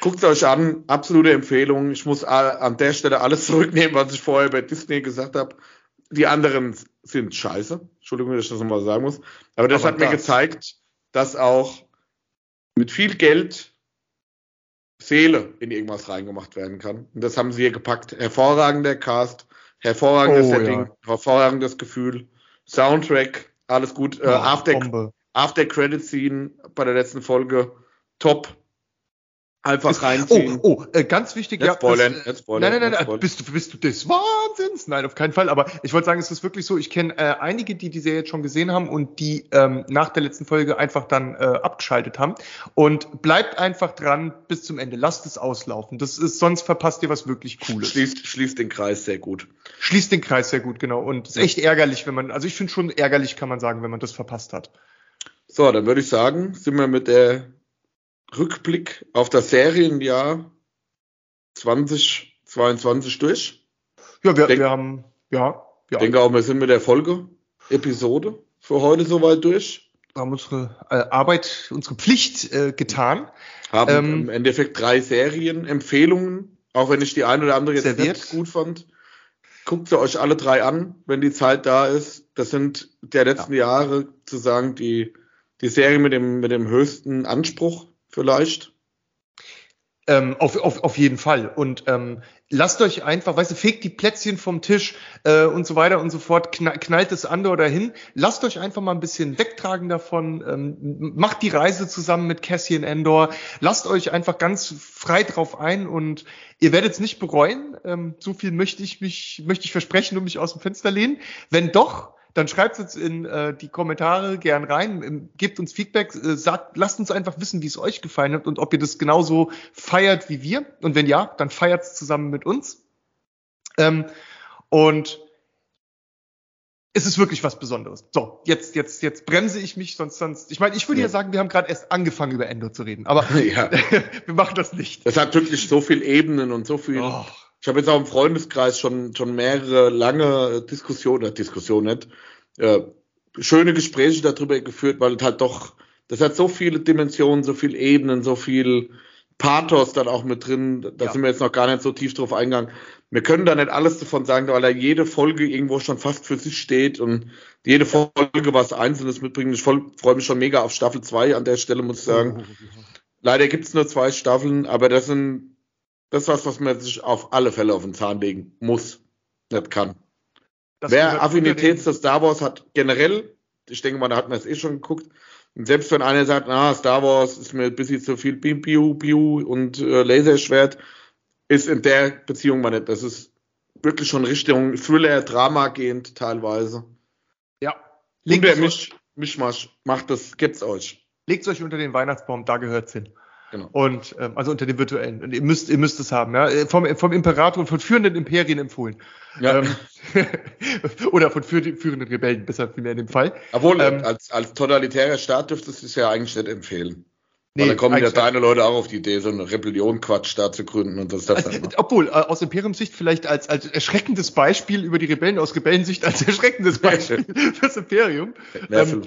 Speaker 2: Guckt es euch an, absolute Empfehlung. Ich muss an der Stelle alles zurücknehmen, was ich vorher bei Disney gesagt habe. Die anderen sind scheiße. Entschuldigung, dass ich das nochmal sagen muss. Aber das Aber hat das. mir gezeigt, dass auch mit viel Geld Seele in irgendwas reingemacht werden kann. Und das haben sie hier gepackt. Hervorragender Cast, hervorragendes oh, Setting, ja. hervorragendes Gefühl, Soundtrack, alles gut. Oh, äh, After, After Credit Scene bei der letzten Folge, top. Einfach reinziehen.
Speaker 1: Oh, oh, äh, ganz wichtig,
Speaker 2: ja. Spoilern, das, äh, spoilern,
Speaker 1: nein, nein, nein, nein bist du, bist du des Wahnsinns? Nein, auf keinen Fall. Aber ich wollte sagen, es ist wirklich so, ich kenne äh, einige, die die Serie jetzt schon gesehen haben und die ähm, nach der letzten Folge einfach dann äh, abgeschaltet haben. Und bleibt einfach dran bis zum Ende. Lasst es auslaufen. Das ist, sonst verpasst ihr was wirklich Cooles.
Speaker 2: Schließt, schließt den Kreis sehr gut.
Speaker 1: Schließt den Kreis sehr gut, genau. Und es ist echt ärgerlich, wenn man, also ich finde schon ärgerlich, kann man sagen, wenn man das verpasst hat.
Speaker 2: So, dann würde ich sagen, sind wir mit der Rückblick auf das Serienjahr 2022 durch.
Speaker 1: Ja, wir, Denk, wir haben, ja.
Speaker 2: Ich denke auch, wir sind mit der Folge, Episode für heute soweit durch.
Speaker 1: Wir haben unsere äh, Arbeit, unsere Pflicht äh, getan.
Speaker 2: Haben ähm, im Endeffekt drei Serienempfehlungen, auch wenn ich die eine oder andere jetzt serviert. nicht gut fand. Guckt sie euch alle drei an, wenn die Zeit da ist. Das sind der letzten ja. Jahre zu sagen die, die Serien mit dem, mit dem höchsten Anspruch vielleicht?
Speaker 1: Ähm, auf, auf, auf jeden Fall. Und ähm, lasst euch einfach, weißt du, fegt die Plätzchen vom Tisch äh, und so weiter und so fort, knall, knallt es andere dahin. Lasst euch einfach mal ein bisschen wegtragen davon. Ähm, macht die Reise zusammen mit Cassian Endor. Lasst euch einfach ganz frei drauf ein und ihr werdet es nicht bereuen. Ähm, so viel möchte ich mich, möchte ich versprechen und mich aus dem Fenster lehnen. Wenn doch, dann schreibt es in äh, die Kommentare gern rein, ähm, gebt uns Feedback, äh, sagt, lasst uns einfach wissen, wie es euch gefallen hat und ob ihr das genauso feiert wie wir. Und wenn ja, dann feiert es zusammen mit uns. Ähm, und es ist wirklich was Besonderes. So, jetzt, jetzt, jetzt bremse ich mich, sonst, sonst. Ich meine, ich würde ja. ja sagen, wir haben gerade erst angefangen, über Endo zu reden, aber ja. wir machen das nicht.
Speaker 2: Das hat wirklich so viel Ebenen und so viel. Oh. Ich habe jetzt auch im Freundeskreis schon, schon mehrere lange Diskussionen, äh, Diskussionen nicht, äh, schöne Gespräche darüber geführt, weil es halt doch, das hat so viele Dimensionen, so viele Ebenen, so viel Pathos dann auch mit drin. Da ja. sind wir jetzt noch gar nicht so tief drauf eingegangen. Wir können da nicht alles davon sagen, weil da jede Folge irgendwo schon fast für sich steht und jede Folge was Einzelnes mitbringt. Ich freue mich schon mega auf Staffel 2 an der Stelle, muss ich sagen. Leider gibt es nur zwei Staffeln, aber das sind das ist was, was man sich auf alle Fälle auf den Zahn legen muss, nicht kann. Das Wer Affinität zu Star Wars hat, generell, ich denke mal, da hat man es eh schon geguckt, und selbst wenn einer sagt, ah, Star Wars ist mir ein bisschen zu viel Piu, Piu, Piu und äh, Laserschwert, ist in der Beziehung mal nicht. Das ist wirklich schon Richtung Thriller, Drama gehend teilweise.
Speaker 1: Ja.
Speaker 2: Legt der Misch, Mischmasch macht das, gibt's euch.
Speaker 1: Legt euch unter den Weihnachtsbaum, da gehört's hin. Genau. Und ähm, also unter den virtuellen. Und ihr müsst, ihr müsst es haben, ja. Äh, vom, vom Imperator und von führenden Imperien empfohlen. Ja. Ähm, oder von führenden Rebellen, besser vielmehr in dem Fall.
Speaker 2: Obwohl, ähm, als, als totalitärer Staat dürftest du es ja eigentlich nicht empfehlen. Nee, Weil dann kommen ja deine Leute auch auf die Idee, so eine Rebellion-Quatsch da zu gründen und das, das
Speaker 1: also, Obwohl, äh, aus Imperiumssicht vielleicht als, als erschreckendes Beispiel über die Rebellen, aus Rebellensicht als erschreckendes Beispiel fürs Imperium. Ja, ähm,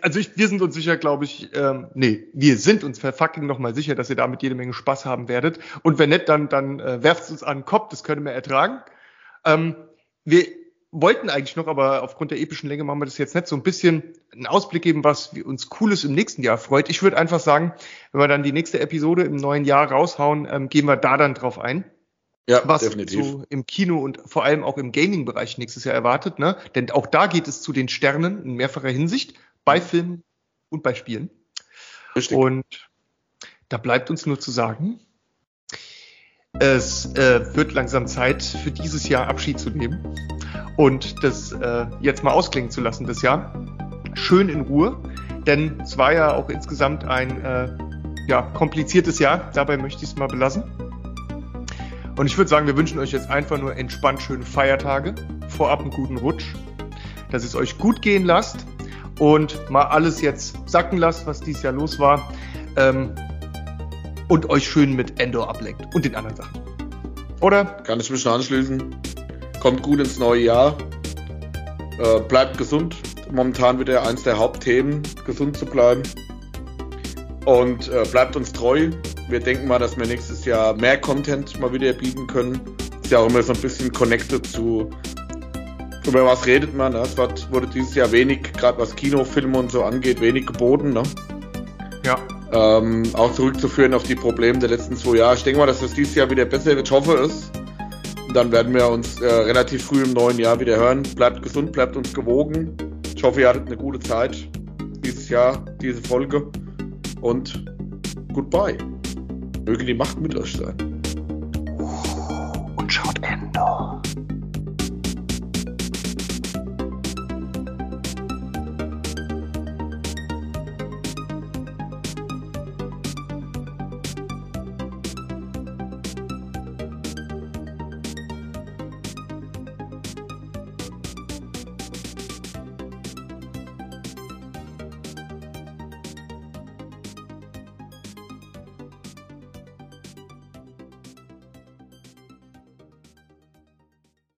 Speaker 1: also ich, wir sind uns sicher, glaube ich, ähm, nee, wir sind uns fucking nochmal sicher, dass ihr damit jede Menge Spaß haben werdet. Und wenn nicht, dann, dann äh, werft es uns an den Kopf, das können wir ertragen. Ähm, wir wollten eigentlich noch, aber aufgrund der epischen Länge machen wir das jetzt nicht, so ein bisschen einen Ausblick geben, was uns Cooles im nächsten Jahr freut. Ich würde einfach sagen, wenn wir dann die nächste Episode im neuen Jahr raushauen, ähm, gehen wir da dann drauf ein. Ja, was definitiv. so im Kino und vor allem auch im Gaming-Bereich nächstes Jahr erwartet, ne? Denn auch da geht es zu den Sternen in mehrfacher Hinsicht bei Filmen und bei Spielen. Richtig. Und da bleibt uns nur zu sagen, es äh, wird langsam Zeit für dieses Jahr Abschied zu nehmen und das äh, jetzt mal ausklingen zu lassen, das Jahr. Schön in Ruhe, denn es war ja auch insgesamt ein äh, ja, kompliziertes Jahr. Dabei möchte ich es mal belassen. Und ich würde sagen, wir wünschen euch jetzt einfach nur entspannt schöne Feiertage, vorab einen guten Rutsch, dass es euch gut gehen lasst und mal alles jetzt sacken lasst, was dieses Jahr los war. Ähm, und euch schön mit Endor ablenkt und den anderen Sachen. Oder?
Speaker 2: Kann ich mich anschließen. kommt gut ins neue Jahr. Äh, bleibt gesund. Momentan wieder eins der Hauptthemen, gesund zu bleiben. Und äh, bleibt uns treu. Wir denken mal, dass wir nächstes Jahr mehr Content mal wieder bieten können. Ist ja auch immer so ein bisschen connected zu, über was redet man. Ne? Es wurde dieses Jahr wenig, gerade was Kinofilme und so angeht, wenig geboten. Ne? Ja. Ähm, auch zurückzuführen auf die Probleme der letzten zwei Jahre. Ich denke mal, dass das dieses Jahr wieder besser wird. Ich hoffe es. Und dann werden wir uns äh, relativ früh im neuen Jahr wieder hören. Bleibt gesund, bleibt uns gewogen. Ich hoffe, ihr hattet eine gute Zeit dieses Jahr, diese Folge. Und goodbye. Möge die Macht mit euch sein.
Speaker 1: Und schaut Ende.